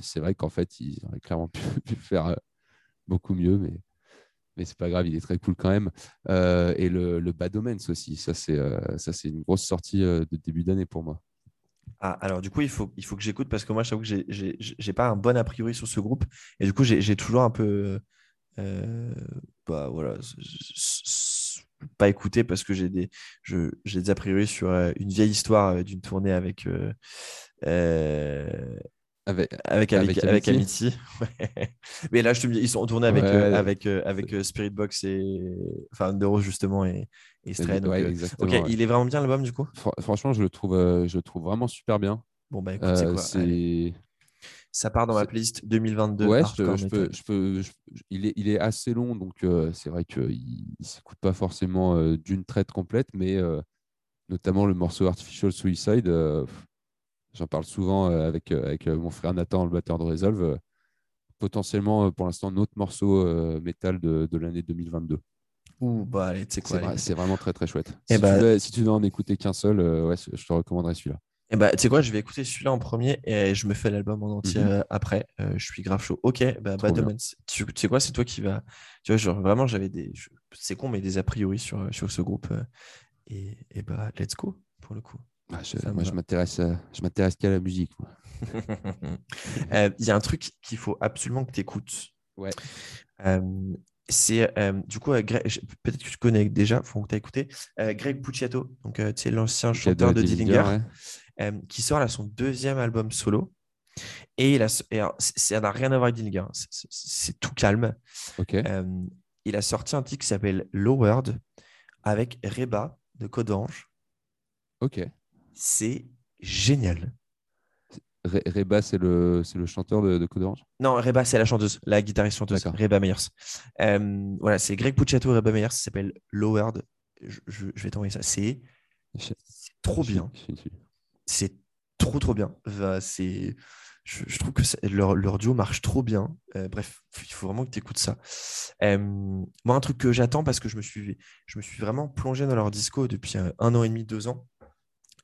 c'est vrai qu'en fait, ils auraient clairement pu, faire euh, beaucoup mieux, mais, mais c'est pas grave, il est très cool quand même. et le, le Bad Omens aussi, ça c'est ça c'est une grosse sortie de début d'année pour moi. Ah, alors du coup, il faut, il faut que j'écoute parce que moi, je t'avoue que j'ai pas un bon a priori sur ce groupe. Et du coup, j'ai toujours un peu. bah voilà. Pas écouté parce que j'ai des, des a priori sur une vieille histoire d'une tournée avec, euh, avec, avec, avec, avec, Amity. Mais là, je te dis, ils sont tournés avec, euh, avec, euh, avec Spirit Box et. Enfin, Neuro, justement, et, et Strain. ok, il est vraiment bien l'album, du coup? Franchement, je le, trouve, je le trouve vraiment super bien. Bon, bah écoute, c'est quoi? Ça part dans ma playlist 2022. Ouais, je, peux, je peux, il, est, il est assez long, donc c'est vrai qu'il ne s'écoute pas forcément d'une traite complète, mais notamment le morceau Artificial Suicide J'en parle souvent euh, avec, euh, avec euh, mon frère Nathan, le batteur de Resolve. Potentiellement, pour l'instant, notre morceau métal de, de l'année 2022. Ouh, bah allez, tu sais quoi. C'est vraiment très très chouette. Eh si, tu bah veux, si, tu veux, en écouter qu'un seul, ouais, je te recommanderais celui-là. Et eh bah, tu sais quoi, je vais écouter celui-là en premier et je me fais l'album en entier mhm. après. je suis grave chaud. Ok, bah, Bad Tu, sais quoi, c'est toi qui vas. Tu vois, genre, vraiment, j'avais des. C'est con, mais des a priori sur, sur ce groupe. et, et bah, let's go pour le coup. Ah, moi, je m'intéresse, je m'intéresse qu'à la musique. Euh, il y a un truc qu'il faut absolument que tu écoutes. Ouais. Euh, c'est euh, du coup, peut-être que tu connais déjà, faut que tu as écouté, Greg Puciato, donc c'est l'ancien chanteur de, Dillinger, qui sort là son deuxième album solo. Et, il a, ça n'a rien à voir avec Dillinger, hein. c'est tout calme. il a sorti un titre qui s'appelle Lowered avec Reba de Code Orange. Ok. C'est génial. Reba, c'est le, le chanteur de, de Code Orange? Non, Reba, c'est la chanteuse, la guitariste chanteuse, Reba Meyers. Euh, voilà, c'est Greg Pucciato, Reba Meyers, ça s'appelle Lowered. Je, je, vais t'envoyer ça. C'est trop bien. C'est trop, trop bien. c'est je, trouve que leur, leur, duo marche trop bien. Euh, bref, il faut vraiment que tu écoutes ça. Euh, moi, un truc que j'attends parce que je me, suis, je me suis vraiment plongé dans leur disco depuis un an et demi, deux ans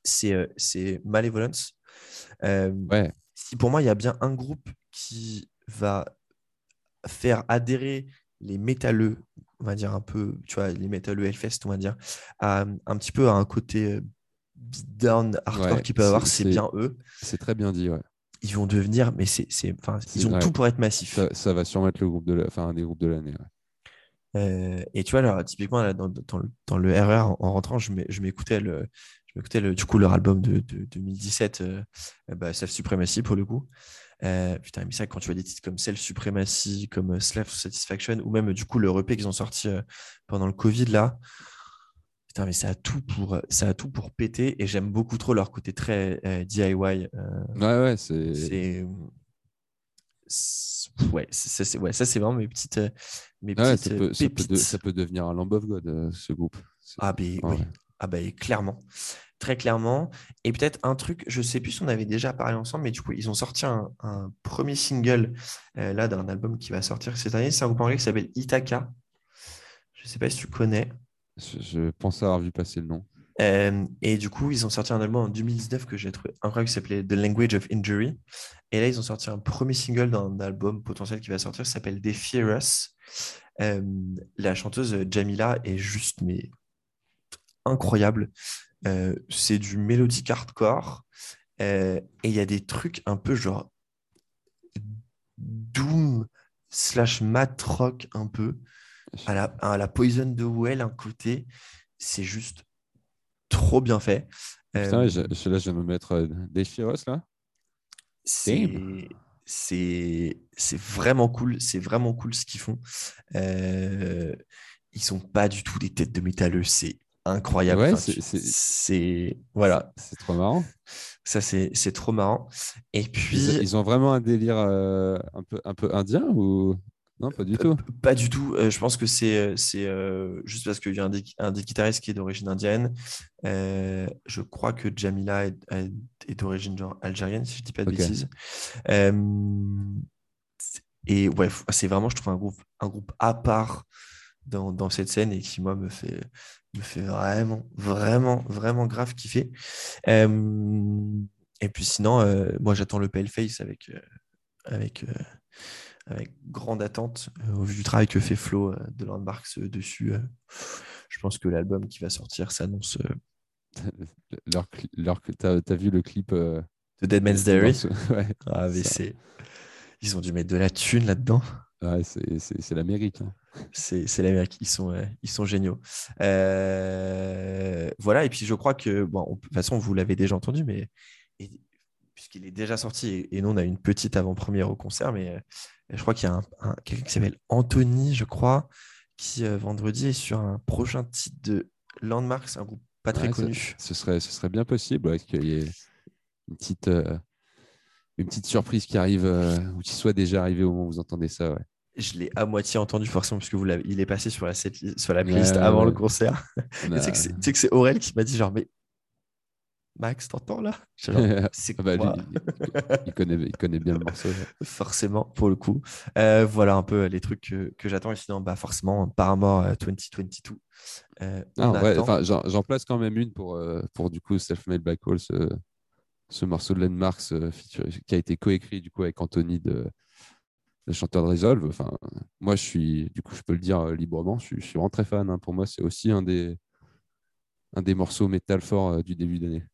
c'est euh, Malevolence. Euh, si pour moi, il y a bien un groupe qui va faire adhérer les métalleux, on va dire un peu, tu vois, les métalleux Hellfest, on va dire, à, un petit peu à un côté euh, down hardcore qu'ils peuvent avoir, c'est bien eux. C'est très bien dit, ouais. Ils vont devenir, mais c'est, enfin, ils ont tout pour être massifs. Ça, va sûrement être le groupe de, la, enfin, un des groupes de l'année. et tu vois, alors, typiquement, dans, dans, le, RR, en, en rentrant, je m'écoutais le, écouté le, du coup leur album de, 2017, euh, bah, Self Supremacy pour le coup. Euh, putain, mais ça, quand tu vois des titres comme Self Supremacy, comme euh, Slave Satisfaction, ou même du coup le EP qu'ils ont sorti pendant le Covid là, putain, mais ça a tout pour, ça a tout pour péter et j'aime beaucoup trop leur côté très DIY. ouais, ouais, c'est. Ouais, c'est, ouais, ça c'est vraiment mes petites, mes petites ça, peut, ça, peut devenir un Lamb of God, ce groupe. Ah, ben oui. Ah ben clairement très clairement. Et peut-être un truc, je ne sais plus si on avait déjà parlé ensemble, mais du coup, ils ont sorti un, premier single euh, là d'un album qui va sortir cette année. C'est un groupe anglais qui s'appelle Itaka. Je ne Je sais pas si tu connais. Je, pense avoir vu passer le nom. Euh, et du coup, ils ont sorti un album en 2019 que j'ai trouvé incroyable qui s'appelait The Language of Injury. Et là, ils ont sorti un premier single d'un album potentiel qui va sortir qui s'appelle They Fear Us. Euh, la chanteuse Jamila est juste mais incroyable. Euh, c'est du mélodique hardcore. et il y a des trucs un peu genre doom slash mat rock un peu à la, à la Poison de Well un côté c'est juste trop bien fait Putain, Euh, je, je- là, je de me mettre euh, des Chiros, là. c'est vraiment cool c'est vraiment cool ce qu'ils font Euh, ils sont pas du tout des têtes de métalleux c'est incroyable Ouais, Enfin, c'est- voilà C'est trop marrant. ça c'est c'est trop marrant et puis Ils, ils ont vraiment un délire euh, un, peu, un peu indien ou. Non, pas du tout. Pas du tout. Euh, je pense que c'est euh, euh, juste parce qu'il y a un des, un des guitaristes qui est d'origine indienne. Euh, je crois que Jamila est, d'origine genre algérienne, si je dis pas de bêtises. Et ouais, c'est vraiment, je trouve, un groupe, un groupe à part dans, dans cette scène et qui, moi, me fait, me fait vraiment, vraiment, vraiment grave kiffer. Et puis sinon, moi, j'attends le Paleface avec, euh, avec, euh, avec grande attente euh, au vu du travail que fait Flo euh, de Landmarks euh, dessus. je pense que l'album qui va sortir s'annonce Leur, cli- leur, t'as, vu le clip de Dead Man's Diary? Ouais, Ah, ça. c'est- Ils ont dû mettre de la thune là-dedans. ouais, c'est, l'Amérique. hein. C'est l'Amérique, ils sont, euh, ils sont géniaux. Euh, voilà, et puis je crois que, bon, on- de toute façon, vous l'avez déjà entendu, mais puisqu'il est déjà sorti, et, et nous, on a une petite avant-première au concert, mais je crois qu'il y a un, un- quelqu'un qui s'appelle Anthony, je crois, qui euh, vendredi est sur un prochain titre de Landmark, c'est un groupe pas très Ouais, ça- connu. Ce serait, ce serait bien possible ouais, qu'il y ait une petite, euh, une petite surprise qui arrive euh, ou qui soit déjà arrivée au moment où vous entendez ça. Ouais. Je l'ai à moitié entendu, forcément, parce que vous il est passé sur la, setlist- sur la playlist avant le concert. On Et a- Tu sais que c'est- tu sais que c'est Aurel qui m'a dit genre, mais Max, t'entends là? C'est Ah bah, lui, il, connaît, il connaît bien le morceau. Forcément, pour le coup. Euh, voilà un peu les trucs que, que j'attends. Et sinon, bah, forcément, Paramore euh, 2022. Euh, Ah, ouais, j'en, place quand même une pour, euh, pour du coup Self-Made Black Hole, ce, ce morceau de Landmarks euh, qui a été coécrit du coup avec Anthony, de, le chanteur de Resolve. Enfin, moi, je suis, du coup, je peux le dire euh, librement, je suis, je suis vraiment très fan. hein. Pour moi, c'est aussi un des, un des morceaux métal fort euh, du début d'année.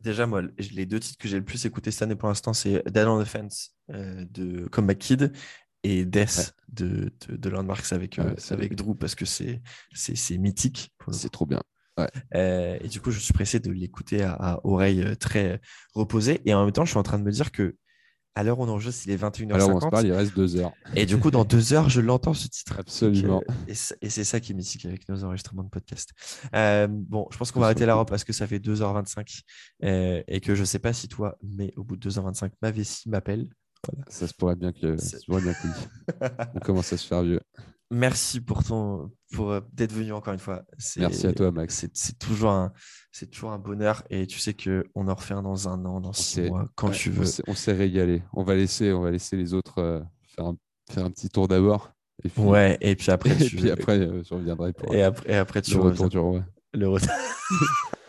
Déjà, moi, les deux titres que j'ai le plus écouté cette année pour l'instant, c'est Dead on the Fence euh, de Comeback Kid et Death de, de, de Landmarks avec, euh, Ouais, c'est- avec Drew parce que c'est mythique. C'est trop bien. Euh, et du coup, je suis pressé de l'écouter à, à oreille très reposée. Et en même temps, je suis en train de me dire que à l'heure où on enregistre, il est 21h50. Alors, on se parle, il reste deux heures. Et du coup, dans deux heures, je l'entends ce titre. Absolument. Euh, et c'est ça qui est mythique avec nos enregistrements de podcast. Euh, bon, je pense qu'on va arrêter là coup. parce que ça fait 2h25 euh, et que je sais pas si toi, mais au bout de 2h25, ma vessie m'appelle. Ça se pourrait bien que, ça se pourrait bien que. On commence à se faire vieux. Merci pour ton pour euh, d'être venu encore une fois. Merci à toi, Max. C'est toujours un c'est toujours un bonheur et tu sais que on en refait un dans un an, dans six s'est- mois, quand Ouais, tu on veux. s'est- On s'est régalé. On va laisser, on va laisser les autres euh, faire, un, faire un petit tour d'abord. Et puis, Ouais, et puis après, et tu puis après, euh, je reviendrai pour et après, et après tu le retour reviens. du roi. Le retour.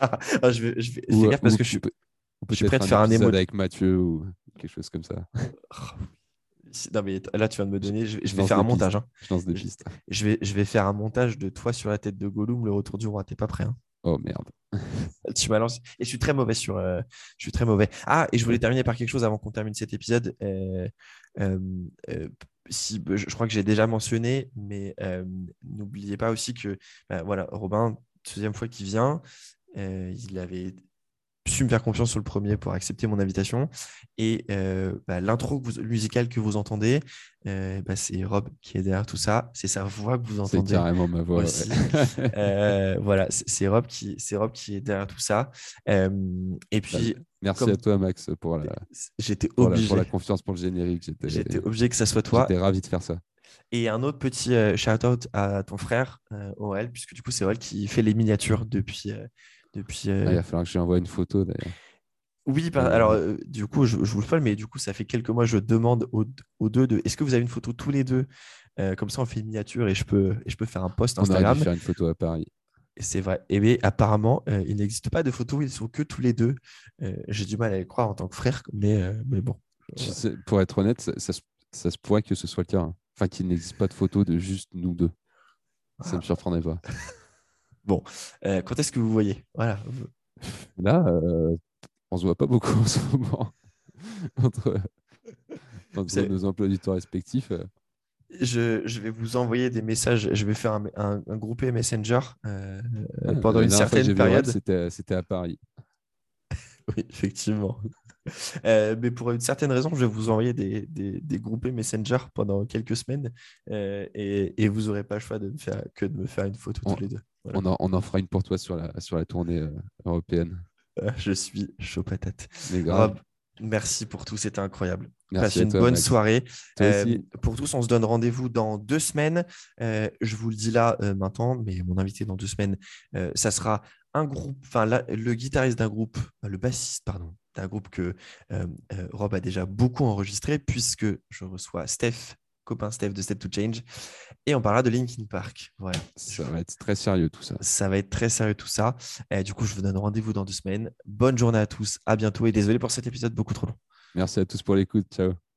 Ah, je vais, je vais, Ou, gaffe parce ou que je suis. ou je suis prêt de faire un émo- avec Mathieu ou quelque chose comme ça. Non, mais là, tu viens de me donner. Je vais, je faire un montage. hein. Je lance des pistes. Je, vais, je vais faire un montage de toi sur la tête de Gollum, le retour du roi. T'es pas prêt. hein Oh merde. tu m'as lancé. Et je suis très mauvais sur. euh, je suis très mauvais. Ah, et je voulais terminer par quelque chose avant qu'on termine cet épisode. Euh, euh, si, je, crois que j'ai déjà mentionné, mais n'oubliez pas aussi que bah, voilà, Robin, deuxième fois qu'il vient, il avait su me faire confiance sur le premier pour accepter mon invitation. Et euh, bah, l'intro musicale que vous entendez, euh, bah, c'est Rob qui est derrière tout ça. C'est sa voix que vous C'est entendez. carrément ma voix. aussi. ouais. Euh, voilà, c'est c'est Rob qui, c'est Rob qui est derrière tout ça. Et puis, Merci comme- à toi, Max, pour la, j'étais pour la, obligé, pour la confiance pour le générique. J'étais obligé que ça soit toi. j'étais ravi de faire ça. Et un autre petit shout-out à ton frère, Aurel, puisque du coup, c'est Aurel qui fait les miniatures depuis. Euh, depuis euh, Ah, il va falloir que je lui envoie une photo d'ailleurs. Oui, par- Euh, alors euh, du coup, je, je vous le fais, mais du coup, ça fait quelques mois, je demande aux, aux deux de est-ce que vous avez une photo tous les deux Euh, comme ça, on fait une miniature et je peux, et je peux faire un post On Instagram. dû faire une photo à Paris. C'est vrai. Et mais apparemment, euh, il n'existe pas de photos, ils sont que tous les deux. J'ai du mal à les croire en tant que frère, mais, mais bon. Je Voilà. sais- pour être honnête, ça, ça se- ça se pourrait que ce soit le cas. hein. Enfin, qu'il n'existe pas de photo de juste nous deux. Ça Ah. me surprendrait pas. Euh, quand est-ce que vous voyez? Voilà. Là, euh, on se voit pas beaucoup en ce moment. entre entre nos emplois du temps respectifs. euh. Je, je vais vous envoyer des messages. Je vais faire un, un, un groupé Messenger euh, Ah, pendant une certaine période. C'était c'était à Paris. Oui, effectivement. Euh, mais pour une certaine raison, je vais vous envoyer des, des, des groupés Messenger pendant quelques semaines euh, et, et vous n'aurez pas le choix de me faire, que de me faire une photo On- tous les deux. Voilà. On, en, on en fera une pour toi sur la, sur la tournée euh, européenne. Euh, Je suis chaud patate. Mais grave. Rob, merci pour tout, c'était incroyable. Merci Passez à une toi, bonne Max. soirée. Euh, pour tous, on se donne rendez-vous dans deux semaines. Euh, je vous le dis là euh, maintenant, mais mon invité dans deux semaines, ça sera un groupe, enfin le guitariste d'un groupe, le bassiste, pardon, d'un groupe que Rob a déjà beaucoup enregistré, puisque je reçois Steph, copain Steph de Step to Change, et on parlera de Linkin Park. Voilà. Ça va être très sérieux tout ça. Ça va être très sérieux tout ça. Du coup, je vous donne rendez-vous dans deux semaines. Bonne journée à tous, à bientôt et désolé pour cet épisode beaucoup trop long. Merci à tous pour l'écoute. Ciao.